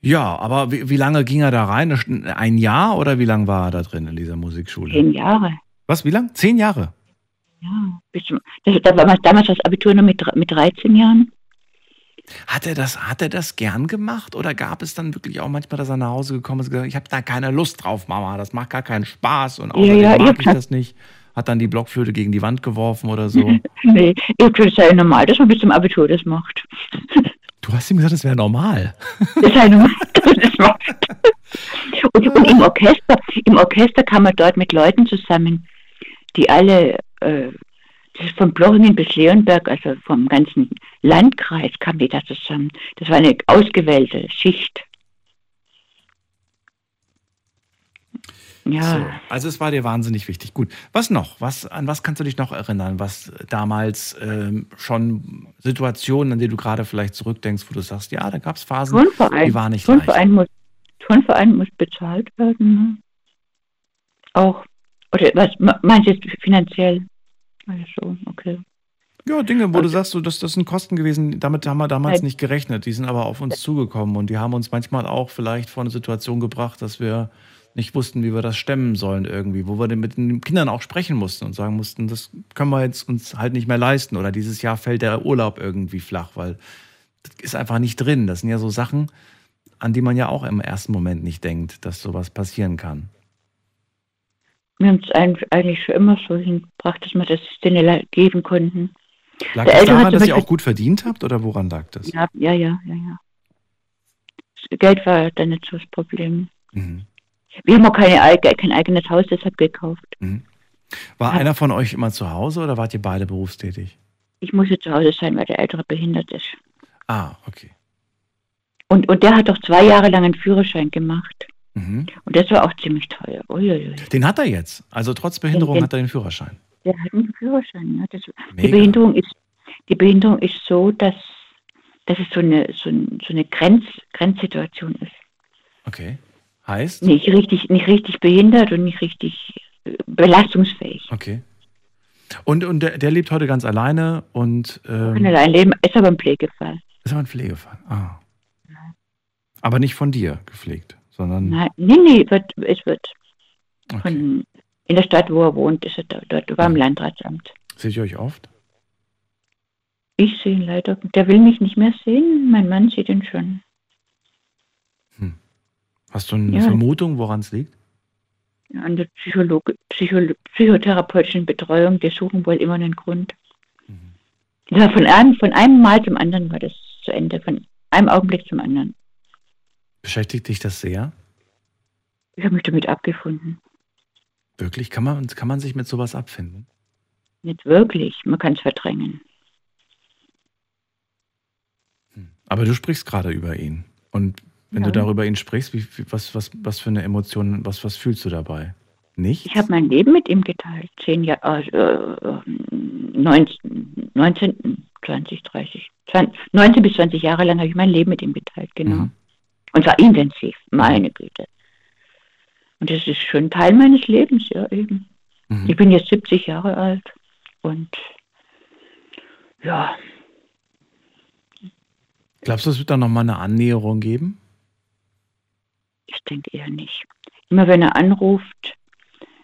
ja, aber wie, wie lange ging er da rein? Ein Jahr oder wie lange war er da drin in dieser Musikschule? zehn Jahre. Was, wie lang? Zehn Jahre? Ja. Bis das, da war damals das Abitur noch mit, mit 13 Jahren. Hat er das, hat er das gern gemacht oder gab es dann wirklich auch manchmal, dass er nach Hause gekommen ist und gesagt, ich habe da keine Lust drauf, Mama, das macht gar keinen Spaß und außerdem ja, ich mag ich das- nicht. Hat dann die Blockflöte gegen die Wand geworfen oder so. Nee, ich finde es ja normal, dass man bis zum Abitur das macht. Du hast ihm gesagt, das wäre normal. Das ist ja normal, dass das macht. Und, und im Orchester, im Orchester kam man dort mit Leuten zusammen, die alle, äh, das ist von Blochingen bis Leonberg, also vom ganzen Landkreis kamen die da zusammen. Das war eine ausgewählte Schicht. Ja. So, also es war dir wahnsinnig wichtig. Gut. Was noch? Was, an was kannst du dich noch erinnern? Was damals ähm, schon Situationen, an die du gerade vielleicht zurückdenkst, wo du sagst, ja, da gab es Phasen, Turnverein, die waren nicht leicht. Turnverein, muss, Turnverein muss bezahlt werden. Ne? Auch. Oder was me- meinst du jetzt finanziell? Also, okay. Ja, Dinge, wo du sagst, so, das, das sind Kosten gewesen, damit haben wir damals nicht gerechnet. Die sind aber auf uns zugekommen und die haben uns manchmal auch vielleicht vor eine Situation gebracht, dass wir nicht wussten, wie wir das stemmen sollen irgendwie, wo wir dann mit den Kindern auch sprechen mussten und sagen mussten, das können wir jetzt uns halt nicht mehr leisten oder dieses Jahr fällt der Urlaub irgendwie flach, weil das ist einfach nicht drin. Das sind ja so Sachen, an die man ja auch im ersten Moment nicht denkt, dass sowas passieren kann. Wir haben es eigentlich schon immer so hingebracht, dass wir das denen geben konnten. Lag Der das Ältere daran, dass ihr auch gut verdient habt oder woran lag das? Ja, ja, ja, ja, ja. Das Geld war dann nicht so das Problem. Mhm. Wir haben auch keine, kein eigenes Haus deshalb gekauft. War einer von euch immer zu Hause oder wart ihr beide berufstätig? Ich musste zu Hause sein, weil der Ältere behindert ist. Ah, okay. Und, und der hat doch zwei Jahre lang einen Führerschein gemacht. Mhm. Und das war auch ziemlich teuer. Uiuiui. Den hat er jetzt. Also trotz Behinderung Den- hat er den Führerschein. Der hat einen Führerschein. Ja. Das, die. Behinderung ist, die Behinderung ist so, dass, dass es so eine, so, ein- so eine Grenz, Grenzsituation ist. Okay. Heißt? Nicht richtig, nicht richtig behindert und nicht richtig äh, belastungsfähig. Okay. Und, und der, der lebt heute ganz alleine und Kann ähm, allein leben, ist aber ein Pflegefall. ist aber ein Pflegefall. Ah. Aber nicht von dir gepflegt, sondern Nein, nee, nee, wird, es wird von, in der Stadt, wo er wohnt, ist er da, dort, war im Landratsamt. seht ihr euch oft? Ich sehe ihn leider, der will mich nicht mehr sehen, mein Mann sieht ihn schon. Hast du eine Ja. Vermutung, woran es liegt? An der Psychologe, Psycho, psychotherapeutischen Betreuung, die suchen wohl immer einen Grund. Ja, von einem, von einem Mal zum anderen war das zu Ende, von einem Augenblick zum anderen. Beschäftigt dich das sehr? Ich habe mich damit abgefunden. Wirklich? Kann man, kann man sich mit sowas abfinden? Nicht wirklich, man kann es verdrängen. Aber du sprichst gerade über ihn. Und wenn Ja. du darüber ihn sprichst, wie, was, was, was für eine Emotion, was, was fühlst du dabei? Nicht? Ich habe mein Leben mit ihm geteilt. Zehn Jahre, äh, 19, 19, 20, 30, 20, 19 bis 20 Jahre lang habe ich mein Leben mit ihm geteilt, genau. Mhm. Und zwar intensiv, meine Güte. Und das ist schon Teil meines Lebens, ja eben. Mhm. Ich bin jetzt 70 Jahre alt und ja, Glaubst du, es wird da nochmal eine Annäherung geben? ich denke eher nicht. Immer wenn er anruft,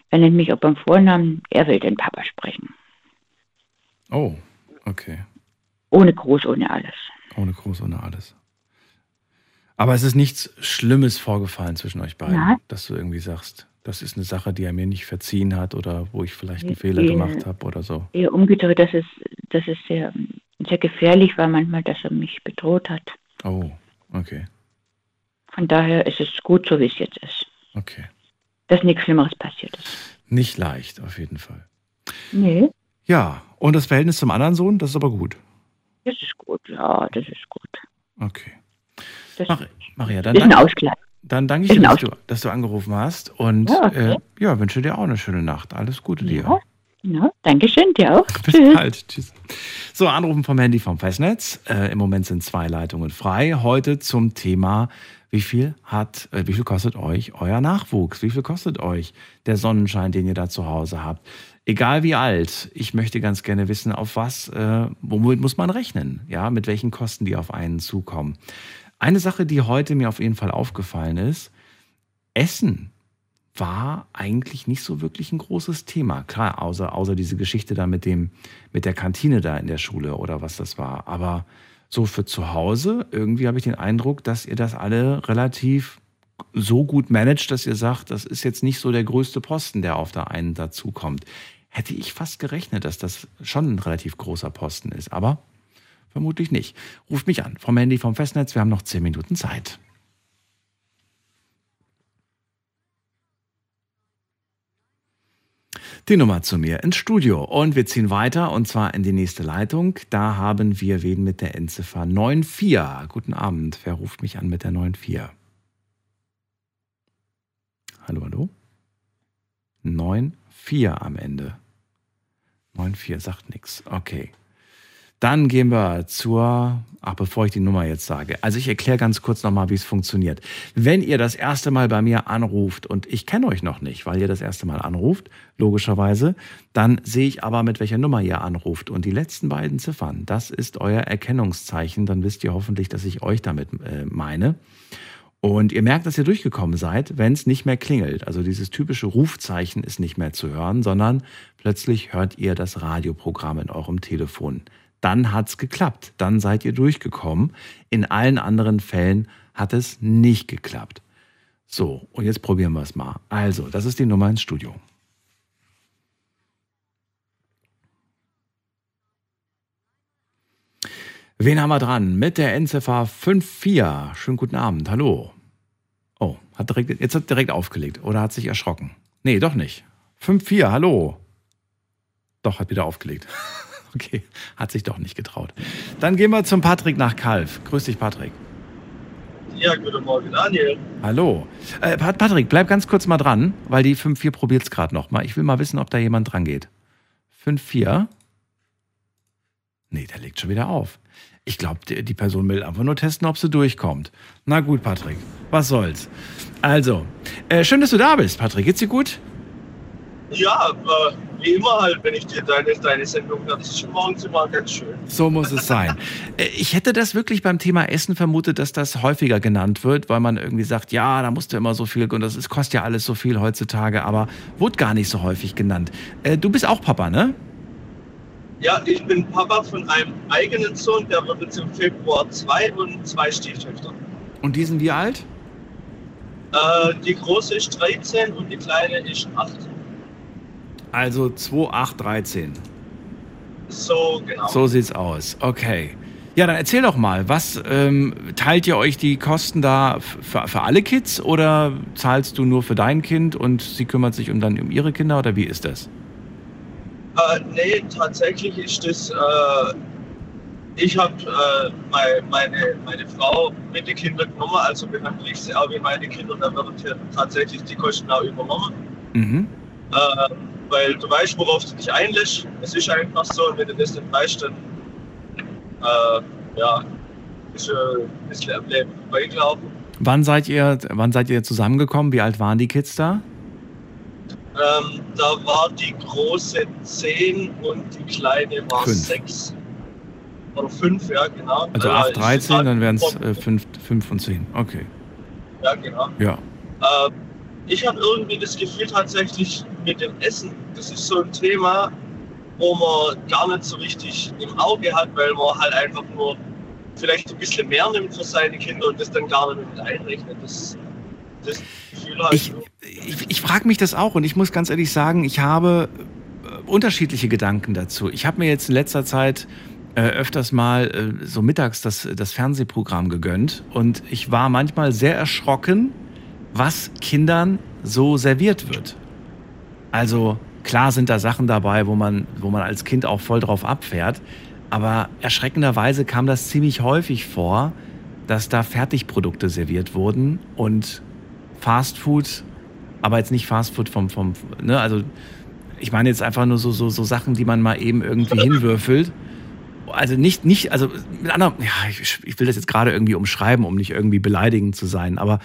er nennt mich auch beim Vornamen, er will den Papa sprechen. Oh, okay. Ohne Gruß, ohne alles. Ohne Gruß, ohne alles. Aber es ist nichts Schlimmes vorgefallen zwischen euch beiden, Nein. dass du irgendwie sagst, das ist eine Sache, die er mir nicht verziehen hat oder wo ich vielleicht einen Fehler nee. gemacht habe oder so. Eher umgedreht, dass es, dass es sehr, sehr gefährlich war manchmal, dass er mich bedroht hat. Oh, okay, Von daher ist es gut, so wie es jetzt ist. okay. Dass nichts Schlimmeres passiert ist. Nicht leicht, auf jeden Fall. Nee, Ja, und das Verhältnis zum anderen Sohn, das ist aber gut. das ist gut, ja, das ist gut. Okay. Das Mari- Maria, dann ist ein danke, Ausgleich. dann danke ich dir, ein dass du, dass du angerufen hast und Ja, okay. äh, ja, wünsche dir auch eine schöne Nacht. Alles Gute dir. Ja, ja, Dankeschön, dir auch. Bis Tschüss. bald. Tschüss. So, Anrufen vom Handy vom Festnetz. Äh, Im Moment sind zwei Leitungen frei. Heute zum Thema, wie viel hat, äh, wie viel kostet euch euer Nachwuchs? Wie viel kostet euch der Sonnenschein, den ihr da zu Hause habt? egal wie alt, ich möchte ganz gerne wissen, auf was, äh, womit muss man rechnen, ja, mit welchen Kosten die auf einen zukommen. Eine Sache, die heute mir auf jeden Fall aufgefallen ist, Essen war eigentlich nicht so wirklich ein großes Thema. Klar, außer, außer diese Geschichte da mit dem, mit der Kantine da in der Schule oder was das war. Aber so für zu Hause, irgendwie habe ich den Eindruck, dass ihr das alle relativ so gut managt, dass ihr sagt, das ist jetzt nicht so der größte Posten, der auf der einen dazukommt. Hätte ich fast gerechnet, dass das schon ein relativ großer Posten ist, aber vermutlich nicht. Ruft mich an vom Handy, vom Festnetz, wir haben noch zehn Minuten Zeit. die Nummer zu mir ins Studio. Und wir ziehen weiter und zwar in die nächste Leitung. Da haben wir wen mit der Endziffer 94. Guten Abend. Wer ruft mich an mit der 94? Hallo, hallo? 94 am Ende. 94 sagt nichts. Okay. Dann gehen wir zur, ach, bevor ich die Nummer jetzt sage. Also ich erkläre ganz kurz nochmal, wie es funktioniert. Wenn ihr das erste Mal bei mir anruft und ich kenne euch noch nicht, weil ihr das erste Mal anruft, logischerweise, dann sehe ich aber, mit welcher Nummer ihr anruft. Und die letzten beiden Ziffern, das ist euer Erkennungszeichen. Dann wisst ihr hoffentlich, dass ich euch damit äh, meine. Und ihr merkt, dass ihr durchgekommen seid, wenn es nicht mehr klingelt. Also dieses typische Rufzeichen ist nicht mehr zu hören, sondern plötzlich hört ihr das Radioprogramm in eurem Telefon dann hat's geklappt. Dann seid ihr durchgekommen. In allen anderen Fällen hat es nicht geklappt. So, und jetzt probieren wir es mal. Also, das ist die Nummer ins Studio. Wen haben wir dran? Mit der Endziffer 54. Schönen guten Abend. Hallo. Oh, hat direkt, jetzt hat direkt aufgelegt oder hat sich erschrocken? Nee, doch nicht. 54, hallo. Doch, hat wieder aufgelegt. Okay, hat sich doch nicht getraut. Dann gehen wir zum Patrick nach Kalf. Grüß dich, Patrick. Ja, guten Morgen, Daniel. Hallo. Äh, Patrick, bleib ganz kurz mal dran, weil die 5-4 probiert es gerade noch mal. Ich will mal wissen, ob da jemand dran geht. 5-4. Nee, der legt schon wieder auf. Ich glaube, die Person will einfach nur testen, ob sie durchkommt. Na gut, Patrick, was soll's. Also, äh, schön, dass du da bist, Patrick. Geht's dir gut? Ja, wie immer halt, wenn ich dir deine, deine Sendung höre, das ist schon morgens immer ganz schön. So muss es sein. Äh, ich hätte das wirklich beim Thema Essen vermutet, dass das häufiger genannt wird, weil man irgendwie sagt, ja, da musst du immer so viel und das ist, kostet ja alles so viel heutzutage, aber wurde gar nicht so häufig genannt. Äh, du bist auch Papa, ne? Ja, ich bin Papa von einem eigenen Sohn, der wird jetzt im Februar zwei und zwei Stieftöchter. Und die sind wie alt? Äh, die große ist 13 und die kleine ist 8. Also 2813. So, genau. So sieht's aus. Okay. Ja, dann erzähl doch mal, was ähm, teilt ihr euch die Kosten da für, für, alle Kids oder zahlst du nur für dein Kind und sie kümmert sich um dann um ihre Kinder oder wie ist das? Äh, nee, tatsächlich ist das, äh, ich habe äh, meine, meine, meine Frau mit den Kindern genommen, also behandle ich sie auch wie meine Kinder, da werden tatsächlich die Kosten auch übernommen. Mhm. Äh, weil du weißt, worauf du dich einlässt. Es ist einfach so, und wenn du das nicht weißt, dann äh, ja, ist ein bisschen am Leben vorbeigelaufen. Wann seid ihr, wann seid ihr zusammengekommen? Wie alt waren die Kids da? Ähm, da war die große 10 und die kleine war 6. Oder 5, ja, genau. Also 8, 13, dann wären es 5, 5 und 10. Okay. Ja, genau. Ja. Äh, ich habe irgendwie das Gefühl tatsächlich mit dem Essen, das ist so ein Thema, wo man gar nicht so richtig im Auge hat, weil man halt einfach nur vielleicht ein bisschen mehr nimmt für seine Kinder und das dann gar nicht mit einrechnet. Das, das Gefühl halt ich, ich, ich frage mich das auch und ich muss ganz ehrlich sagen, ich habe äh, unterschiedliche Gedanken dazu. Ich habe mir jetzt in letzter Zeit äh, öfters mal äh, so mittags das, das Fernsehprogramm gegönnt und ich war manchmal sehr erschrocken, was Kindern so serviert wird. Also klar sind da Sachen dabei, wo man, wo man als Kind auch voll drauf abfährt, aber erschreckenderweise kam das ziemlich häufig vor, dass da Fertigprodukte serviert wurden und Fastfood, aber jetzt nicht Fastfood vom, vom ne, also ich meine jetzt einfach nur so, so, so Sachen, die man mal eben irgendwie hinwürfelt. Also nicht, nicht, also mit anderen, ja, ich, ich will das jetzt gerade irgendwie umschreiben, um nicht irgendwie beleidigend zu sein, aber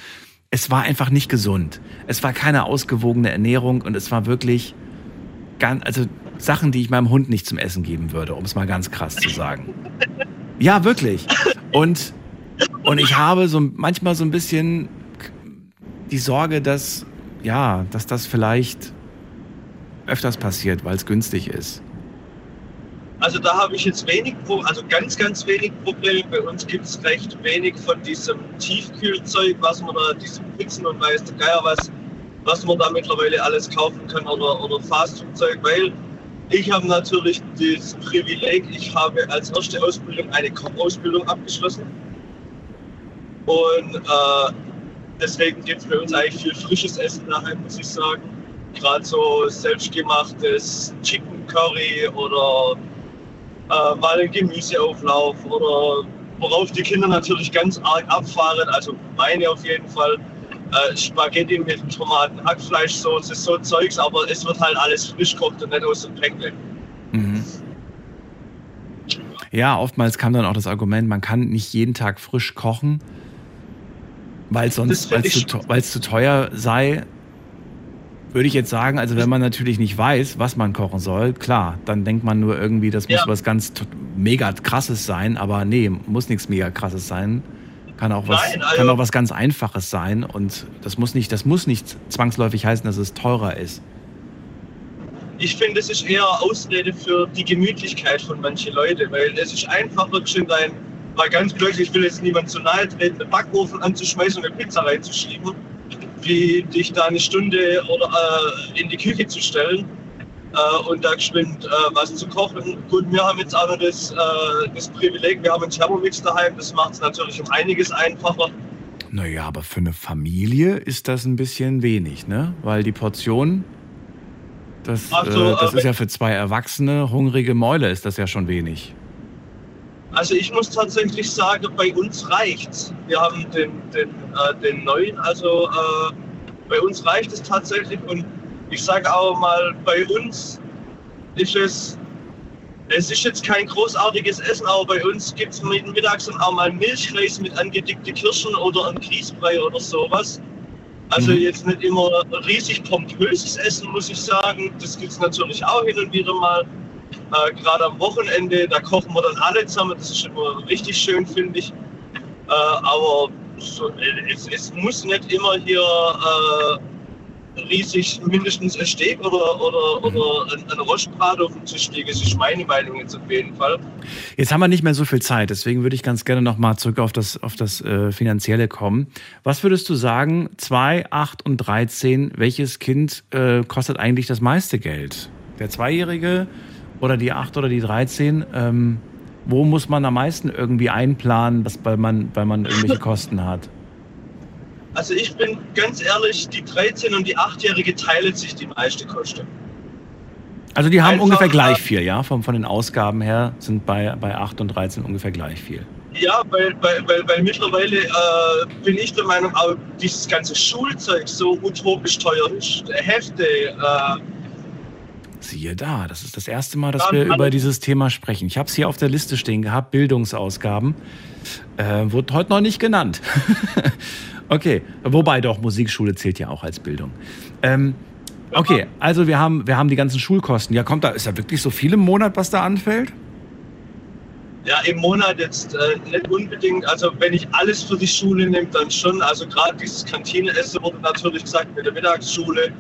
es war einfach nicht gesund. Es war keine ausgewogene Ernährung und es war wirklich, ganz, also Sachen, die ich meinem Hund nicht zum Essen geben würde, um es mal ganz krass zu sagen. Ja, wirklich. Und, und ich habe so manchmal so ein bisschen die Sorge, dass, ja, dass das vielleicht öfters passiert, weil es günstig ist. Also da habe ich jetzt wenig, also ganz, ganz wenig Probleme. Bei uns gibt es recht wenig von diesem Tiefkühlzeug, was man da, diese Pizzen und weiß der Geier was, was man da mittlerweile alles kaufen kann oder, oder Fastfood-Zeug, weil ich habe natürlich das Privileg, ich habe als erste Ausbildung eine Kochausbildung abgeschlossen. Und äh, deswegen gibt es bei uns eigentlich viel frisches Essen daheim, muss ich sagen. Gerade so selbstgemachtes Chicken Curry oder äh, mal ein Gemüseauflauf oder worauf die Kinder natürlich ganz arg abfahren, also meine auf jeden Fall, äh, Spaghetti mit Tomaten, Hackfleischsoße, so Zeugs, aber es wird halt alles frisch kocht und nicht aus dem Päckchen. Mhm. Ja, oftmals kam dann auch das Argument, man kann nicht jeden Tag frisch kochen, weil sonst, weil es zu, zu teuer sei würde ich jetzt sagen, also wenn man natürlich nicht weiß, was man kochen soll, klar, dann denkt man nur irgendwie, das muss ja. was ganz mega krasses sein, aber nee, muss nichts mega krasses sein. Kann auch was, Nein, also kann auch was ganz Einfaches sein und das muss nicht, das muss nicht zwangsläufig heißen, dass es teurer ist. Ich finde, es ist eher Ausrede für die Gemütlichkeit von manchen Leuten, weil es ist einfacher, schön dein, mal ganz blöd, ich will jetzt niemand zu nahe treten, einen Backofen anzuschmeißen und eine Pizza reinzuschieben wie dich da eine Stunde oder äh, in die Küche zu stellen äh, und da geschwind äh, was zu kochen. Gut, wir haben jetzt auch noch das, äh, das Privileg, wir haben einen Thermomix daheim, das macht es natürlich um einiges einfacher. Naja, aber für eine Familie ist das ein bisschen wenig, ne? Weil die Portion, das, so, äh, das ist ja für zwei erwachsene, hungrige Mäule ist das ja schon wenig. Also ich muss tatsächlich sagen, bei uns reicht's. Wir haben den, den, äh, den neuen, also äh, bei uns reicht es tatsächlich und ich sage auch mal, bei uns ist es, es ist jetzt kein großartiges Essen, aber bei uns gibt es mittags dann auch mal Milchreis mit angedickte Kirschen oder ein Grießbrei oder sowas. Also mhm. jetzt nicht immer riesig pompöses Essen, muss ich sagen. Das gibt es natürlich auch hin und wieder mal. Äh, Gerade am Wochenende, da kochen wir dann alle zusammen. Das ist immer richtig schön, finde ich. Äh, aber so, es, es, muss nicht immer hier äh, riesig mindestens ein Steak oder, oder, mhm. oder ein, ein Rostbrat auf dem Tisch liegen. Das ist meine Meinung jetzt auf jeden Fall. Jetzt haben wir nicht mehr so viel Zeit, deswegen würde ich ganz gerne nochmal zurück auf das, auf das äh, Finanzielle kommen. Was würdest du sagen, 2, 8 und 13, welches Kind äh, kostet eigentlich das meiste Geld? Der Zweijährige, oder die 8 oder die 13, ähm, wo muss man am meisten irgendwie einplanen, weil man, weil man irgendwelche Kosten hat? Also ich bin ganz ehrlich, die 13 und die 8-Jährige teilen sich die meiste Kosten. Also die haben Einfach, ungefähr gleich viel, ja? Von, von den Ausgaben her sind bei, bei 8 und 13 ungefähr gleich viel. Ja, weil, weil, weil, weil mittlerweile äh, bin ich der Meinung, auch dieses ganze Schulzeug so utopisch teuer ist. Hefte, äh, Siehe da, das ist das erste Mal, dass wir über dieses Thema sprechen. Ich habe es hier auf der Liste stehen gehabt, Bildungsausgaben. Äh, wurde heute noch nicht genannt. okay, wobei doch, Musikschule zählt ja auch als Bildung. Ähm, okay, also wir haben, wir haben die ganzen Schulkosten. Ja, kommt da, ist da wirklich so viel im Monat, was da anfällt? Ja, im Monat jetzt äh, nicht unbedingt. Also wenn ich alles für die Schule nehme, dann schon. Also gerade dieses Kantineessen wurde natürlich gesagt mit der Mittagsschule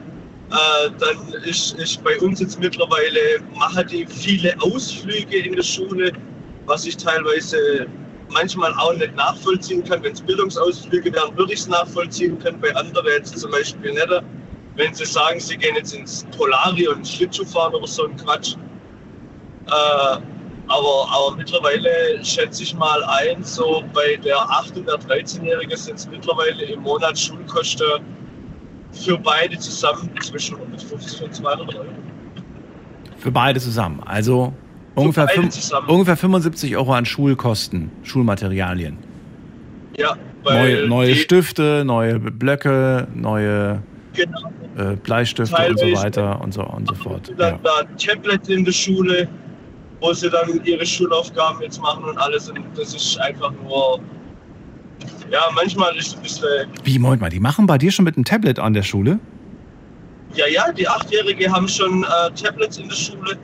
äh, dann ist, ist bei uns jetzt mittlerweile, machen die viele Ausflüge in der Schule, was ich teilweise manchmal auch nicht nachvollziehen kann. Wenn es Bildungsausflüge wären, würde ich es nachvollziehen können. Bei anderen jetzt zum Beispiel nicht. Wenn sie sagen, sie gehen jetzt ins Polarium, Schlittschuh fahren oder so ein Quatsch. Äh, aber, aber mittlerweile schätze ich mal ein, so bei der 8- und der 13-Jährigen sind es mittlerweile im Monat Schulkosten für beide zusammen zwischen 150 und 200 Euro. Für beide zusammen. Also ungefähr, zusammen. ungefähr 75 Euro an Schulkosten, Schulmaterialien. Ja, neue, neue Stifte, neue Blöcke, neue genau. äh, Bleistifte Teilweise und so weiter und so, und so fort. Dann ja. da Tablets in der Schule, wo sie dann ihre Schulaufgaben jetzt machen und alles. Und das ist einfach nur ja, manchmal ist es ein bisschen. Wie, Moment mal, die machen bei dir schon mit einem Tablet an der Schule? ja, ja, die Achtjährige haben schon äh, Tablets in der Schule.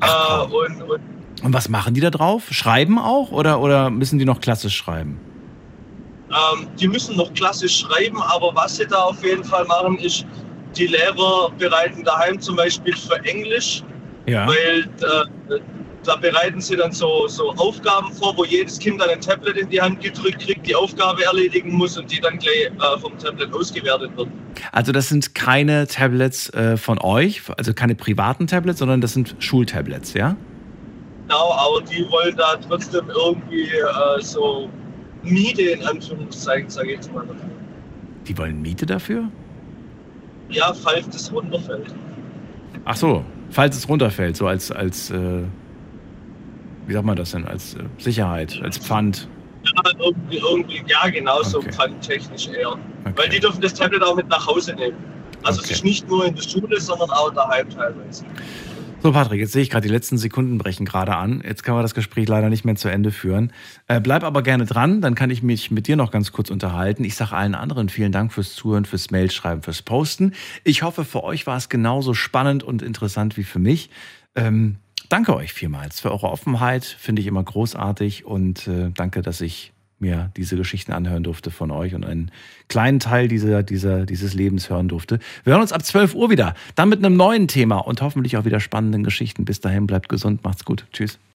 Ach, äh, und, und, und, was machen die da drauf? Schreiben auch oder, oder müssen die noch klassisch schreiben? Ähm, die müssen noch klassisch schreiben, aber was sie da auf jeden Fall machen, ist, die Lehrer bereiten daheim zum Beispiel für Englisch, ja. weil äh, da bereiten sie dann so, so Aufgaben vor, wo jedes Kind dann ein Tablet in die Hand gedrückt kriegt, die Aufgabe erledigen muss und die dann gleich äh, vom Tablet ausgewertet wird. Also das sind keine Tablets äh, von euch, also keine privaten Tablets, sondern das sind Schultablets, ja? Genau, aber die wollen da trotzdem irgendwie äh, so Miete in Anführungszeichen, sage ich jetzt mal. Die wollen Miete dafür? Ja, falls das runterfällt. Ach so, falls es runterfällt, so als, als äh, wie sagt man das denn, als äh, Sicherheit, als Pfand? Ja, irgendwie, irgendwie ja genau, okay. so pfandtechnisch eher. Okay. Weil die dürfen das Tablet auch mit nach Hause nehmen. Also okay. es ist nicht nur in der Schule, sondern auch daheim teilweise. So, Patrick, jetzt sehe ich gerade, die letzten Sekunden brechen gerade an. Jetzt können wir das Gespräch leider nicht mehr zu Ende führen. Äh, bleib aber gerne dran, dann kann ich mich mit dir noch ganz kurz unterhalten. Ich sage allen anderen vielen Dank fürs Zuhören, fürs Mailschreiben, fürs Posten. Ich hoffe, für euch war es genauso spannend und interessant wie für mich. Ähm, danke euch vielmals für eure Offenheit, finde ich immer großartig und äh, danke, dass ich mir diese Geschichten anhören durfte von euch und einen kleinen Teil dieser, dieser, dieses Lebens hören durfte. Wir hören uns ab 12 Uhr wieder, dann mit einem neuen Thema und hoffentlich auch wieder spannenden Geschichten. Bis dahin bleibt gesund, macht's gut. Tschüss.